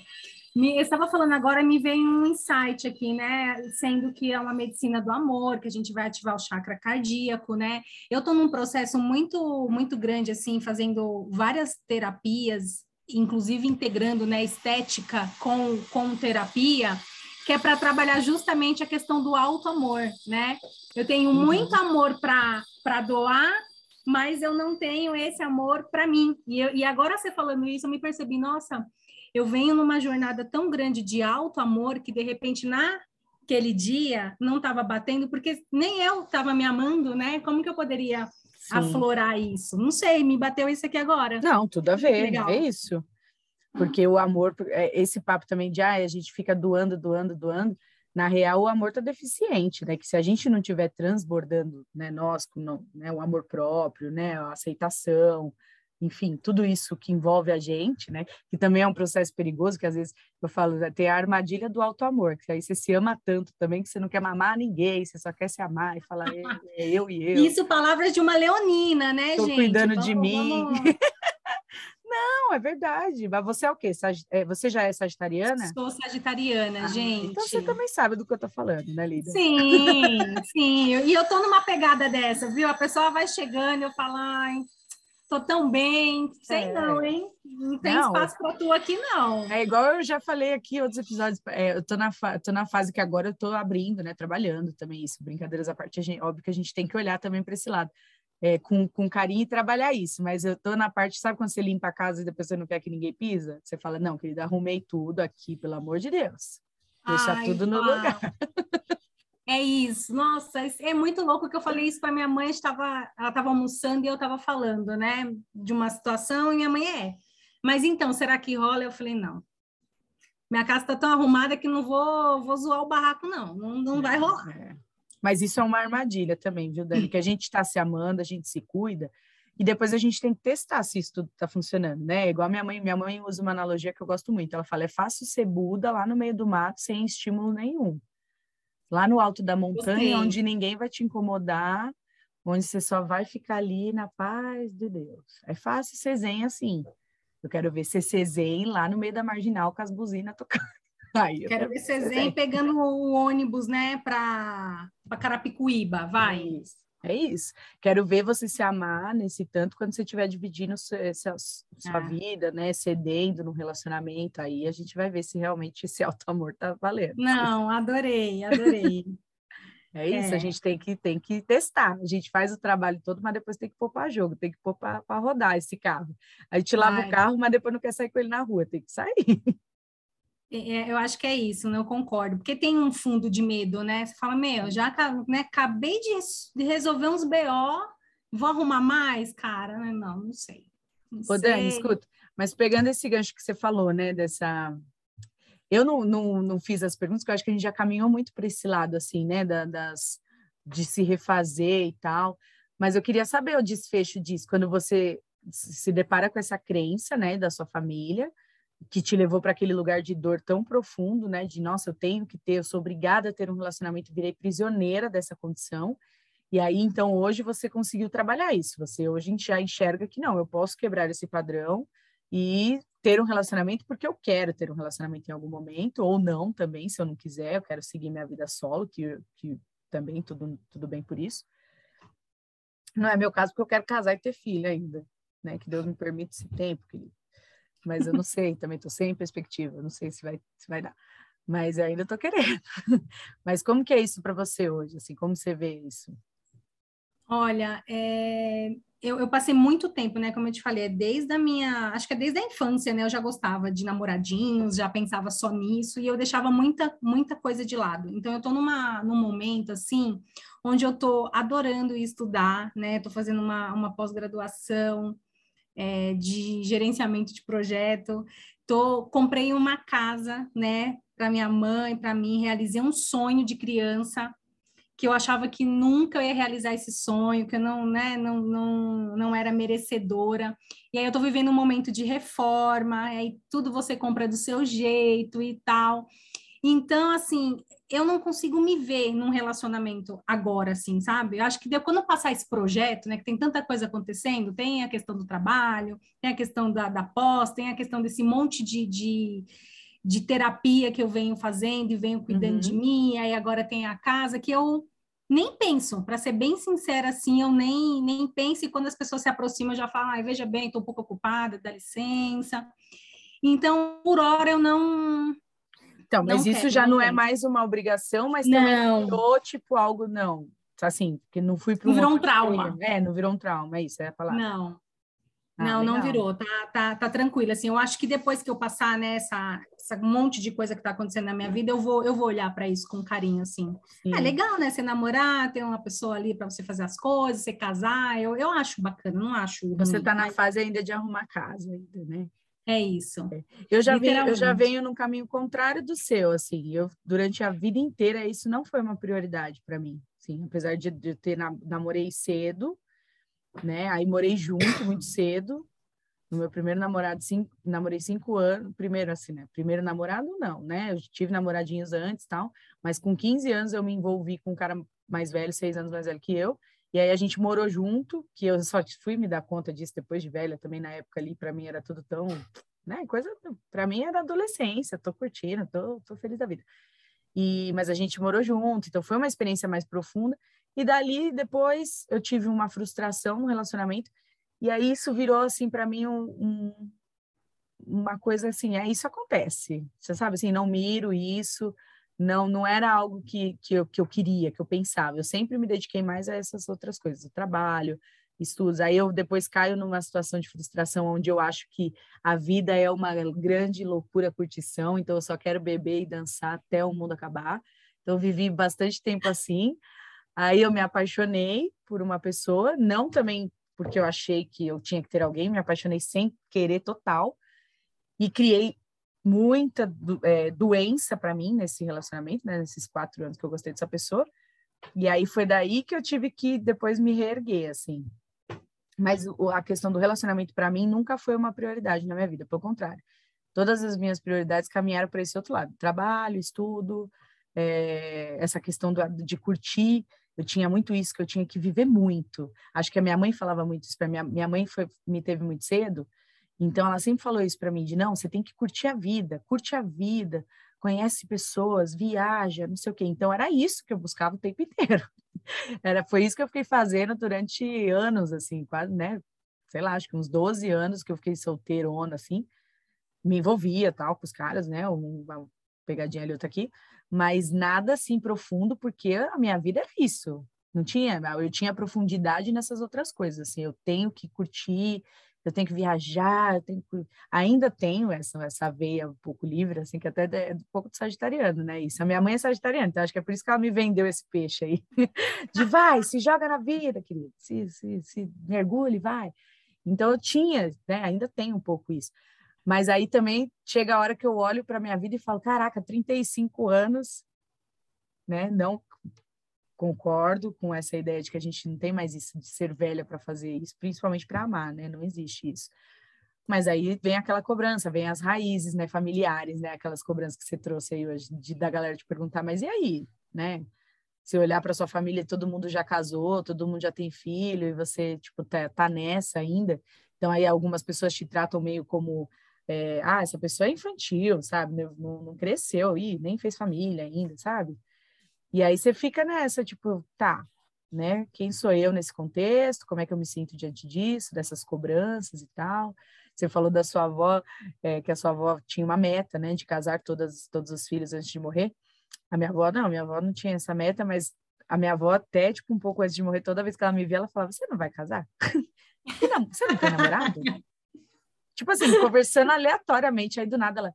Me, eu estava falando agora, me veio um insight aqui, né? Sendo que é uma medicina do amor, que a gente vai ativar o chakra cardíaco, né? Eu estou num processo muito, muito grande, assim, fazendo várias terapias inclusive integrando né, estética com, com terapia, que é para trabalhar justamente a questão do alto amor, né? Eu tenho uhum. muito amor para doar, mas eu não tenho esse amor para mim. E, eu, e agora você falando isso, eu me percebi, nossa, eu venho numa jornada tão grande de alto amor que de repente naquele dia não estava batendo, porque nem eu estava me amando, né? Como que eu poderia Sim. aflorar isso? Não sei, me bateu isso aqui agora. Não, tudo a ver, é isso. Porque o amor, é, esse papo também de ah, a gente fica doando, doando, doando, na real o amor tá deficiente, né? Que se a gente não tiver transbordando, né, nós com né, o amor próprio, né, a aceitação, enfim, tudo isso que envolve a gente, né? Que também é um processo perigoso, que às vezes eu falo, né, tem a armadilha do alto amor, que aí você se ama tanto também que você não quer mamar ninguém, você só quer se amar e falar é, é eu e eu. Isso, palavras de uma leonina, né, Tô gente? cuidando vamos, de mim. Não, é verdade. Mas você é o quê? Sag... É, você já é sagitariana? Sou sagitariana, ah, gente. Então você também sabe do que eu tô falando, né, Lida? Sim, sim. E eu tô numa pegada dessa, viu? A pessoa vai chegando, eu falo, ai, tô tão bem. Sei é. não, hein? Não tem não. espaço para tu aqui, não. É igual eu já falei aqui em outros episódios. É, eu tô na, tô na fase que agora eu tô abrindo, né? Trabalhando também isso. Brincadeiras à parte, gente... óbvio que a gente tem que olhar também para esse lado é, com, com carinho e trabalhar isso. Mas eu tô na parte, sabe quando você limpa a casa e depois você não quer que ninguém pisa? Você fala, não, querida, arrumei tudo aqui, pelo amor de Deus. Deixa Ai, tudo no lugar. É isso. Nossa, é muito louco que eu falei isso para minha mãe, estava, ela estava almoçando e eu estava falando, né, de uma situação e minha mãe é. Mas então, será que rola? Eu falei, não. Minha casa está tão arrumada que não vou, vou zoar o barraco, não. Não, não vai rolar. É. Mas isso é uma armadilha também, viu, Dani? Que a gente está se amando, a gente se cuida, e depois a gente tem que testar se isso tudo está funcionando, né? Igual minha mãe, minha mãe usa uma analogia que eu gosto muito. Ela fala: é fácil ser Buda lá no meio do mato sem estímulo nenhum. Lá no alto da montanha, Gostei. onde ninguém vai te incomodar, onde você só vai ficar ali na paz de Deus. É fácil ser zen assim. Eu quero ver você ser zen lá no meio da marginal com as buzinas tocando. Aí, Quero ver Cezem pegando o ônibus, né, para Carapicuíba, vai. Isso. É isso. Quero ver você se amar nesse tanto quando você estiver dividindo sua, sua, sua ah. vida, né? Cedendo no relacionamento. Aí a gente vai ver se realmente esse auto-amor tá valendo. Não, adorei, adorei. é isso, é. a gente tem que, tem que testar. A gente faz o trabalho todo, mas depois tem que pôr para jogo, tem que pôr para rodar esse carro. A gente lava Ai. o carro, mas depois não quer sair com ele na rua, tem que sair. É, é, eu acho que é isso, né? Eu concordo. Porque tem um fundo de medo, né? Você fala, meu, já né, acabei de, de resolver uns BO, vou arrumar mais, cara? Não, não sei. Não Ô, sei. Dani, escuta, mas pegando esse gancho que você falou, né, dessa... Eu não, não, não fiz as perguntas, porque eu acho que a gente já caminhou muito para esse lado, assim, né, da, das, de se refazer e tal, mas eu queria saber o desfecho disso, quando você se depara com essa crença, né, da sua família, que te levou para aquele lugar de dor tão profundo, né? De nossa, eu tenho que ter, eu sou obrigada a ter um relacionamento, virei prisioneira dessa condição. E aí, então, hoje você conseguiu trabalhar isso. Você hoje já enxerga que não, eu posso quebrar esse padrão e ter um relacionamento porque eu quero ter um relacionamento em algum momento, ou não também, se eu não quiser, eu quero seguir minha vida solo, que, que também tudo, tudo bem por isso. Não é meu caso, porque eu quero casar e ter filho ainda, né? Que Deus me permite esse tempo, querido mas eu não sei, também estou sem perspectiva, não sei se vai, se vai dar. Mas ainda estou querendo. Mas como que é isso para você hoje? Assim, como você vê isso? Olha, é, eu, eu, passei muito tempo, né? Como eu te falei, é desde a minha, acho que é desde a infância, né? Eu já gostava de namoradinhos, já pensava só nisso e eu deixava muita, muita coisa de lado. Então eu estou numa, num momento assim, onde eu estou adorando estudar, né? Estou fazendo uma, uma pós-graduação, é, de gerenciamento de projeto. Tô, comprei uma casa, né, para minha mãe, para mim, realizei um sonho de criança que eu achava que nunca ia realizar esse sonho, que eu não, né, não, não, não era merecedora. E aí eu estou vivendo um momento de reforma, aí tudo você compra do seu jeito e tal. Então, assim, eu não consigo me ver num relacionamento agora, assim, sabe? Eu acho que quando passar esse projeto, né, que tem tanta coisa acontecendo, tem a questão do trabalho, tem a questão da, da pós, tem a questão desse monte de, de, de terapia que eu venho fazendo e venho cuidando uhum. de mim, aí agora tem a casa, que eu nem penso, para ser bem sincera, assim, eu nem, nem penso, e quando as pessoas se aproximam, eu já falo, ai, veja bem, estou um pouco ocupada, dá licença. Então, por hora, eu não Então, mas não isso quero, já não, não é mais uma obrigação, mas não. também virou tipo algo não. Assim, que não fui para um. Não virou um trauma. É, não virou um trauma, é isso, é a palavra. Não. Ah, não, legal. não virou, tá, tá, tá tranquilo. Assim, eu acho que depois que eu passar nessa né, monte de coisa que tá acontecendo na minha vida, eu vou, eu vou olhar para isso com carinho, assim. Sim. É legal, né? Você namorar, ter uma pessoa ali para você fazer as coisas, você casar, eu, eu acho bacana, não acho. Você ruim, tá na fase ainda de arrumar casa, ainda, né? É isso. É. Eu já venho, eu já venho num caminho contrário do seu, assim. Eu durante a vida inteira isso não foi uma prioridade para mim, sim. Apesar de, de ter namorei cedo, né? Aí morei junto muito cedo. No meu primeiro namorado, cinco, namorei cinco anos. Primeiro, assim, né? Primeiro namorado, não, né? Eu tive namoradinhos antes tal, mas com 15 anos eu me envolvi com um cara mais velho, seis anos mais velho que eu. E aí a gente morou junto, que eu só fui me dar conta disso depois de velha, também na época ali, para mim era tudo tão, né? Coisa, para mim era adolescência, tô curtindo, tô, tô feliz da vida. E, mas a gente morou junto, então foi uma experiência mais profunda. E dali, depois, eu tive uma frustração no relacionamento. E aí isso virou, assim, para mim, um, um, uma coisa assim, é isso acontece. Você sabe, assim, não miro isso, não não era algo que, que, eu, que eu queria, que eu pensava. Eu sempre me dediquei mais a essas outras coisas, o trabalho, estudos. Aí eu depois caio numa situação de frustração onde eu acho que a vida é uma grande loucura curtição, então eu só quero beber e dançar até o mundo acabar. Então eu vivi bastante tempo assim. Aí eu me apaixonei por uma pessoa, não também porque eu achei que eu tinha que ter alguém, me apaixonei sem querer total e criei muita é, doença para mim nesse relacionamento, né, nesses quatro anos que eu gostei dessa pessoa. E aí foi daí que eu tive que depois me reerguer, assim. Mas a questão do relacionamento para mim nunca foi uma prioridade na minha vida, pelo contrário. Todas as minhas prioridades caminharam para esse outro lado: trabalho, estudo, é, essa questão do, de curtir. Eu tinha muito isso, que eu tinha que viver muito. Acho que a minha mãe falava muito isso para minha minha mãe foi me teve muito cedo, então ela sempre falou isso para mim de não, você tem que curtir a vida, curte a vida, conhece pessoas, viaja, não sei o quê. Então era isso que eu buscava o tempo inteiro. Era foi isso que eu fiquei fazendo durante anos assim, quase, né? Sei lá, acho que uns 12 anos que eu fiquei solteirona assim. Me envolvia tal com os caras, né? Uma pegadinha ali outra aqui, mas nada assim profundo, porque a minha vida é isso. Não tinha, eu tinha profundidade nessas outras coisas, assim, eu tenho que curtir, eu tenho que viajar, eu tenho que... ainda tenho essa, essa veia um pouco livre, assim, que até é um pouco de sagitariano, né? Isso. A minha mãe é sagitariana, então acho que é por isso que ela me vendeu esse peixe aí. De vai, se joga na vida, querido, se, se, se mergulhe, vai. Então eu tinha, né? Ainda tenho um pouco isso. Mas aí também chega a hora que eu olho para minha vida e falo, caraca, 35 anos, né? Não concordo com essa ideia de que a gente não tem mais isso de ser velha para fazer isso, principalmente para amar, né? Não existe isso. Mas aí vem aquela cobrança, vem as raízes, né, familiares, né, aquelas cobranças que você trouxe aí hoje de da galera te perguntar, mas e aí, né? Se olhar para sua família, todo mundo já casou, todo mundo já tem filho e você tipo tá, tá nessa ainda. Então aí algumas pessoas te tratam meio como é, ah, essa pessoa é infantil, sabe? Não, não cresceu, e nem fez família ainda, sabe? E aí você fica nessa, tipo, tá, né? Quem sou eu nesse contexto? Como é que eu me sinto diante disso, dessas cobranças e tal? Você falou da sua avó, é, que a sua avó tinha uma meta, né, de casar todas, todos os filhos antes de morrer. A minha avó, não, minha avó não tinha essa meta, mas a minha avó, até, tipo, um pouco antes de morrer, toda vez que ela me via, ela falava: Você não vai casar? Você não tem namorado? Tipo assim, conversando aleatoriamente, aí do nada ela,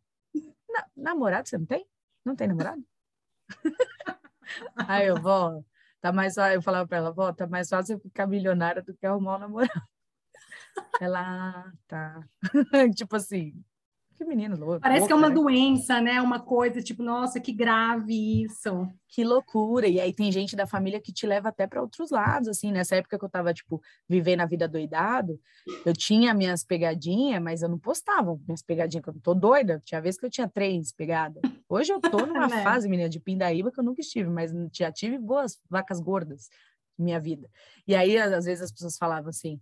namorado você não tem? Não tem namorado? aí eu, vó, tá mais eu falava para ela, vó, tá mais fácil ficar milionária do que arrumar um namorado. Ela, ah, tá. tipo assim, que menino louco. Parece que é uma né? doença, né? Uma coisa tipo, nossa, que grave isso. Que loucura. E aí tem gente da família que te leva até para outros lados, assim. Nessa época que eu tava, tipo, vivendo a vida doidado, eu tinha minhas pegadinhas, mas eu não postava minhas pegadinhas, que eu tô doida. Tinha vez que eu tinha três pegadas. Hoje eu tô numa é. fase, menina, de pindaíba que eu nunca estive, mas já tive boas vacas gordas minha vida. E aí, às vezes, as pessoas falavam assim: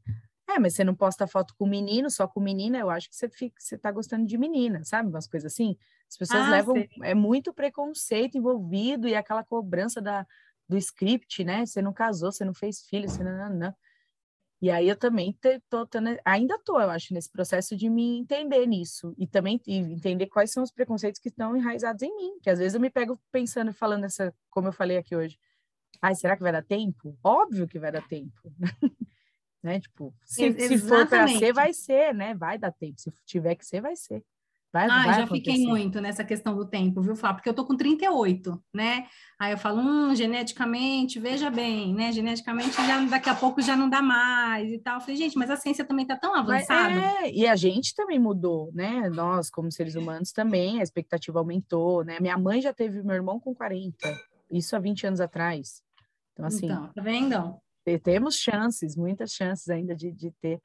é, mas você não posta foto com menino, só com menina, eu acho que você fica, você tá gostando de menina, sabe? Umas coisas assim. As pessoas ah, levam, é muito preconceito envolvido e aquela cobrança da, do script, né? Você não casou, você não fez filho, você não, não, não. E aí eu também tô, tô, ainda tô, eu acho, nesse processo de me entender nisso e também entender quais são os preconceitos que estão enraizados em mim, que às vezes eu me pego pensando e falando essa, como eu falei aqui hoje. Ai, será que vai dar tempo? Óbvio que vai dar tempo. né? Tipo, se, se for para ser, vai ser, né? Vai dar tempo. Se tiver que ser, vai ser. Vai, ah, vai já fiquei muito nessa questão do tempo, viu, Flávio? Porque eu tô com 38, né? Aí eu falo, hum, geneticamente, veja bem, né? Geneticamente, já, daqui a pouco já não dá mais e tal. Eu falei, gente, mas a ciência também tá tão avançada. É, e a gente também mudou, né? Nós, como seres humanos, também, a expectativa aumentou, né? Minha mãe já teve meu irmão com 40, isso há 20 anos atrás. Então, assim. Então, tá vendo? Temos chances, muitas chances ainda de, de ter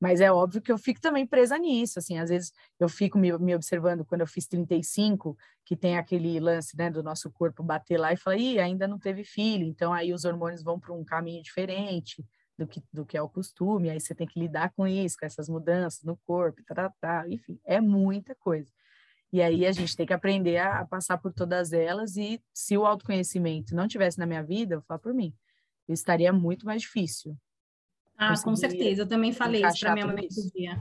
mas é óbvio que eu fico também presa nisso, assim, às vezes eu fico me, me, observando quando eu fiz 35, que tem aquele lance, né, do nosso corpo bater lá e falar, ih, ainda não teve filho, então aí os hormônios vão para um caminho diferente do que, do que é o costume, aí você tem que lidar com isso, com essas mudanças no corpo, tá, tá, tá, enfim, é muita coisa. E aí a gente tem que aprender a, a passar por todas elas e se o autoconhecimento não tivesse na minha vida, eu falo por mim, estaria muito mais difícil, ah, com certeza. Eu também falei isso para minha mãe outro dia.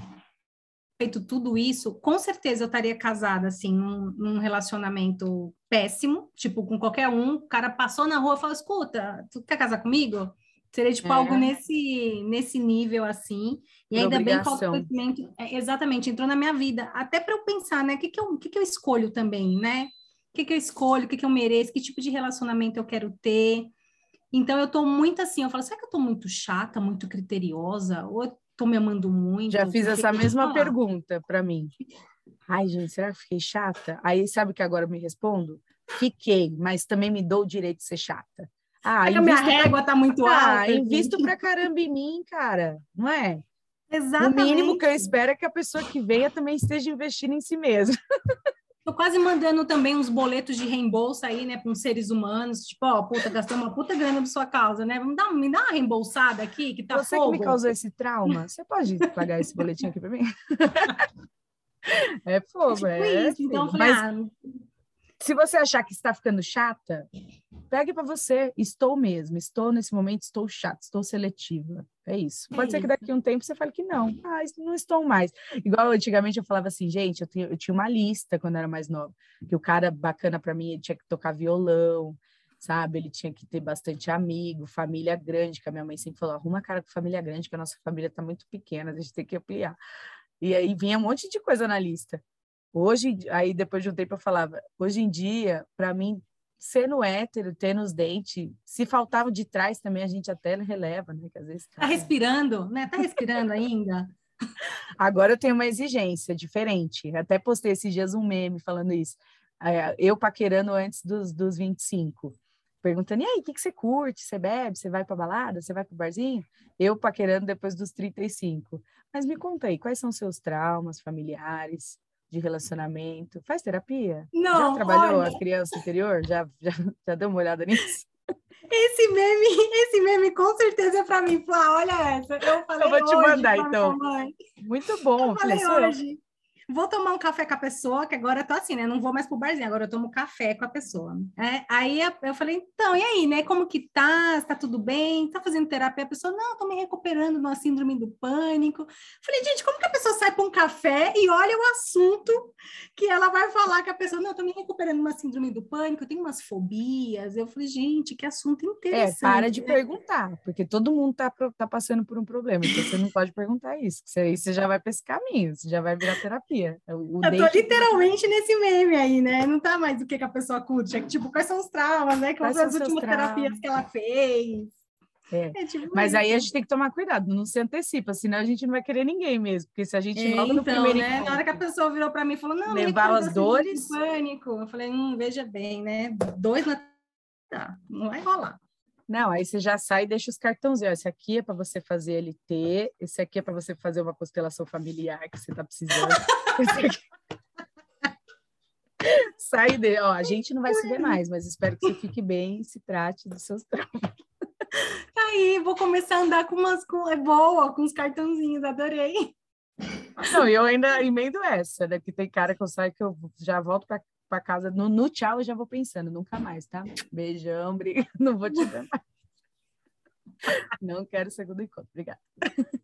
Feito tudo isso, com certeza eu estaria casada, assim, num, num, relacionamento péssimo, tipo, com qualquer um. O cara passou na rua e falou: escuta, tu quer casar comigo? Seria tipo é. algo nesse, nesse nível assim. E Por ainda obrigação. bem que o autoconhecimento é, exatamente entrou na minha vida. Até para eu pensar, né? O que, que, eu, que, que eu escolho também, né? O que, que eu escolho, o que, que eu mereço, que tipo de relacionamento eu quero ter. Então eu tô muito assim, eu falo, será que eu tô muito chata, muito criteriosa? Ou eu tô me amando muito? Já fiz essa mesma pergunta para mim. Ai, gente, será que eu fiquei chata? Aí sabe que agora eu me respondo? Fiquei, mas também me dou o direito de ser chata. Ah, a minha régua tá muito ah, alta. Invisto pra caramba em mim, cara, não é? Exatamente. O mínimo que eu espero é que a pessoa que venha também esteja investindo em si mesma. Tô quase mandando também uns boletos de reembolso aí, né, para uns seres humanos, tipo, ó, puta, gastei uma puta grana por sua causa, né? Vamos dar, me dá uma reembolsada aqui, que tá Você fogo. que me causou esse trauma, você pode pagar esse boletim aqui para mim? é fogo, tipo é. Isso, então, falei, Mas... ah, se você achar que está ficando chata, pegue para você. Estou mesmo, estou nesse momento, estou chata, estou seletiva. É isso. É Pode é ser que daqui a um tempo você fale que não. Ah, não estou mais. Igual antigamente eu falava assim, gente, eu, tinha, eu tinha uma lista quando eu era mais nova, que o cara bacana para mim, ele tinha que tocar violão, sabe? Ele tinha que ter bastante amigo, família grande, que a minha mãe sempre falou, arruma cara com família grande, que a nossa família está muito pequena, a gente tem que ampliar. E aí vinha um monte de coisa na lista. Hoje, aí depois de um tempo eu falava, hoje em dia, para mim, sendo hétero, tendo os dentes, se faltava de trás também a gente até releva, né? Que às vezes tá respirando, né? Tá respirando ainda. Agora eu tenho uma exigência diferente. Até postei esses dias um meme falando isso. É, eu paquerando antes dos, dos 25. Perguntando, e aí, o que, que você curte? Você bebe? Você vai para balada? Você vai para barzinho? Eu paquerando depois dos 35. Mas me conta aí, quais são seus traumas familiares? De relacionamento. Faz terapia? Não. Já trabalhou olha... a criança interior? Já, já, já deu uma olhada nisso? Esse meme, esse meme com certeza é para mim. Flá, olha essa. Eu falei Eu vou te mandar, então. Muito bom. Eu falei hoje vou tomar um café com a pessoa, que agora eu tô assim, né? Não vou mais pro barzinho, agora eu tomo café com a pessoa. É, aí eu falei, então, e aí, né? Como que tá? Tá tudo bem? Tá fazendo terapia? A pessoa, não, tô me recuperando de uma síndrome do pânico. Falei, gente, como que a pessoa sai para um café e olha o assunto que ela vai falar que a pessoa, não, eu tô me recuperando de uma síndrome do pânico, eu tenho umas fobias. Eu falei, gente, que assunto interessante. É, para de perguntar, porque todo mundo tá, tá passando por um problema, então você não pode perguntar isso, que aí você já vai para esse caminho, você já vai virar terapia É o eu tô literalmente nesse meme aí, né? Não tá mais o que, que a pessoa curte. É tipo, quais são os traumas, né? Quais, quais são as últimas terapias que ela fez. É. É, tipo, Mas aí a gente tem que tomar cuidado, não se antecipa, senão a gente não vai querer ninguém mesmo, porque se a gente é, logo então, primeiro né? Na hora que a pessoa virou para mim e falou, não, levar as dores, pânico, eu falei, hum, veja bem, né? Dois na tá, não vai rolar. Não, aí você já sai e deixa os cartãozinhos. Esse aqui é para você fazer LT, esse aqui é para você fazer uma constelação familiar que você está precisando. sai de, ó, a gente não vai se ver mais, mas espero que você fique bem e se trate dos seus traumas. Tá aí, vou começar a andar com umas é boa, com os cartãozinhos, adorei. Não, e eu ainda emendo essa, né? Que tem cara que eu saio que eu já volto para para casa. No, no, tchau eu já vou pensando, nunca mais, tá? Beijão, briga, não vou te dar mais. não quero segundo encontro, obrigada.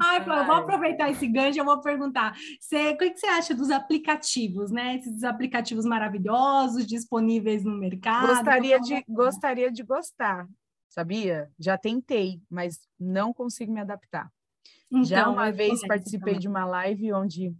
Ai, Flávia, vou aproveitar esse gancho, eu vou perguntar. Você, o que você acha dos aplicativos, né? Esses aplicativos maravilhosos, disponíveis no mercado. Gostaria de, gostaria de gostar, sabia? Já tentei, mas não consigo me adaptar. Então, Já uma vez participei de uma live onde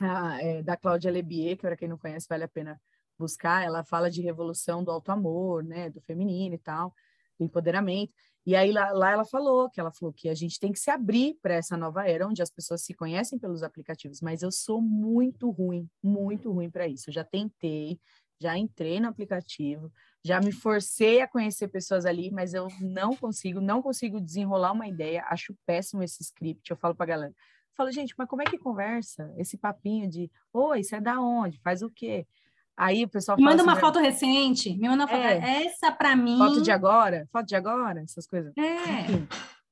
a, é, da Cláudia Lebier, que para quem não conhece vale a pena buscar, ela fala de revolução do alto amor, né, do feminino e tal, do empoderamento. E aí lá, lá ela falou que ela falou que a gente tem que se abrir para essa nova era onde as pessoas se conhecem pelos aplicativos, mas eu sou muito ruim, muito ruim para isso. Eu já tentei, já entrei no aplicativo, já me forcei a conhecer pessoas ali, mas eu não consigo, não consigo desenrolar uma ideia. Acho péssimo esse script. Eu falo para galera, falo, gente, mas como é que conversa? Esse papinho de, oi, você é da onde? Faz o quê? Aí o pessoal me manda assim, uma foto recente, me manda uma foto. É, essa para mim. Foto de agora, foto de agora, essas coisas. É. Enfim,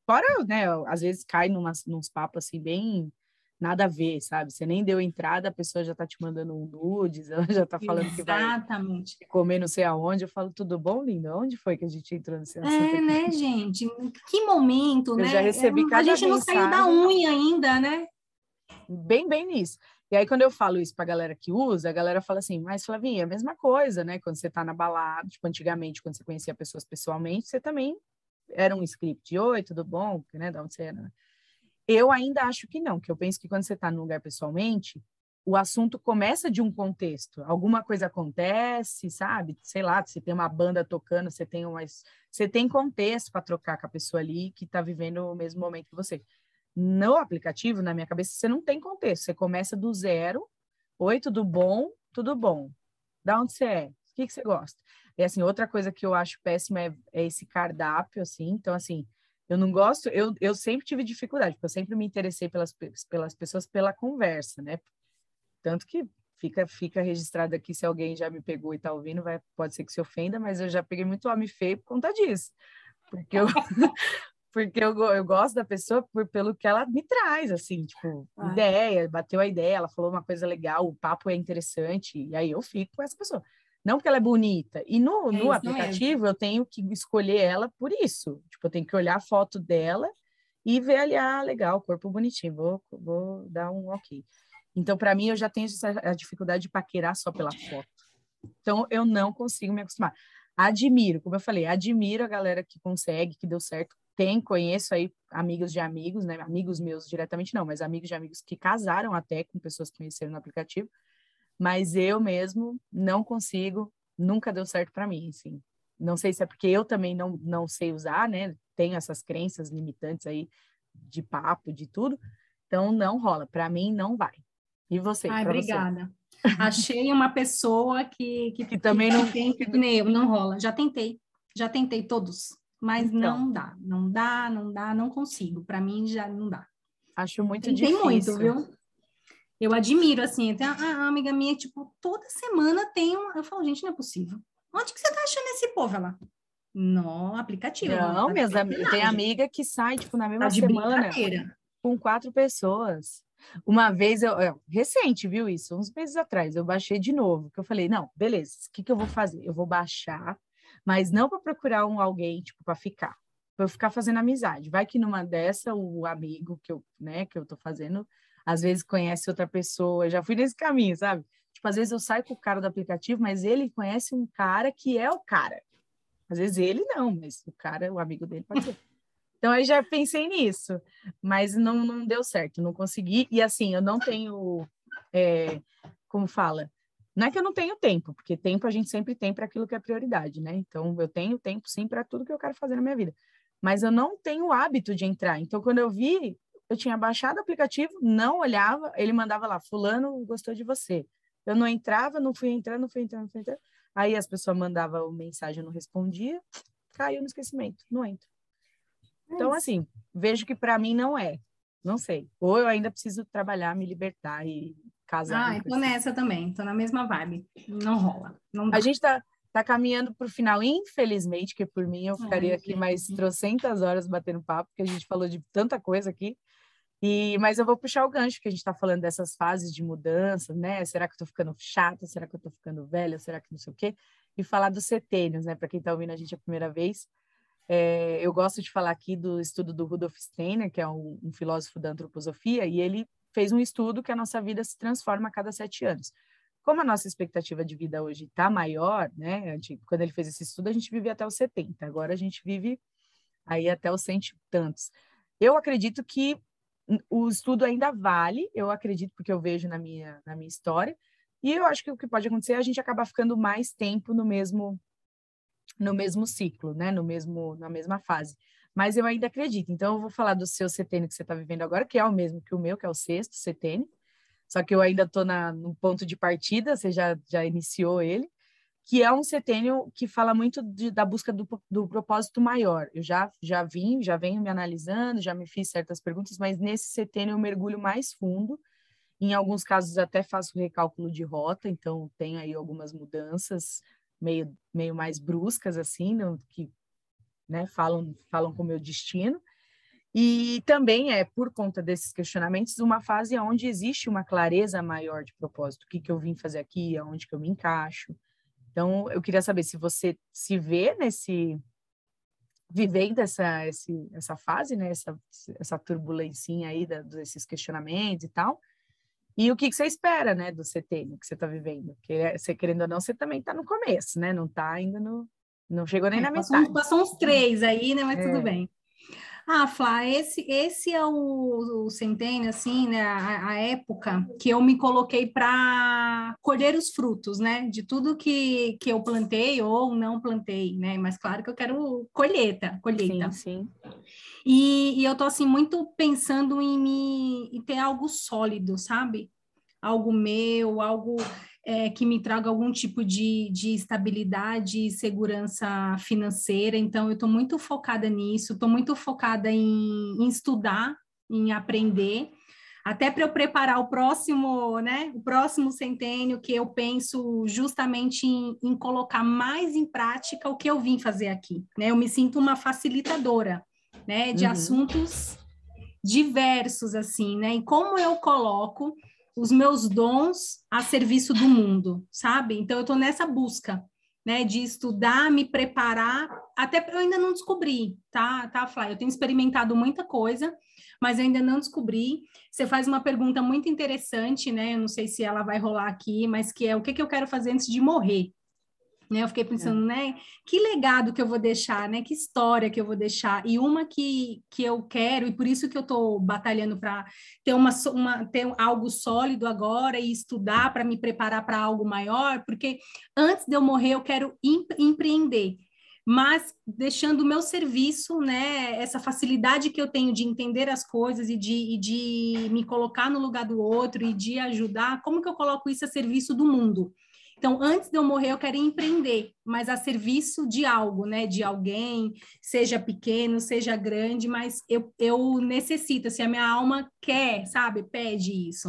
fora, né? Às vezes cai numas, nos papos assim bem nada a ver, sabe? Você nem deu entrada, a pessoa já tá te mandando um nudes, ela já tá falando Exatamente. que vai comer não sei aonde. Eu falo, tudo bom, linda? Onde foi que a gente entrou nesse assunto? É, né, gente? Que momento, eu né? já recebi cada A gente não mensagem. saiu da unha ainda, né? Bem, bem nisso. E aí, quando eu falo isso para a galera que usa, a galera fala assim, mas Flavinha, é a mesma coisa, né? Quando você está na balada, tipo, antigamente, quando você conhecia pessoas pessoalmente, você também era um script. Oi, tudo bom? Né? Da onde você era? Eu ainda acho que não, que eu penso que quando você está no lugar pessoalmente, o assunto começa de um contexto. Alguma coisa acontece, sabe? Sei lá, você tem uma banda tocando, você tem umas, você tem contexto para trocar com a pessoa ali que está vivendo o mesmo momento que você no aplicativo, na minha cabeça, você não tem contexto. Você começa do zero. Oi, tudo bom? Tudo bom. Da onde você é? O que, que você gosta? E assim, outra coisa que eu acho péssima é, é, esse cardápio, assim. Então, assim, eu não gosto, eu, eu sempre tive dificuldade, porque eu sempre me interessei pelas, pelas pessoas pela conversa, né? Tanto que fica, fica registrado aqui se alguém já me pegou e tá ouvindo, vai, pode ser que se ofenda, mas eu já peguei muito homem feio por conta disso. Porque eu, porque eu, eu gosto da pessoa por, pelo que ela me traz, assim, tipo, ah. ideia, bateu a ideia, ela falou uma coisa legal, o papo é interessante, e aí eu fico com essa pessoa. Não porque ela é bonita. E no, é no aplicativo eu tenho que escolher ela por isso. Tipo, eu tenho que olhar a foto dela e ver ali, ah, legal, corpo bonitinho, vou, vou dar um ok. Então, para mim, eu já tenho essa, a dificuldade de paquerar só pela foto. Então, eu não consigo me acostumar. Admiro, como eu falei, admiro a galera que consegue, que deu certo tem, conheço aí amigos de amigos, né? Amigos meus diretamente não, mas amigos de amigos que casaram até com pessoas que conheceram no aplicativo. Mas eu mesmo não consigo, nunca deu certo para mim, assim. Não sei se é porque eu também não, não sei usar, né? Tenho essas crenças limitantes aí de papo, de tudo. Então não rola, para mim não vai. E você? Ai, obrigada. Você? Achei uma pessoa que, que, que também que, não tem, que, nem não rola. Já tentei, já tentei todos mas então. não dá, não dá, não dá, não consigo. Para mim já não dá. Acho muito tem, difícil. Tem muito, viu? Eu admiro, assim, tem a, amiga minha, tipo, toda semana tem um. Eu falo, gente, não é possível. Onde que você tá achando esse povo? Ela, no aplicativo. Não, tá minhas amigas, tem amiga que sai, tipo, na mesma tá semana com quatro pessoas. Uma vez, eu, eu, recente, viu isso? Uns meses atrás, eu baixei de novo, que eu falei, não, beleza, o que, que eu vou fazer? Eu vou baixar mas não para procurar um alguém, tipo, para ficar, para eu ficar fazendo amizade. Vai que numa dessa, o amigo que eu, né, que eu tô fazendo, às vezes conhece outra pessoa, já fui nesse caminho, sabe? Tipo, às vezes eu saio com o cara do aplicativo, mas ele conhece um cara que é o cara. Às vezes ele não, mas o cara, o amigo dele pode ser. Então, aí já pensei nisso, mas não, não deu certo, não consegui. E assim, eu não tenho, é, como fala, não é que eu não tenho tempo, porque tempo a gente sempre tem para aquilo que é prioridade, né? Então, eu tenho tempo sim para tudo que eu quero fazer na minha vida. Mas eu não tenho o hábito de entrar. Então, quando eu vi, eu tinha baixado o aplicativo, não olhava, ele mandava lá, fulano gostou de você. Eu não entrava, não fui entrando, não fui entrando, não fui entrando. Aí as pessoas mandavam mensagem, eu não respondia, caiu no esquecimento, não entro. Então, assim, vejo que para mim não é. Não sei. Ou eu ainda preciso trabalhar, me libertar e casar. Ah, tô nessa também, tô na mesma vibe. Não rola. Não a gente tá, tá caminhando para o final, infelizmente, que por mim eu ficaria Ai, aqui mais trocentas horas batendo papo, porque a gente falou de tanta coisa aqui. E, mas eu vou puxar o gancho que a gente está falando dessas fases de mudança, né? Será que eu tô ficando chata? Será que eu tô ficando velha? Será que não sei o quê? E falar dos setênios, né? Para quem está ouvindo a gente a primeira vez, É, eu gosto de falar aqui do estudo do Rudolf Steiner, que é um, um filósofo da antroposofia, e ele fez um estudo que a nossa vida se transforma a cada sete anos. Como a nossa expectativa de vida hoje está maior, né? Quando ele fez esse estudo, a gente vivia até os 70, agora a gente vive aí até os cento e tantos. Eu acredito que o estudo ainda vale, eu acredito porque eu vejo na minha, na minha história, e eu acho que o que pode acontecer é a gente acabar ficando mais tempo no mesmo no mesmo ciclo, né? No mesmo na mesma fase. Mas eu ainda acredito. Então eu vou falar do seu setênio que você está vivendo agora, que é o mesmo que o meu, que é o sexto setênio. Só que eu ainda estou no ponto de partida, você já já iniciou ele, que é um setênio que fala muito de, da busca do, do propósito maior. Eu já já vim, já venho me analisando, já me fiz certas perguntas, mas nesse setênio eu mergulho mais fundo em alguns casos até faço recálculo de rota, então tem aí algumas mudanças meio, meio mais bruscas assim, no, que né, falam falam com o meu destino. E também é por conta desses questionamentos uma fase onde existe uma clareza maior de propósito, o que que eu vim fazer aqui, aonde que eu me encaixo. Então eu queria saber se você se vê nesse vivendo essa esse, essa fase, né, essa essa turbulência aí da, desses questionamentos e tal e o que, que você espera, né, do CTN que você está vivendo? Porque, é, você querendo ou não, você também está no começo, né? Não está ainda no... Não chegou nem é, na passou, metade. Passou uns três aí, né? Mas é. tudo bem. Ah, Flá, esse, esse é o, o centênio, assim, né? A, a, época que eu me coloquei para colher os frutos, né? De tudo que, que eu plantei ou não plantei, né? Mas claro que eu quero colheita, colheita. Sim, sim. E, e eu tô, assim, muito pensando em me em ter algo sólido, sabe? Algo meu, algo é, que me traga algum tipo de, de estabilidade e segurança financeira. Então, eu estou muito focada nisso, estou muito focada em, em estudar, em aprender, até para eu preparar o próximo, né, o próximo centênio, que eu penso justamente em, em, colocar mais em prática o que eu vim fazer aqui, né? Eu me sinto uma facilitadora, né, de uhum. assuntos diversos assim, né? E como eu coloco os meus dons a serviço do mundo, sabe? Então eu estou nessa busca, né, de estudar, me preparar, até eu ainda não descobri, tá, tá, Flávia? Eu tenho experimentado muita coisa, mas eu ainda não descobri. Você faz uma pergunta muito interessante, né? Eu não sei se ela vai rolar aqui, mas que é o que, que eu quero fazer antes de morrer. Né? Eu fiquei pensando, é. né? Que legado que eu vou deixar, né? Que história que eu vou deixar. E uma que, que eu quero, e por isso que eu estou batalhando para ter, uma, uma, ter algo sólido agora e estudar para me preparar para algo maior, porque antes de eu morrer eu quero empreender mas deixando o meu serviço, né, essa facilidade que eu tenho de entender as coisas e de, e de me colocar no lugar do outro e de ajudar, como que eu coloco isso a serviço do mundo? Então, antes de eu morrer, eu quero empreender, mas a serviço de algo, né? De alguém, seja pequeno, seja grande, mas eu, eu necessito, se assim, a minha alma quer, sabe? Pede isso.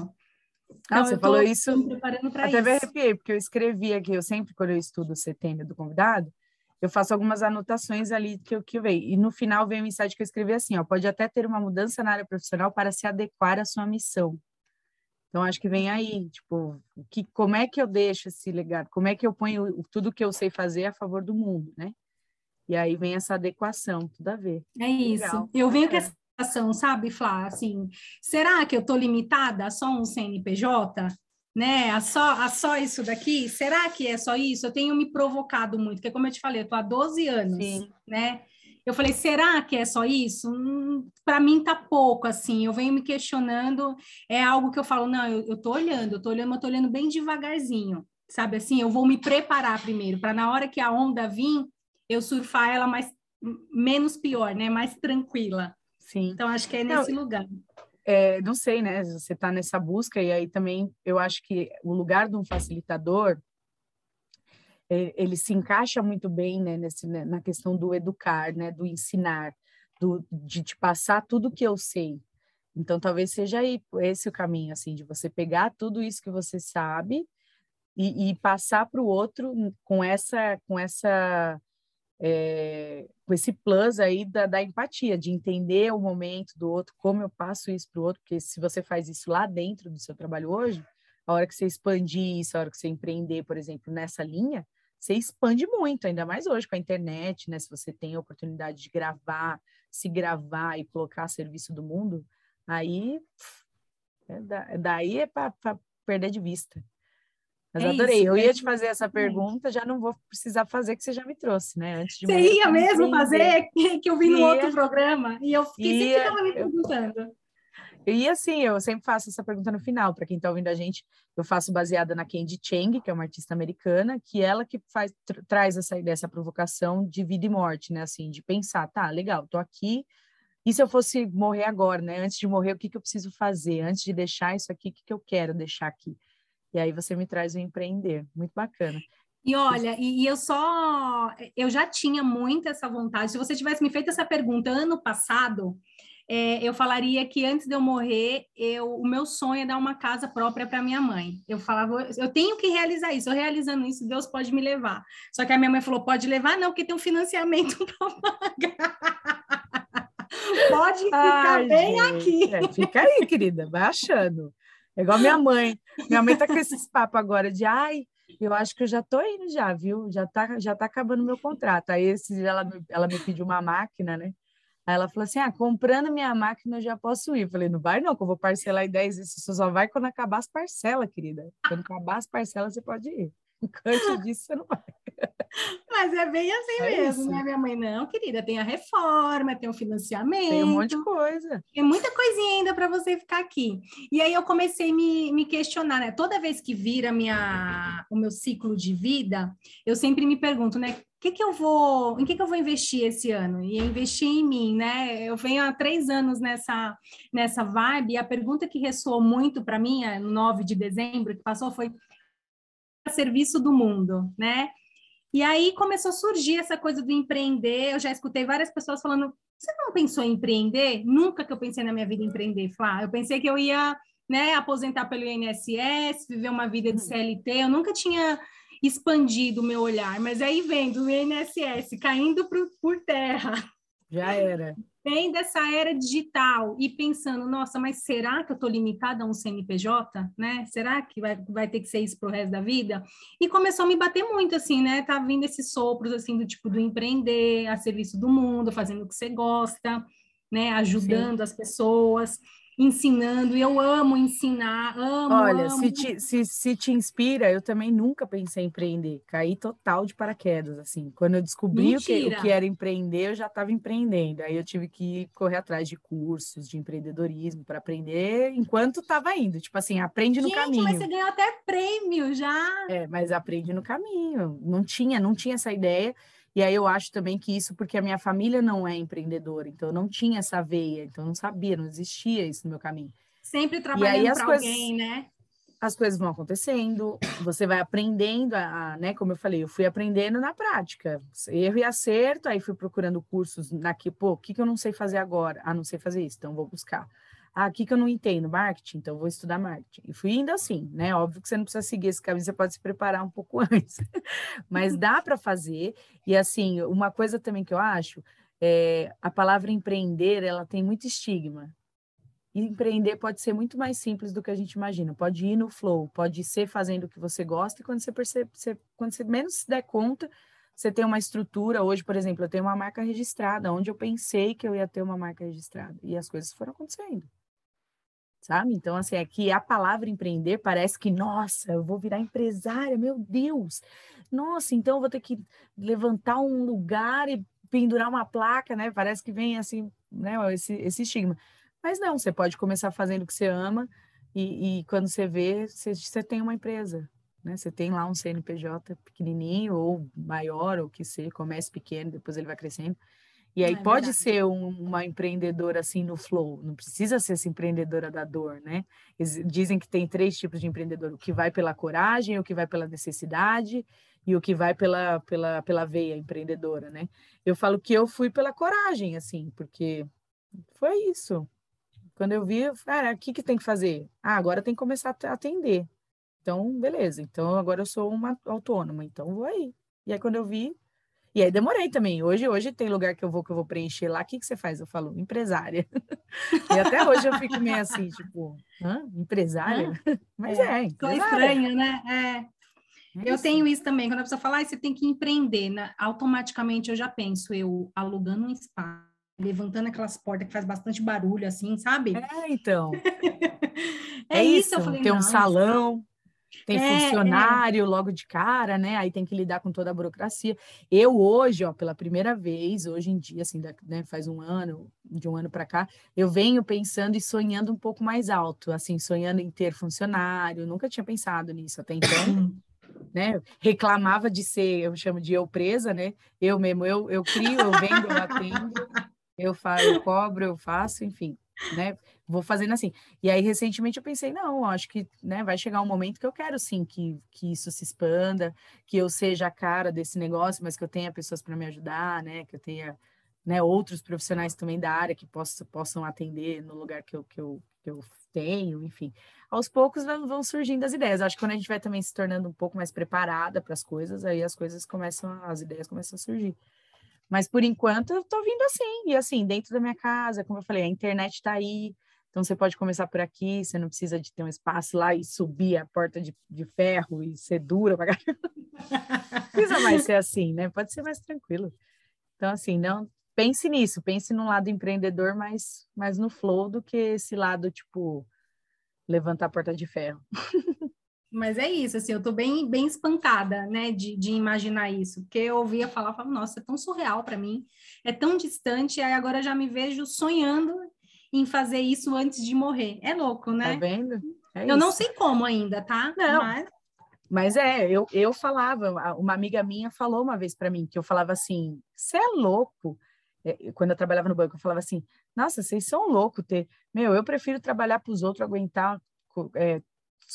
Ah, então, você falou isso. Para isso. Até me arrepiei, porque eu escrevi aqui, eu sempre, quando eu estudo o setembro do convidado, eu faço algumas anotações ali que eu que veio. E no final vem o insight que eu escrevi assim: ó, pode até ter uma mudança na área profissional para se adequar à sua missão. Então, acho que vem aí, tipo, que, como é que eu deixo esse legado? Como é que eu ponho tudo que eu sei fazer a favor do mundo, né? E aí vem essa adequação, tudo a ver. É isso. Legal. Eu venho com essa ação, sabe, Flá? Assim, será que eu estou limitada a só um CNPJ? Né? A só, a só isso daqui? Será que é só isso? Eu tenho me provocado muito, porque como eu te falei, eu estou há 12 anos, Sim. né? Eu falei, será que é só isso? Hum, para mim tá pouco, assim. Eu venho me questionando, é algo que eu falo, não, eu, eu tô olhando, eu tô olhando, mas tô olhando bem devagarzinho, sabe? Assim, eu vou me preparar primeiro, para na hora que a onda vir, eu surfar ela mais menos pior, né? Mais tranquila. Sim. Então acho que é nesse não, lugar. É, não sei, né? Você está nessa busca e aí também eu acho que o lugar de um facilitador ele se encaixa muito bem né, nesse, né, na questão do educar, né, do ensinar, do, de te passar tudo que eu sei. Então, talvez seja esse o caminho, assim, de você pegar tudo isso que você sabe e, e passar para o outro com essa, com essa, é, com esse plus aí da, da empatia, de entender o momento do outro, como eu passo isso para o outro, porque se você faz isso lá dentro do seu trabalho hoje, a hora que você expandir isso, a hora que você empreender, por exemplo, nessa linha, você expande muito, ainda mais hoje com a internet, né? Se você tem a oportunidade de gravar, se gravar e colocar a serviço do mundo, aí é da, daí é para perder de vista. Mas é adorei. Isso, eu ia te fazer essa pergunta, já não vou precisar fazer, que você já me trouxe, né? Antes de você ia mesmo fazer, que eu vi no ia, outro programa, e eu fiquei ia, sempre me perguntando. E assim, eu sempre faço essa pergunta no final, para quem está ouvindo a gente, eu faço baseada na Candy Chang, que é uma artista americana, que ela que faz, tra traz essa ideia, essa provocação de vida e morte, né? Assim, de pensar, tá, legal, tô aqui, e se eu fosse morrer agora, né? Antes de morrer, o que, que eu preciso fazer? Antes de deixar isso aqui, o que, que eu quero deixar aqui? E aí você me traz o empreender, muito bacana. E olha, e, e, eu só, eu já tinha muito essa vontade. Se você tivesse me feito essa pergunta ano passado, é, eu falaria que antes de eu morrer, eu, o meu sonho é dar uma casa própria para minha mãe. Eu falava, eu tenho que realizar isso. Eu realizando isso, Deus pode me levar. Só que a minha mãe falou, pode levar não, porque tem um financiamento para pagar. pode ficar Ai, bem gente. aqui. É, fica aí, querida, vai achando. É igual minha mãe. Minha mãe tá com esses papos agora de, ai, eu acho que eu já tô indo já, viu? Já tá, já tá acabando meu contrato. Aí esse, ela, ela me pediu uma máquina, né? Aí ela falou assim: ah, comprando minha máquina eu já posso ir. Eu falei, não vai não, que eu vou parcelar em 10 vezes. Você só vai quando acabar as parcelas, querida. Quando acabar as parcelas, você pode ir. Antes disso, você não vai. Mas é bem assim é mesmo, isso. né? Minha mãe, não, querida, tem a reforma, tem o financiamento. Tem um monte de coisa. Tem muita coisinha ainda para você ficar aqui. E aí eu comecei a me, me questionar, né? Toda vez que vira minha, o meu ciclo de vida, eu sempre me pergunto, né? que, que eu vou, em que, que eu vou investir esse ano? E investir em mim, né? Eu venho há três anos nessa, nessa vibe, e a pergunta que ressoou muito para mim, no 9 de dezembro, que passou, foi serviço do mundo, né? E aí começou a surgir essa coisa do empreender. Eu já escutei várias pessoas falando: você não pensou em empreender? Nunca que eu pensei na minha vida em empreender, Flá. Eu pensei que eu ia né, aposentar pelo INSS, viver uma vida de CLT. Eu nunca tinha expandido o meu olhar, mas aí vendo o INSS caindo por terra. Já era. Vem dessa era digital e pensando, nossa, mas será que eu estou limitada a um CNPJ, né? Será que vai, vai ter que ser isso para o resto da vida? E começou a me bater muito, assim, né? Tá vindo esses sopros, assim, do tipo do empreender, a serviço do mundo, fazendo o que você gosta, né? Ajudando Sim. as pessoas ensinando, e eu amo ensinar, amo. Olha, amo. Se, te, se, se te inspira, eu também nunca pensei em empreender, caí total de paraquedas, assim. Quando eu descobri o que, o que, era empreender, eu já estava empreendendo, aí eu tive que correr atrás de cursos de empreendedorismo para aprender enquanto estava indo, tipo assim, aprende no Gente, caminho. mas você ganhou até prêmio já. É, mas aprende no caminho, não tinha, não tinha essa ideia, e aí eu acho também que isso porque a minha família não é empreendedora, então eu não tinha essa veia, então eu não sabia, não existia isso no meu caminho. Sempre trabalhando para alguém, né? As coisas vão acontecendo, você vai aprendendo, a, né? Como eu falei, eu fui aprendendo na prática, erro e acerto, aí fui procurando cursos naqui, pô, o que, que eu não sei fazer agora? Ah, não sei fazer isso, então vou buscar. Ah, aqui que eu não entendo marketing, então vou estudar marketing. E fui indo assim, né? Óbvio que você não precisa seguir esse caminho, você pode se preparar um pouco antes, mas dá para fazer. E assim, uma coisa também que eu acho, é, a palavra empreender, ela tem muito estigma. E empreender pode ser muito mais simples do que a gente imagina. Pode ir no flow, pode ser fazendo o que você gosta e quando você percebe, você, quando você menos se der conta, você tem uma estrutura. Hoje, por exemplo, eu tenho uma marca registrada, onde eu pensei que eu ia ter uma marca registrada. E as coisas foram acontecendo sabe? Então, assim, que a palavra empreender parece que, nossa, eu vou virar empresária, meu Deus! Nossa, então eu vou ter que levantar um lugar e pendurar uma placa, né? Parece que vem assim, né? Esse, esse estigma. Mas não, você pode começar fazendo o que você ama e, e quando você vê, você, você tem uma empresa, né? Você tem lá um CNPJ pequenininho ou maior, ou que você comece pequeno, depois ele vai crescendo. E aí é pode verdade. ser um, uma empreendedora assim no flow, não precisa ser essa empreendedora da dor, né? Eles dizem que tem três tipos de empreendedor: o que vai pela coragem, o que vai pela necessidade e o que vai pela, pela, pela veia empreendedora, né? Eu falo que eu fui pela coragem, assim, porque foi isso. Quando eu vi, cara, o que, que tem que fazer? Ah, agora tem que começar a atender. Então, beleza. Então, agora eu sou uma autônoma, então vou aí. E aí, quando eu vi, e aí demorei também. Hoje, hoje tem lugar que eu vou que eu vou preencher lá. O que, que você faz? Eu falo, empresária. e até hoje eu fico meio assim, tipo, Hã? empresária? Hã? Mas é, é empresária. estranho, né? É. É eu tenho isso também, quando a pessoa fala, ah, você tem que empreender, né? automaticamente eu já penso, eu alugando um espaço, levantando aquelas portas que faz bastante barulho, assim, sabe? É, então. é, é, isso, eu falei, tem um salão, tem é, funcionário é. logo de cara, né? Aí tem que lidar com toda a burocracia. Eu hoje, ó, pela primeira vez, hoje em dia, assim, né, faz um ano, de um ano para cá, eu venho pensando e sonhando um pouco mais alto, assim, sonhando em ter funcionário. Nunca tinha pensado nisso até então. né? Reclamava de ser, eu chamo de eu presa, né? Eu mesmo, eu, eu crio, eu vendo, eu atendo, eu, faço, eu cobro, eu faço, enfim, né? Vou fazendo assim. E aí, recentemente, eu pensei, não, acho que né, vai chegar um momento que eu quero, sim, que, que isso se expanda, que eu seja a cara desse negócio, mas que eu tenha pessoas para me ajudar, né? Que eu tenha né, outros profissionais também da área que possam, possam atender no lugar que eu, que eu, que eu tenho, enfim. Aos poucos vão, surgindo as ideias. Acho que quando a gente vai também se tornando um pouco mais preparada para as coisas, aí as coisas começam, as ideias começam a surgir. Mas por enquanto eu tô vindo assim, e assim, dentro da minha casa, como eu falei, a internet está aí, então você pode começar por aqui, você não precisa de ter um espaço lá e subir a porta de, de ferro e ser dura para Não precisa mais ser assim, né? Pode ser mais tranquilo. Então, assim, não pense nisso, pense no lado empreendedor mais, mais no flow do que esse lado, tipo, levantar a porta de ferro. Mas é isso, assim, eu tô bem, bem espantada, né, de, de imaginar isso, porque eu ouvia falar, falava, nossa, é tão surreal para mim, é tão distante, aí agora já me vejo sonhando em fazer isso antes de morrer. É louco, né? Tá vendo? É eu isso. não sei como ainda, tá? Não. Mas... Mas é, eu, eu falava, uma amiga minha falou uma vez para mim, que eu falava assim, você é louco? É, quando eu trabalhava no banco, eu falava assim, nossa, vocês são loucos ter... Meu, eu prefiro trabalhar para os outros, aguentar é,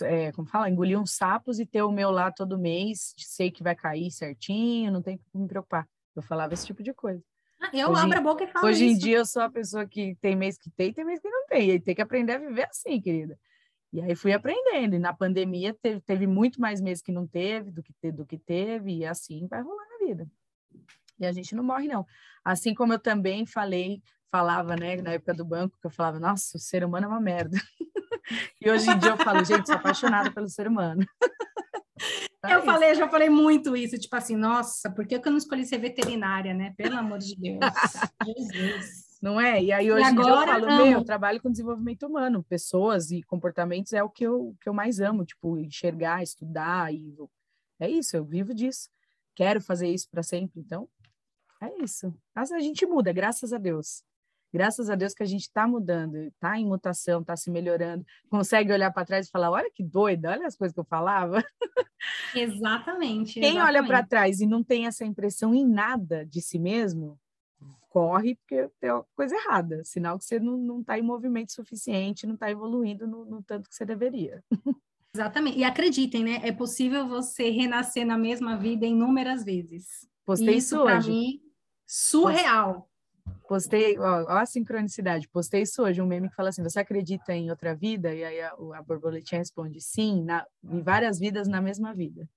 é, como fala, engolir uns sapos e ter o meu lá todo mês, sei que vai cair certinho, não tem que me preocupar. Eu falava esse tipo de coisa. Eu hoje, abro a boca e falo Hoje isso. em dia eu sou a pessoa que tem mês que tem, tem mês que não tem. E tem que aprender a viver assim, querida. E aí fui aprendendo. E na pandemia teve, teve muito mais meses que não teve do que, do que teve, e assim vai rolar na vida. E a gente não morre, não. Assim como eu também falei, falava, né, na época do banco, que eu falava, nossa, o ser humano é uma merda. E hoje em dia eu falo, gente, sou apaixonada pelo ser humano. eu falei, já falei muito isso, tipo assim, nossa, por que eu não escolhi ser veterinária, né? Pelo amor de Deus. Jesus. Não é? E aí hoje e em dia eu falo, meu, eu trabalho com desenvolvimento humano, pessoas e comportamentos é o que eu, que eu mais amo, tipo, enxergar, estudar, e é isso, eu vivo disso. Quero fazer isso para sempre, então é isso. Mas a gente muda, graças a Deus. Graças a Deus que a gente está mudando, está em mutação, está se melhorando, consegue olhar para trás e falar: olha que doida, olha as coisas que eu falava. Exatamente. Quem exatamente. olha para trás e não tem essa impressão em nada de si mesmo, corre porque tem uma coisa errada, sinal que você não está em movimento suficiente, não está evoluindo no, no tanto que você deveria. Exatamente. E acreditem, né? É possível você renascer na mesma vida inúmeras vezes. Postei isso, isso para mim surreal. Postei, ó, ó, a sincronicidade, postei isso hoje, um meme que fala assim, você acredita em outra vida? E aí a, a borboletinha responde, sim, na, em várias vidas na mesma vida.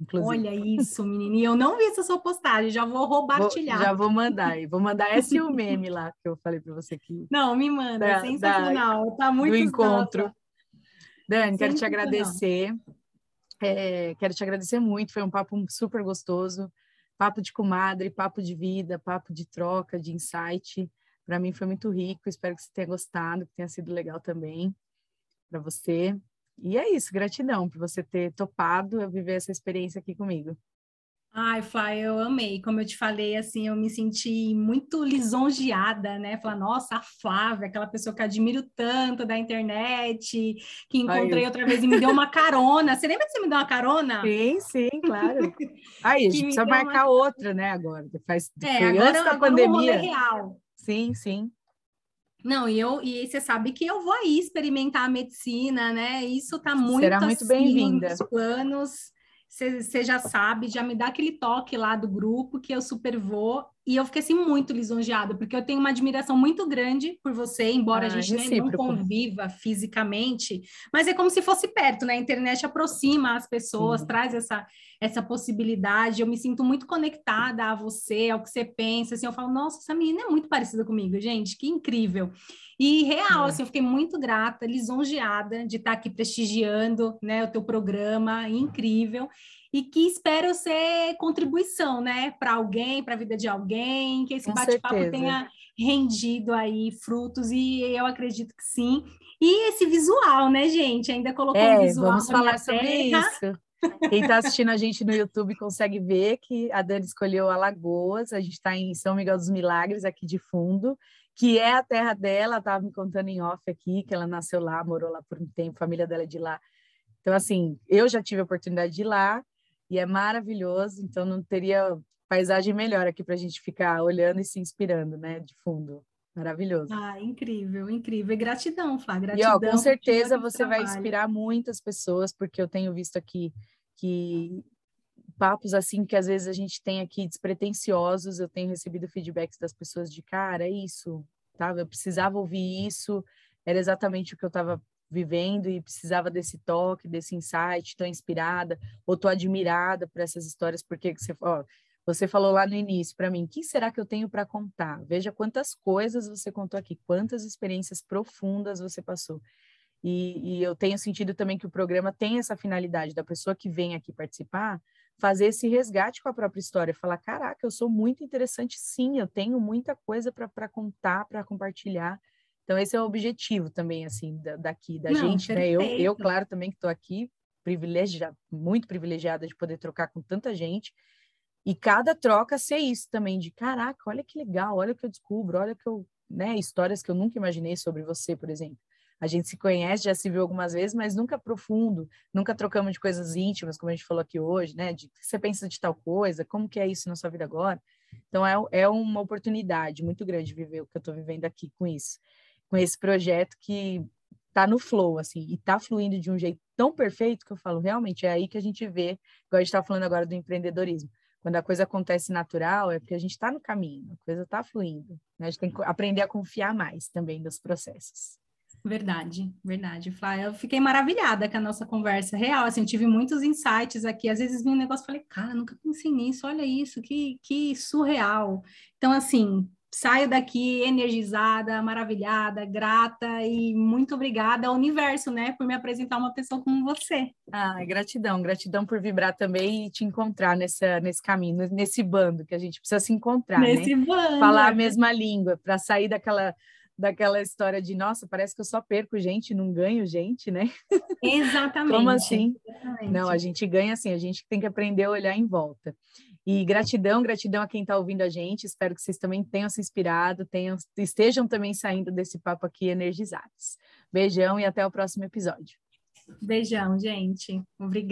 Inclusive. Olha isso, menininha, eu não vi essa sua postagem, já vou roubartilhar. Vou, já vou mandar, vou mandar esse o meme lá que eu falei para você aqui. Não, me manda, da, sensacional, da, tá muito Do encontro. Dani, quero te agradecer, é, quero te agradecer muito, foi um papo super gostoso, papo de comadre, papo de vida, papo de troca, de insight. Para mim foi muito rico, espero que você tenha gostado, que tenha sido legal também para você. E é isso, gratidão por você ter topado viver essa experiência aqui comigo. Ai, Flá, eu amei. Como eu te falei, assim, eu me senti muito lisonjeada, né? Falar, nossa, a Flávia, aquela pessoa que admiro tanto da internet, que encontrei Ai. outra vez e me deu uma carona. Você lembra que você me deu uma carona? Sim, sim, claro. Aí, a gente precisa marcar uma... outra, né, agora. Faz, é, agora, antes da agora pandemia. real. Sim, sim. Não, e eu e você sabe que eu vou aí experimentar a medicina, né? Isso está muito Será muito assim, bem-vinda. nos planos você já sabe, já me dá aquele toque lá do grupo que eu super vou. E eu fiquei assim muito lisonjeada, porque eu tenho uma admiração muito grande por você, embora ah, a gente né, não conviva fisicamente, mas é como se fosse perto, né? A internet aproxima as pessoas, Sim. traz essa, essa possibilidade. Eu me sinto muito conectada a você, ao que você pensa. Assim, eu falo, nossa, essa menina é muito parecida comigo, gente, que incrível. E real, é. assim, eu fiquei muito grata, lisonjeada de estar aqui prestigiando né, o teu programa, incrível. E que espero ser contribuição, né, para alguém, para a vida de alguém, que esse bate-papo tenha rendido aí frutos e eu acredito que sim. E esse visual, né, gente? Ainda colocou é, um visual. Vamos falar sobre isso. Quem está assistindo a gente no YouTube consegue ver que a Dani escolheu Alagoas, a gente está em São Miguel dos Milagres, aqui de fundo, que é a terra dela, estava me contando em off aqui, que ela nasceu lá, morou lá por um tempo, a família dela é de lá. Então, assim, eu já tive a oportunidade de ir lá, e é maravilhoso, então não teria paisagem melhor aqui para a gente ficar olhando e se inspirando, né, de fundo. Maravilhoso. Ah, incrível, incrível. E gratidão, Flá, gratidão. E ó, com certeza você vai inspirar muitas pessoas, porque eu tenho visto aqui que papos assim que às vezes a gente tem aqui despretensiosos, eu tenho recebido feedbacks das pessoas de cara, é isso, tá? Eu precisava ouvir isso, era exatamente o que eu estava vivendo e precisava desse toque, desse insight, tão inspirada, ou tô admirada por essas histórias, porque você, ó, você falou lá no início para mim, o que será que eu tenho para contar? Veja quantas coisas você contou aqui, quantas experiências profundas você passou. E, e, eu tenho sentido também que o programa tem essa finalidade da pessoa que vem aqui participar fazer esse resgate com a própria história, falar: caraca, eu sou muito interessante, sim, eu tenho muita coisa para contar, para compartilhar. Então, esse é o objetivo também, assim, da, daqui, da Não, gente, perfeito. né? Eu, eu, claro, também que estou aqui, privilegiada, muito privilegiada de poder trocar com tanta gente e cada troca ser isso também, de caraca, olha que legal, olha o que eu descubro, olha que eu, né, histórias que eu nunca imaginei sobre você, por exemplo. A gente se conhece, já se viu algumas vezes, mas nunca profundo, nunca trocamos de coisas íntimas, como a gente falou aqui hoje, né? De você pensa de tal coisa, como que é isso na sua vida agora? Então é, é uma oportunidade muito grande viver o que eu estou vivendo aqui com isso, com esse projeto que tá no flow, assim, e tá fluindo de um jeito tão perfeito que eu falo, realmente, é aí que a gente vê, igual a gente está falando agora do empreendedorismo quando a coisa acontece natural, é porque a gente está no caminho, a coisa está fluindo. Né? A gente tem que aprender a confiar mais também nos processos. Verdade, verdade, Flá. Eu fiquei maravilhada com a nossa conversa real. Assim, tive muitos insights aqui. Às vezes vi um negócio e falei, cara, nunca pensei nisso, olha isso, que, que surreal. Então, assim, saio daqui energizada, maravilhada, grata e muito obrigada ao universo, né, por me apresentar uma pessoa como você. Ah, gratidão, gratidão por vibrar também e te encontrar nessa, nesse caminho, nesse bando que a gente precisa se encontrar, né? nesse né? bando. Falar a mesma língua para sair daquela daquela história de nossa, parece que eu só perco gente, não ganho gente, né? Exatamente. Como assim? Exatamente. Não, a gente ganha assim, a gente tem que aprender a olhar em volta. E gratidão, gratidão a quem está ouvindo a gente. Espero que vocês também tenham se inspirado, tenham, estejam também saindo desse papo aqui energizados. Beijão e até o próximo episódio. Beijão, gente. Obrigada.